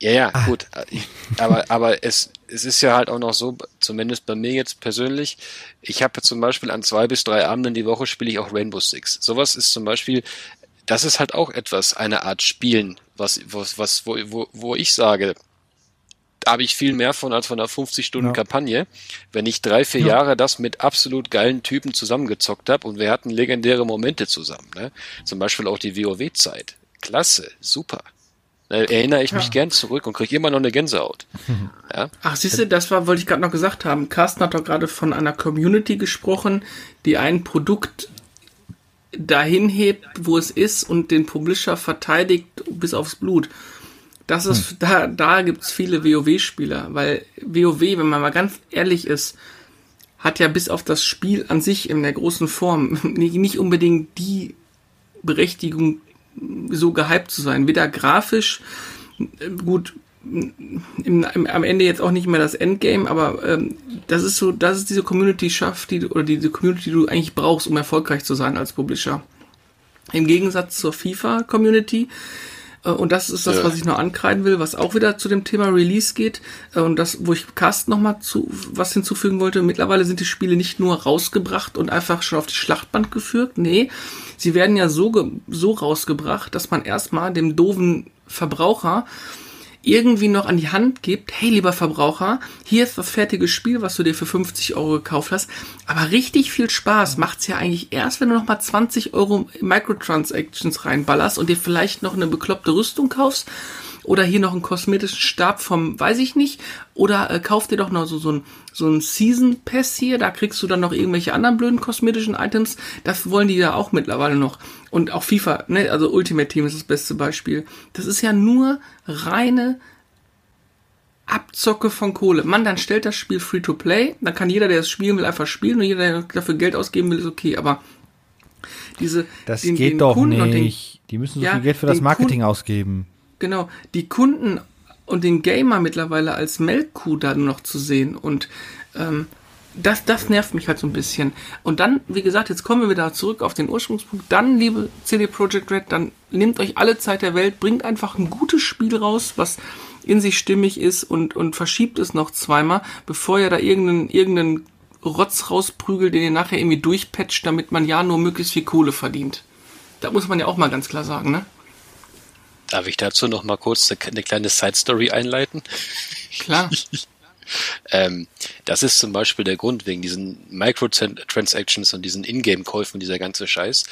Ja, ja, ah. gut. Aber, aber es, es ist ja halt auch noch so, zumindest bei mir jetzt persönlich, ich habe zum Beispiel an zwei bis drei Abenden die Woche spiele ich auch Rainbow Six. Sowas ist zum Beispiel, das ist halt auch etwas, eine Art Spielen, was, was, was, wo, wo, wo ich sage, habe ich viel mehr von als von einer 50-Stunden-Kampagne. Ja. Wenn ich drei, vier ja. Jahre das mit absolut geilen Typen zusammengezockt habe und wir hatten legendäre Momente zusammen. Ne? Zum Beispiel auch die WoW-Zeit. Klasse, super. Da erinnere ich mich ja. gern zurück und kriege immer noch eine Gänsehaut. <laughs> Ja? Ach, siehst du, das war, wollte ich gerade noch gesagt haben. Carsten hat doch gerade von einer Community gesprochen, die ein Produkt dahin hebt, wo es ist und den Publisher verteidigt bis aufs Blut. Das ist, hm. da, da gibt's viele WoW-Spieler, weil WoW, wenn man mal ganz ehrlich ist, hat ja bis auf das Spiel an sich in der großen Form <laughs> nicht unbedingt die Berechtigung, so gehypt zu sein. Weder grafisch, gut, im, im, am Ende jetzt auch nicht mehr das Endgame, aber ähm, das ist so, das ist diese Community schafft, die oder diese Community, die du eigentlich brauchst, um erfolgreich zu sein als Publisher. Im Gegensatz zur FIFA-Community, und das ist das, ja. was ich noch ankreiden will, was auch wieder zu dem Thema Release geht. Äh, und das, wo ich Cast noch mal zu was hinzufügen wollte. Mittlerweile sind die Spiele nicht nur rausgebracht und einfach schon auf die Schlachtband geführt. Nee, sie werden ja so, so rausgebracht, dass man erstmal dem doofen Verbraucher irgendwie noch an die Hand gibt, hey lieber Verbraucher, hier ist das fertige Spiel, was du dir für 50 Euro gekauft hast. Aber richtig viel Spaß macht's ja eigentlich erst, wenn du nochmal 20 Euro Microtransactions reinballerst und dir vielleicht noch eine bekloppte Rüstung kaufst oder hier noch einen kosmetischen Stab vom, weiß ich nicht, oder äh, kauf dir doch noch so, so ein, so ein Season Pass hier, da kriegst du dann noch irgendwelche anderen blöden kosmetischen Items, das wollen die ja auch mittlerweile noch. Und auch FIFA, ne, also Ultimate Team ist das beste Beispiel. Das ist ja nur reine Abzocke von Kohle. Mann, dann stellt das Spiel free to play, dann kann jeder, der es spielen will, einfach spielen und jeder, der dafür Geld ausgeben will, ist okay, aber diese Das den- geht den doch Kunden und den- nicht. die müssen so Ja, viel Geld für das Marketing Kunden- ausgeben. Genau, die Kunden und den Gamer mittlerweile als Melkkuh da nur noch zu sehen und ähm, das, das nervt mich halt so ein bisschen. Und dann, wie gesagt, jetzt kommen wir wieder zurück auf den Ursprungspunkt. Dann, liebe CD Projekt Red, dann nehmt euch alle Zeit der Welt, bringt einfach ein gutes Spiel raus, was in sich stimmig ist und, und verschiebt es noch zweimal, bevor ihr da irgendeinen, irgendeinen Rotz rausprügelt, den ihr nachher irgendwie durchpatcht, damit man ja nur möglichst viel Kohle verdient. Da muss man ja auch mal ganz klar sagen, ne? Darf ich dazu noch mal kurz eine, eine kleine Side-Story einleiten? Klar. <laughs> Ähm, das ist zum Beispiel der Grund wegen diesen Microtransactions und diesen Ingame-Käufen, dieser ganze Scheiß,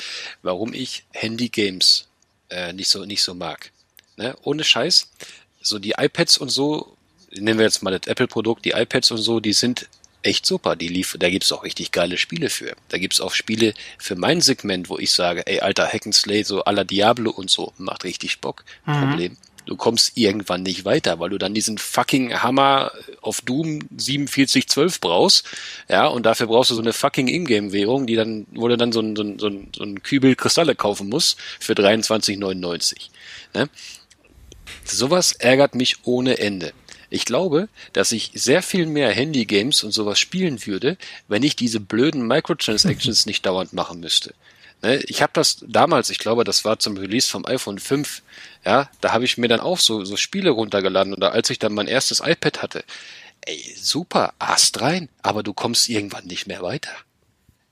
warum ich Handy-Games äh, nicht so nicht so mag. Ne? Ohne Scheiß, so die iPads und so, nehmen wir jetzt mal das Apple-Produkt, die iPads und so, die sind echt super. Die lief, da gibt's auch richtig geile Spiele für. Da gibt's auch Spiele für mein Segment, wo ich sage, ey, alter Hack'n'Slay, so à la Diablo und so, macht richtig Bock. Problem. Du kommst irgendwann nicht weiter, weil du dann diesen fucking Hammer auf Doom 4712 brauchst, ja, und dafür brauchst du so eine fucking Ingame-Währung, die dann, wo du dann so ein, so ein, so ein, so ein Kübel Kristalle kaufen musst für 23,99. Ne? Sowas ärgert mich ohne Ende. Ich glaube, dass ich sehr viel mehr Handy-Games und sowas spielen würde, wenn ich diese blöden Microtransactions <laughs> nicht dauernd machen müsste. Ne, Ich habe das damals, ich glaube, das war zum Release vom iPhone 5, ja, da habe ich mir dann auch so, so Spiele runtergeladen oder als ich dann mein erstes iPad hatte, ey, super, Ast rein, aber du kommst irgendwann nicht mehr weiter.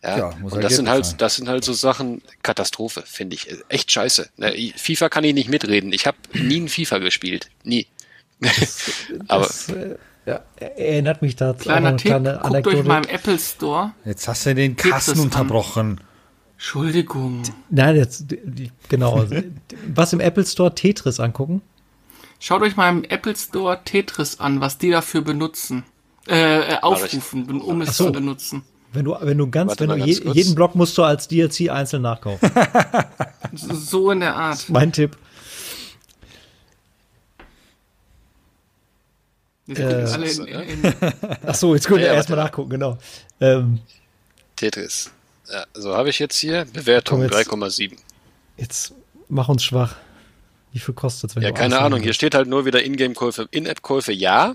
Ja, Ja, muss und das sind halt, bezahlen. das sind halt so Sachen, Katastrophe, finde ich. Echt scheiße. Ne, FIFA kann ich nicht mitreden. Ich habe nie ein FIFA gespielt. Nie. <laughs> aber Das, äh, ja, erinnert mich dazu Kleiner eine Tipp, guckt euch mal im Apple Store. Jetzt hast du den Kasten an. Entschuldigung. Nein, jetzt, genau. Was im Apple Store Tetris angucken. Schaut euch mal im Apple Store Tetris an, was die dafür benutzen. Äh, äh aufrufen, um es so. zu benutzen. Wenn du, wenn du ganz, Warte wenn du ganz je, jeden Block musst du als DLC einzeln nachkaufen. So in der Art. mein Tipp. Jetzt Äh, alle in, in, in, <laughs> Ach so, jetzt könnt ihr Ja, erstmal nachgucken, genau. Ähm, Tetris. Ja, so habe ich jetzt hier Bewertung Komm, jetzt- 3,7. jetzt mach uns schwach. Wie viel kostet's, wenn Ja, keine Ahnung. Hier steht halt nur wieder Ingame-Käufe. In-App-Käufe ja.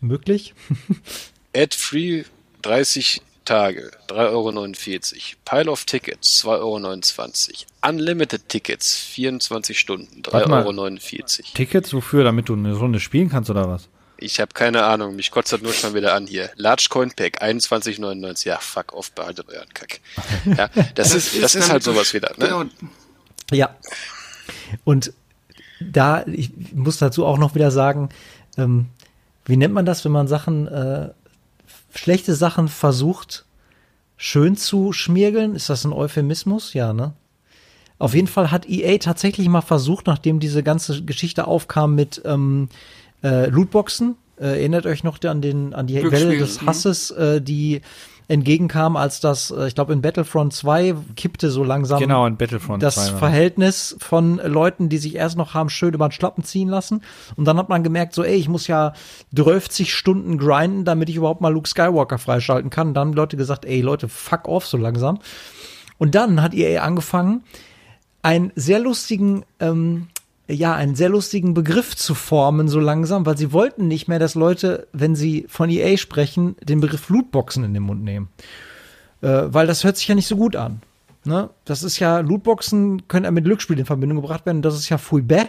Möglich? <laughs> Ad-free 30 Tage, 3,49 Euro. Pile of Tickets, 2,29 Euro. Unlimited Tickets, 24 Stunden, Warte mal. 3,49 Euro. Tickets wofür? Damit du eine Runde spielen kannst oder was? Ich habe keine Ahnung, mich kotzt das nur schon wieder an hier. Large Coin Pack, 21,99. Ja, fuck off, behaltet euren Kack. <laughs> Ja, das, ist, das ist halt sowas wieder. Ne? Genau, Ja. Und da, ich muss dazu auch noch wieder sagen, ähm, wie nennt man das, wenn man Sachen, äh, schlechte Sachen versucht, schön zu schmiergeln? Ist das ein Euphemismus? Ja, ne? Auf jeden Fall hat EA tatsächlich mal versucht, nachdem diese ganze Geschichte aufkam mit ähm, äh, Lootboxen, äh, erinnert euch noch an den an die Welle des mhm. Hasses, äh, die entgegenkam, als das, äh, ich glaube, in Battlefront 2 kippte so langsam Genau, in Battlefront das 2 war. Verhältnis von Leuten, die sich erst noch haben schön über den Schlappen ziehen lassen. Und dann hat man gemerkt, so, ey, ich muss ja 30 Stunden grinden, damit ich überhaupt mal Luke Skywalker freischalten kann. Dann haben Leute gesagt, ey, Leute, fuck off so langsam. Und dann hat EA angefangen, einen sehr lustigen, ähm, ja, einen sehr lustigen Begriff zu formen, so langsam, weil sie wollten nicht mehr, dass Leute, wenn sie von EA sprechen, den Begriff Lootboxen in den Mund nehmen. Äh, weil das hört sich ja nicht so gut an. Ne? Das ist ja, Lootboxen können ja mit Glücksspiel in Verbindung gebracht werden. Das ist ja fui bäh.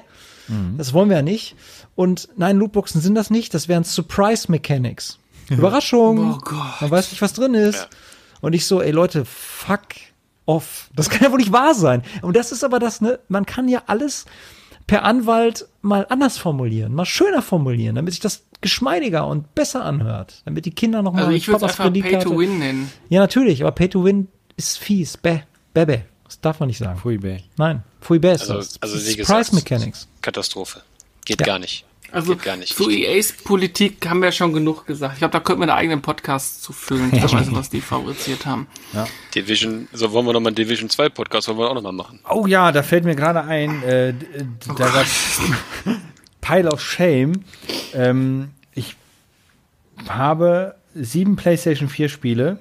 Das wollen wir ja nicht. Und nein, Lootboxen sind das nicht. Das wären Surprise Mechanics. <laughs> Überraschung. Oh Gott. Man weiß nicht, was drin ist. Ja. Und ich so, ey Leute, fuck off. Das kann ja wohl nicht wahr sein. Und das ist aber das, ne, man kann ja alles per Anwalt mal anders formulieren, mal schöner formulieren, damit sich das geschmeidiger und besser anhört, damit die Kinder noch Also mal ich würde es Papas einfach Pay to Win nennen. Ja, natürlich, aber Pay to Win ist fies. Bäh, bäh, Das darf man nicht sagen. Pfui, bäh. Nein, Pfui bäh ist Also, das. also Das wie ist gesagt, Price Mechanics. Katastrophe. Geht Ja. gar nicht. Also Geht gar nicht. zu EAs Politik haben wir ja schon genug gesagt. Ich glaube, da könnten wir einen eigenen Podcast zu füllen, teilweise, was die fabriziert haben. Division, so wollen wir nochmal einen Division 2 Podcast, wollen wir auch nochmal machen. Oh ja, da fällt mir gerade ein, äh, d- da gab's Pile of Shame. Ähm, ich habe sieben PlayStation 4 Spiele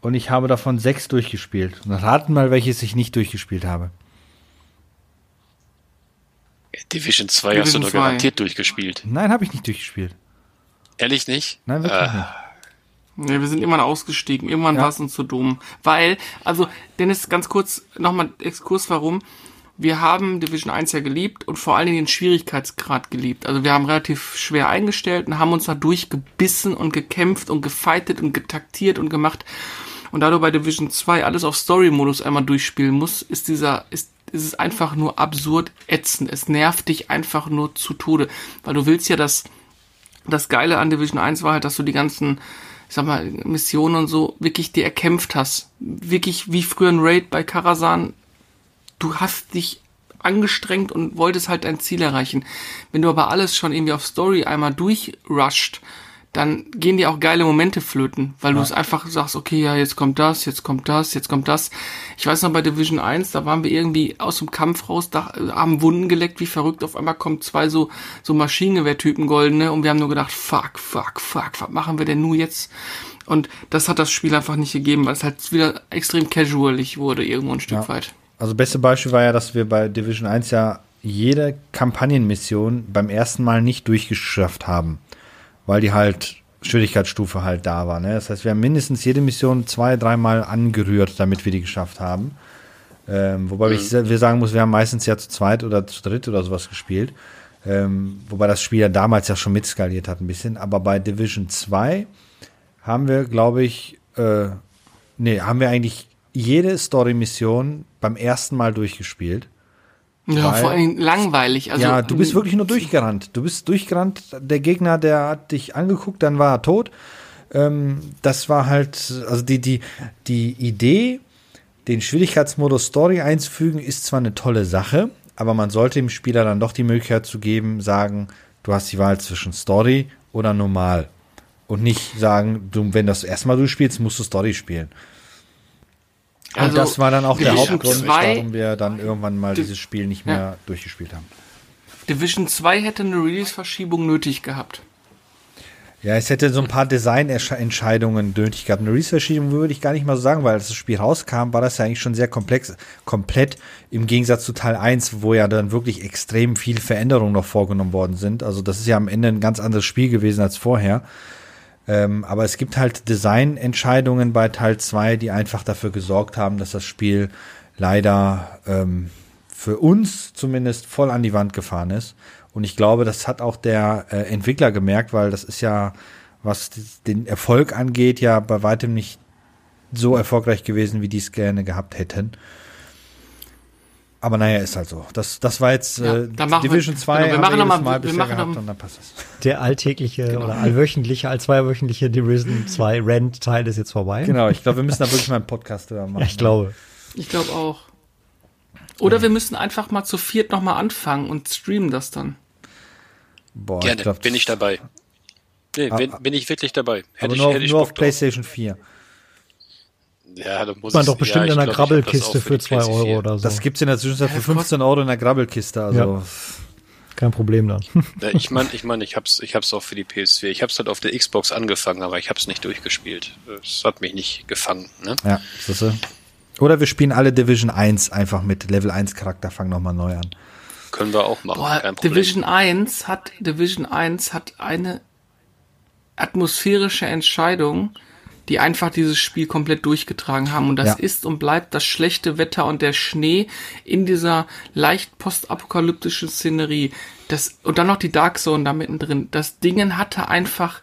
und ich habe davon sechs durchgespielt. Und raten mal, welches ich nicht durchgespielt habe. Division 2 hast Division du doch 2. garantiert durchgespielt. Nein, habe ich nicht durchgespielt. Ehrlich nicht? Nein, wirklich Äh, nicht. Ja, wir sind irgendwann ausgestiegen. Irgendwann Ja. war es uns zu dumm. Weil, also, Dennis, ganz kurz nochmal Exkurs, warum. Wir haben Division 1 ja geliebt und vor allen Dingen den Schwierigkeitsgrad geliebt. Also wir haben relativ schwer eingestellt und haben uns da durchgebissen und gekämpft und gefightet und getaktiert und gemacht. Und da du bei Division 2 alles auf Story-Modus einmal durchspielen musst, ist dieser, ist, ist es einfach nur absurd ätzend. Es nervt dich einfach nur zu Tode. Weil du willst ja das, das Geile an Division 1 war halt, dass du die ganzen, ich sag mal, Missionen und so wirklich dir erkämpft hast. Wirklich wie früher ein Raid bei Karasan. Du hast dich angestrengt und wolltest halt dein Ziel erreichen. Wenn du aber alles schon irgendwie auf Story einmal durchrusht, dann gehen dir auch geile Momente flöten, weil du es einfach sagst, okay, ja, jetzt kommt das, jetzt kommt das, jetzt kommt das. Ich weiß noch bei Division 1, da waren wir irgendwie aus dem Kampf raus, da äh, haben Wunden geleckt, wie verrückt. Auf einmal kommen zwei so, so Maschinengewehrtypen goldene und wir haben nur gedacht, fuck, fuck, fuck, was machen wir denn nur jetzt? Und das hat das Spiel einfach nicht gegeben, weil es halt wieder extrem casualig wurde, irgendwo ein Stück Ja. weit. Also beste Beispiel war ja, dass wir bei Division 1 ja jede Kampagnenmission beim ersten Mal nicht durchgeschafft haben, weil die halt Schwierigkeitsstufe halt da war. Ne? Das heißt, wir haben mindestens jede Mission zwei, dreimal angerührt, damit wir die geschafft haben. Ähm, wobei ich, wir sagen muss, wir haben meistens ja zu zweit oder zu dritt oder sowas gespielt. Ähm, wobei das Spiel ja damals ja schon mitskaliert hat ein bisschen. Aber bei Division 2 haben wir, glaube ich, äh, nee, haben wir eigentlich jede Story-Mission beim ersten Mal durchgespielt. Ja, Weil- vor Dingen langweilig. Also, ja, du bist wirklich nur durchgerannt. Du bist durchgerannt. Der Gegner, der hat dich angeguckt, dann war er tot. Ähm, das war halt, also die, die, die Idee, den Schwierigkeitsmodus Story einzufügen, ist zwar eine tolle Sache, aber man sollte dem Spieler dann doch die Möglichkeit zu geben, sagen, du hast die Wahl zwischen Story oder normal. Und nicht sagen, du, wenn das erstmal durchspielst, musst du Story spielen. Also, und das war dann auch der Hauptgrund, 2 warum wir dann irgendwann mal Di- dieses Spiel nicht Ja. mehr durchgespielt haben. Division 2 hätte eine Release-Verschiebung nötig gehabt. Ja, es hätte so ein paar Designentscheidungen nötig gehabt. Eine Release-Verschiebung würde ich gar nicht mal so sagen, weil als das Spiel rauskam, war das ja eigentlich schon sehr komplex, komplett im Gegensatz zu Teil 1, wo ja dann wirklich extrem viel Veränderungen noch vorgenommen worden sind. Also das ist ja am Ende ein ganz anderes Spiel gewesen als vorher. Ähm, aber es gibt halt Designentscheidungen bei Teil 2, die einfach dafür gesorgt haben, dass das Spiel leider ähm, für uns zumindest voll an die Wand gefahren ist. Und ich glaube, das hat auch der äh, Entwickler gemerkt, weil das ist ja, was den Erfolg angeht, ja bei weitem nicht so erfolgreich gewesen, wie die es gerne gehabt hätten. Aber naja, ist halt so. Das, das war jetzt Ja, äh, Division 2 genau, wir machen wir noch jedes mal- wir bisher machen gehabt noch- und dann passt es. Der alltägliche oder allwöchentliche, allzweiwöchentliche Division 2 Rent-Teil ist jetzt vorbei. Genau, ich glaube, wir müssen da wirklich mal einen Podcast drüber machen. Ja, ich glaube. Ich glaube auch. Oder wir müssen einfach mal zu viert nochmal anfangen und streamen das dann. Boah, Gerne, ich glaub, bin ich dabei. Nee, bin, bin ich wirklich dabei. Hätte Aber ich, nur, hätte ich nur auf Bock drauf. PlayStation 4. Ja, da muss Man ich- doch bestimmt ja, in einer Grabbelkiste für die 2 PlayStation Euro 4. oder so. Das gibt's in der Zwischenzeit für das 15 Euro in der Grabbelkiste. Also Ja. Kein Problem dann. Ja, ich meine, ich meine, ich hab's, ich hab's auch für die PS4. Ich hab's halt auf der Xbox angefangen, aber ich hab's nicht durchgespielt. Es hat mich nicht gefangen. Ne? ja, siehst du? Oder wir spielen alle Division 1 einfach mit Level 1 Charakter, fangen nochmal neu an. Können wir auch machen. Boah, kein Problem. Division 1 hat, Division 1 hat eine atmosphärische Entscheidung, die einfach dieses Spiel komplett durchgetragen haben. Und das Ja. ist und bleibt das schlechte Wetter und der Schnee in dieser leicht postapokalyptischen Szenerie. Das, und dann noch die Dark Zone da mittendrin. Das Dingen hatte einfach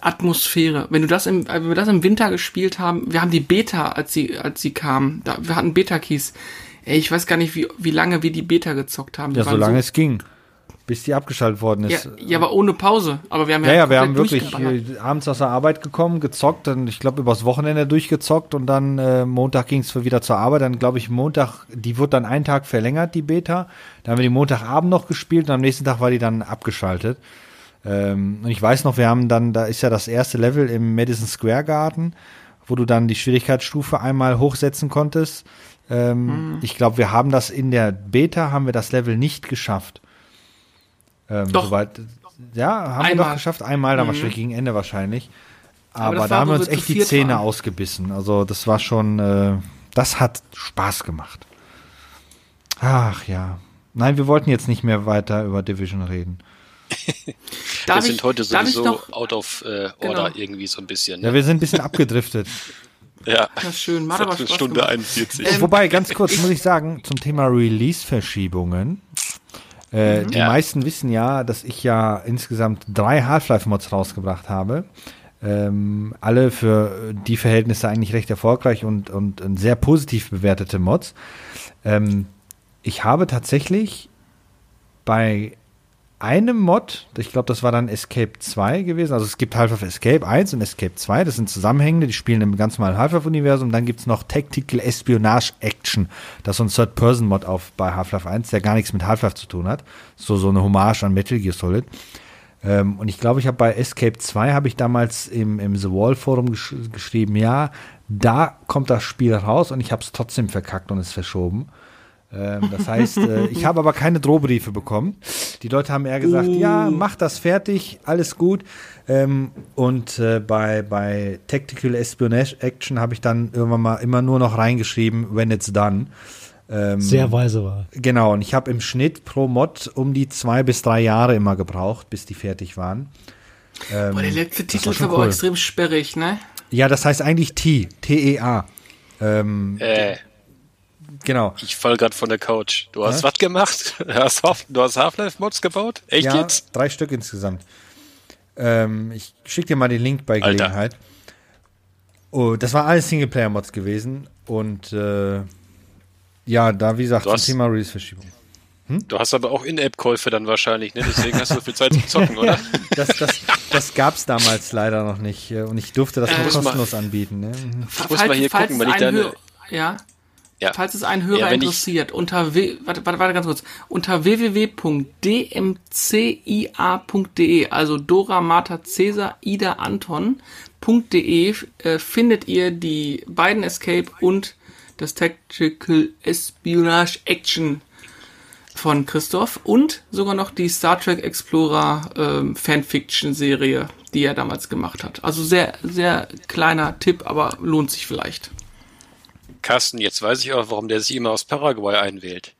Atmosphäre. Wenn du das im, wenn wir das im Winter gespielt haben, wir haben die Beta, als sie, als sie kam, da, wir hatten Beta-Keys. Ey, ich weiß gar nicht, wie, wie lange wir die Beta gezockt haben. Die Ja, solange so, es ging. Bis die abgeschaltet worden ja, ist. ja, aber ohne Pause. Aber wir haben ja, Ja, ja, wir haben wirklich äh, abends aus der Arbeit gekommen, gezockt, dann ich glaube übers Wochenende durchgezockt und dann äh, Montag ging es wieder zur Arbeit. Dann glaube ich Montag, die wurde dann einen Tag verlängert, die Beta. Dann haben wir die Montagabend noch gespielt und am nächsten Tag war die dann abgeschaltet. Ähm, und ich weiß noch, wir haben dann, da ist ja das erste Level im Madison Square Garden, wo du dann die Schwierigkeitsstufe einmal hochsetzen konntest. Ähm, Mhm. Ich glaube, wir haben das in der Beta, haben wir das Level nicht geschafft. Ähm, Doch. Soweit, ja, haben wir Einmal. doch geschafft. Einmal, dann Mhm. wahrscheinlich gegen Ende wahrscheinlich. Aber Aber, da haben wir uns wir echt die Zähne waren. ausgebissen. Also das war schon, äh, das hat Spaß gemacht. Ach ja. Nein, wir wollten jetzt nicht mehr weiter über Division reden. <laughs> Wir ich- sind heute ich sowieso noch, out of äh, order Genau. irgendwie so ein bisschen. Ja, Ne? wir sind ein bisschen abgedriftet. <laughs> Ja, Ja, schön. Macht aber Stunde gemacht. 41. Ähm, Wobei, ganz <laughs> kurz muss ich sagen, zum Thema Release-Verschiebungen. Äh, Die Ja. meisten wissen ja, dass ich ja insgesamt drei Half-Life-Mods rausgebracht habe. Ähm, alle für die Verhältnisse eigentlich recht erfolgreich und, und, und sehr positiv bewertete Mods. Ähm, ich habe tatsächlich bei einem Mod, ich glaube, das war dann Escape 2 gewesen. Also es gibt Half-Life Escape 1 und Escape 2, das sind Zusammenhängende, die spielen im ganz normalen Half-Life-Universum. Dann gibt's noch Tactical Espionage Action. Das ist so ein Third-Person-Mod auf bei Half-Life 1, der gar nichts mit Half-Life zu tun hat. So, so eine Hommage an Metal Gear Solid. Ähm, und ich glaube, ich habe bei Escape 2 habe ich damals im, im The Wall Forum gesch geschrieben, ja, da kommt das Spiel raus und ich habe es trotzdem verkackt und es verschoben. Ähm, das heißt, äh, ich habe aber keine Drohbriefe bekommen. Die Leute haben eher gesagt, ja, mach das fertig, alles gut. Ähm, und äh, bei, bei Tactical Espionage Action habe ich dann irgendwann mal immer nur noch reingeschrieben, when it's done. Ähm, Sehr weise war. Genau, und ich habe im Schnitt pro Mod um die zwei bis drei Jahre immer gebraucht, bis die fertig waren. Ähm, Boah, der letzte Titel war ist aber auch cool. extrem sperrig, ne? Ja, das heißt eigentlich T, T-E-A. Ähm, Äh, genau. ich fall gerade von der Couch. Du hast Ja? was gemacht? <laughs> Du hast, Half- du hast Half-Life-Mods gebaut? Echt ja, jetzt? drei Stück insgesamt. Ähm, ich schicke dir mal den Link bei Alter. Gelegenheit. Oh, das war alles Singleplayer-Mods gewesen und äh, ja, da wie gesagt Du zum hast- Thema Release-Verschiebung. Du hast aber auch In-App-Käufe dann wahrscheinlich, ne? Deswegen hast du so viel Zeit zum Zocken, <laughs> oder? Das, das, das gab es damals leider noch nicht äh, und ich durfte das Äh, nur muss mal- kostenlos anbieten. Ne? Mhm. Ich muss mal hier gucken, wenn ich ein deine- ja, Ja. falls es einen Hörer Ja, interessiert, unter w warte, warte, warte ganz kurz, unter www.dmcia.de, also Dora Martha Cäsar Ida Anton.de äh, findet ihr die beiden Escape und das Tactical Espionage Action von Christoph und sogar noch die Star Trek Explorer ähm, Fanfiction-Serie, die er damals gemacht hat. Also sehr, sehr kleiner Tipp, aber lohnt sich vielleicht. Carsten, jetzt weiß ich auch, warum der sich immer aus Paraguay einwählt.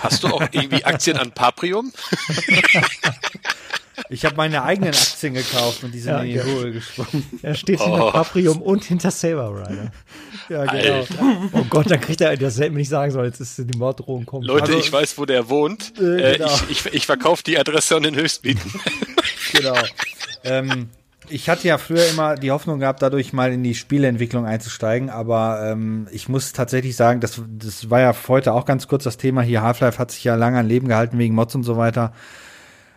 Hast du auch irgendwie Aktien an Paprium? <laughs> Ich habe meine eigenen Aktien gekauft und die sind Ja, in die ja. Höhe gesprungen. Er steht hinter Oh. Paprium und hinter Saber Rider. Ja, genau. Alter. Oh Gott, dann kriegt er, das hätte mir nicht sagen sollen, jetzt ist die Morddrohung kommt. Leute, Also- ich weiß, wo der wohnt. Äh, Äh, genau. ich ich, ich verkaufe die Adresse an den Höchstbieten. genau. ähm, ich hatte ja früher immer die Hoffnung gehabt, dadurch mal in die Spieleentwicklung einzusteigen, aber ähm, ich muss tatsächlich sagen, das, das war ja heute auch ganz kurz das Thema hier. Half-Life hat sich ja lange an Leben gehalten wegen Mods und so weiter.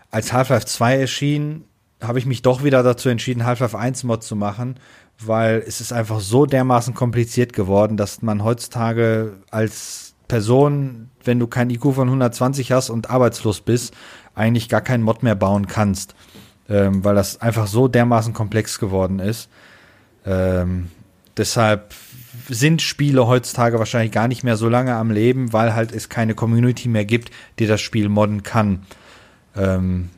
Als Half-Life 2 erschien, habe ich mich doch wieder dazu entschieden, Half-Life 1 Mod zu machen, weil es ist einfach so dermaßen kompliziert geworden, dass man heutzutage als Person, wenn du kein IQ von 120 hast und arbeitslos bist, eigentlich gar keinen Mod mehr bauen kannst ähm, weil das einfach so dermaßen komplex geworden ist. Ähm, deshalb sind Spiele heutzutage wahrscheinlich gar nicht mehr so lange am Leben, weil halt es keine Community mehr gibt, die das Spiel modden kann. Ähm,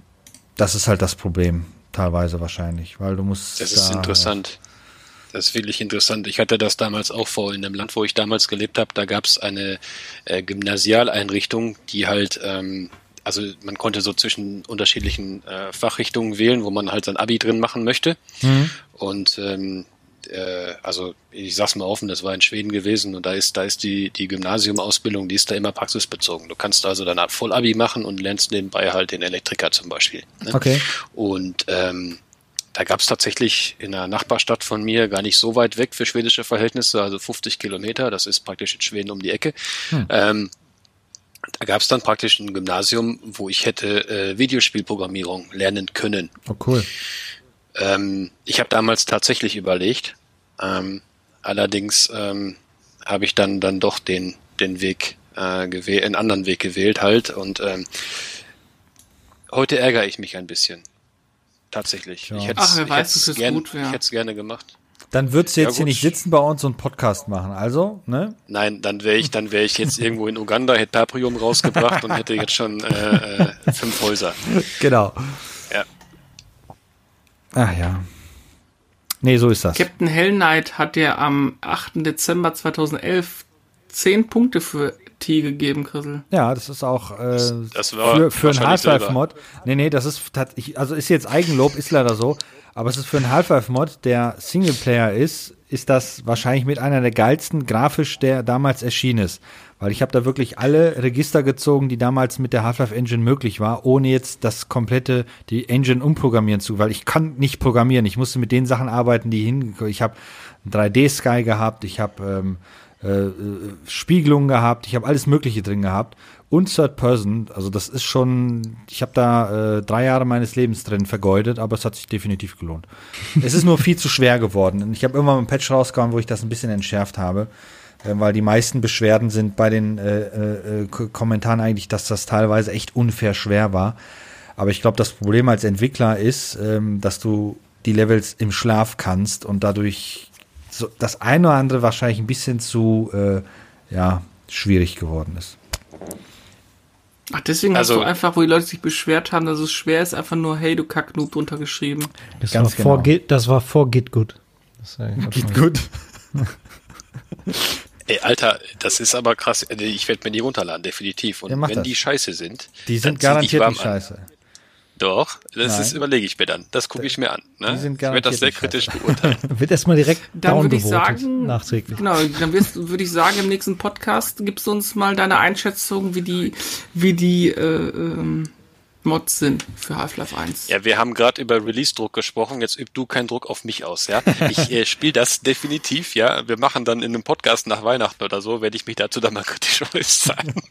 das ist halt das Problem, teilweise wahrscheinlich, weil du musst. Das ist da- interessant. Das ist wirklich interessant. Ich hatte das damals auch vor. In dem Land, wo ich damals gelebt habe, da gab es eine äh, Gymnasialeinrichtung, die halt, ähm, also man konnte so zwischen unterschiedlichen äh, Fachrichtungen wählen, wo man halt sein Abi drin machen möchte. Und ähm, äh, also ich sag's mal offen, das war in Schweden gewesen und da ist, da ist die, die Gymnasiumausbildung, die ist da immer praxisbezogen. Du kannst also dann Vollabi machen und lernst nebenbei halt den Elektriker zum Beispiel. Ne? Okay. Und ähm, da gab es tatsächlich in einer Nachbarstadt von mir, gar nicht so weit weg für schwedische Verhältnisse, also 50 Kilometer, das ist praktisch in Schweden um die Ecke. Hm. Ähm, da gab es dann praktisch ein Gymnasium, wo ich hätte äh, Videospielprogrammierung lernen können. Oh, cool. Ähm, ich habe damals tatsächlich überlegt, ähm, allerdings ähm, habe ich dann dann doch den den Weg äh, gewählt, einen anderen Weg gewählt halt und ähm, heute ärgere ich mich ein bisschen. Tatsächlich. Ja. Ich hätte es gern, ja. gerne gemacht. Dann würdest du jetzt ja, hier nicht sitzen bei uns und Podcast machen, also, ne? Nein, dann wäre ich, dann wäre ich jetzt irgendwo in Uganda, hätte Paprium rausgebracht und hätte jetzt schon äh, äh, fünf Häuser. Genau. Ja. Ach ja. Nee, so ist das. Captain Hell Knight hat ja am 8. Dezember 2011 zehn Punkte für T gegeben, Chrisel. Ja, das ist auch äh, das für, für einen Half-Life-Mod. Nee, nee, das ist also ist jetzt Eigenlob, ist leider so. Aber es ist für einen Half-Life-Mod, der Singleplayer ist, ist das wahrscheinlich mit einer der geilsten grafisch, der damals erschienen ist. Weil ich habe da wirklich alle Register gezogen, die damals mit der Half-Life Engine möglich war, ohne jetzt das komplette, die Engine umprogrammieren zu, weil ich kann nicht programmieren. Ich musste mit den Sachen arbeiten, die hin, ich habe 3D-Sky gehabt, ich habe ähm, äh, Spiegelungen gehabt, ich habe alles Mögliche drin gehabt und Third Person. Also das ist schon, ich habe da äh, drei Jahre meines Lebens drin vergeudet, aber es hat sich definitiv gelohnt. <laughs> es ist nur viel zu schwer geworden. Ich habe immer ein Patch rausgehauen, wo ich das ein bisschen entschärft habe, äh, weil die meisten Beschwerden sind bei den äh, äh, Kommentaren eigentlich, dass das teilweise echt unfair schwer war. Aber ich glaube, das Problem als Entwickler ist, ähm, dass du die Levels im Schlaf kannst und dadurch so das eine oder andere wahrscheinlich ein bisschen zu äh, ja, schwierig geworden ist. Ach, deswegen also, hast du einfach, wo die Leute sich beschwert haben, dass es schwer ist, einfach nur Hey, du Kacknoob drunter geschrieben. Das, Ganz war, genau. vor Git, das war vor Git gut. Git gut. <laughs> Ey, Alter, das ist aber krass. Ich werde mir die runterladen, definitiv. Und wenn das. die scheiße sind, die sind garantiert nicht scheiße. An. Doch, das ist, überlege ich mir dann. Das gucke ich mir an. Ne? ich werde das sehr kritisch beurteilen. <laughs> Wird erstmal direkt dann würde ich sagen, nachträglich. Genau, dann würde ich sagen, im nächsten Podcast gibst du uns mal deine Einschätzung, wie die, wie die äh, ähm, Mods sind für Half-Life 1. Ja, wir haben gerade über Release-Druck gesprochen. Jetzt üb du keinen Druck auf mich aus, ja. Ich äh, <laughs> spiele das definitiv, ja. Wir machen dann in einem Podcast nach Weihnachten oder so, werde ich mich dazu dann mal kritisch äußern. <laughs>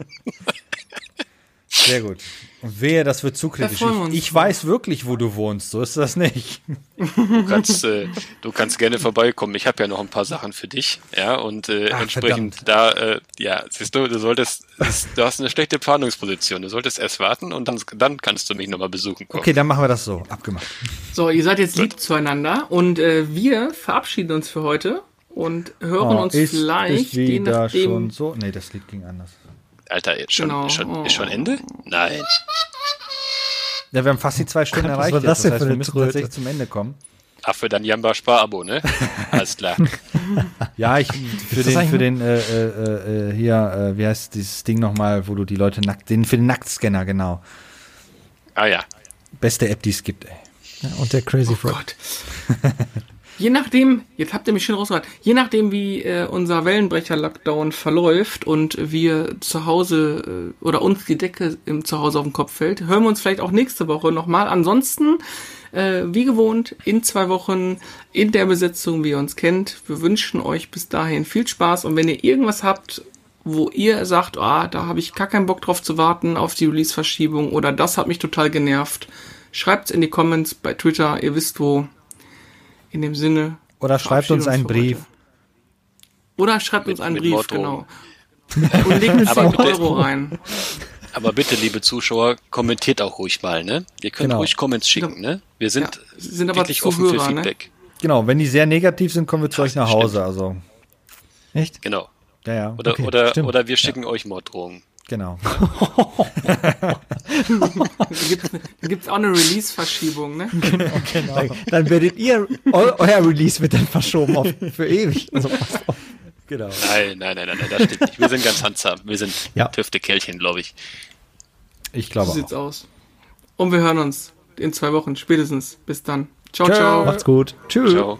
Sehr gut. Und wehe, das wird zu kritisch. Ich, ich weiß wirklich, wo du wohnst. So ist das nicht. Du kannst, äh, du kannst gerne vorbeikommen. Ich habe ja noch ein paar Sachen für dich. Ja, und äh, Ach, entsprechend verdammt. da, äh, ja, siehst du, du solltest, du hast eine schlechte Planungsposition. Du solltest erst warten und dann, dann kannst du mich nochmal besuchen kommen. Okay, dann machen wir das so. Abgemacht. So, ihr seid jetzt lieb zueinander und äh, wir verabschieden uns für heute und hören oh, uns ist, vielleicht ist je nachdem. Schon so? Nee, das Lied ging anders. Alter, schon, genau. schon, ist schon Ende? Nein. Ja, wir haben fast die zwei Stunden Gott, erreicht. Was das, das heißt, wir müssen Tröte. tatsächlich zum Ende kommen. Ach, für dein Jamba Spar-Abo, ne? <laughs> Alles klar. ja, ich für den, für den äh, äh, äh, hier, äh, wie heißt dieses Ding nochmal, wo du die Leute nackt, den für den Nacktscanner, genau. Ah ja. Beste App, die es gibt, ey. Ja, und der Crazy oh Frog. Gott. <laughs> Je nachdem, jetzt habt ihr mich schön rausgehört, je nachdem, wie äh, unser Wellenbrecher-Lockdown verläuft und wir zu Hause äh, oder uns die Decke im Zuhause auf den Kopf fällt, hören wir uns vielleicht auch nächste Woche nochmal. Ansonsten, äh, wie gewohnt, in zwei Wochen in der Besetzung, wie ihr uns kennt. Wir wünschen euch bis dahin viel Spaß und wenn ihr irgendwas habt, wo ihr sagt, ah, da habe ich gar keinen Bock drauf zu warten auf die Release-Verschiebung oder das hat mich total genervt, schreibt's in die Comments bei Twitter, ihr wisst wo. In dem Sinne. Oder schreibt uns einen Brief. Heute. Oder schreibt mit, uns einen Brief, Motto. genau. <laughs> Und legt uns 10 Euro rein. Aber bitte, liebe Zuschauer, kommentiert auch ruhig mal, ne? Ihr könnt genau. ruhig Comments schicken, ne? Wir sind, ja, sind aber wirklich offen für ne? Feedback. Ne? Genau, wenn die sehr negativ sind, kommen wir zu euch nach Hause, stimmt. also. Echt? Genau. Ja, ja. Oder, okay, oder, oder wir schicken ja. euch Morddrohungen. Genau. da gibt es auch eine Release-Verschiebung, ne? <laughs> Genau, genau. Dann, dann werdet ihr, eu, euer Release wird dann verschoben auf, für ewig. <laughs> Also, genau. Nein, nein, nein, nein, nein, das stimmt nicht. Wir sind ganz handsam. Wir sind ja. tüfte Kerlchen, glaube ich. Ich glaube So sieht's auch. aus. Und wir hören uns in zwei Wochen spätestens. Bis dann. Ciao, ciao. ciao. Macht's gut. Tschüss. Ciao.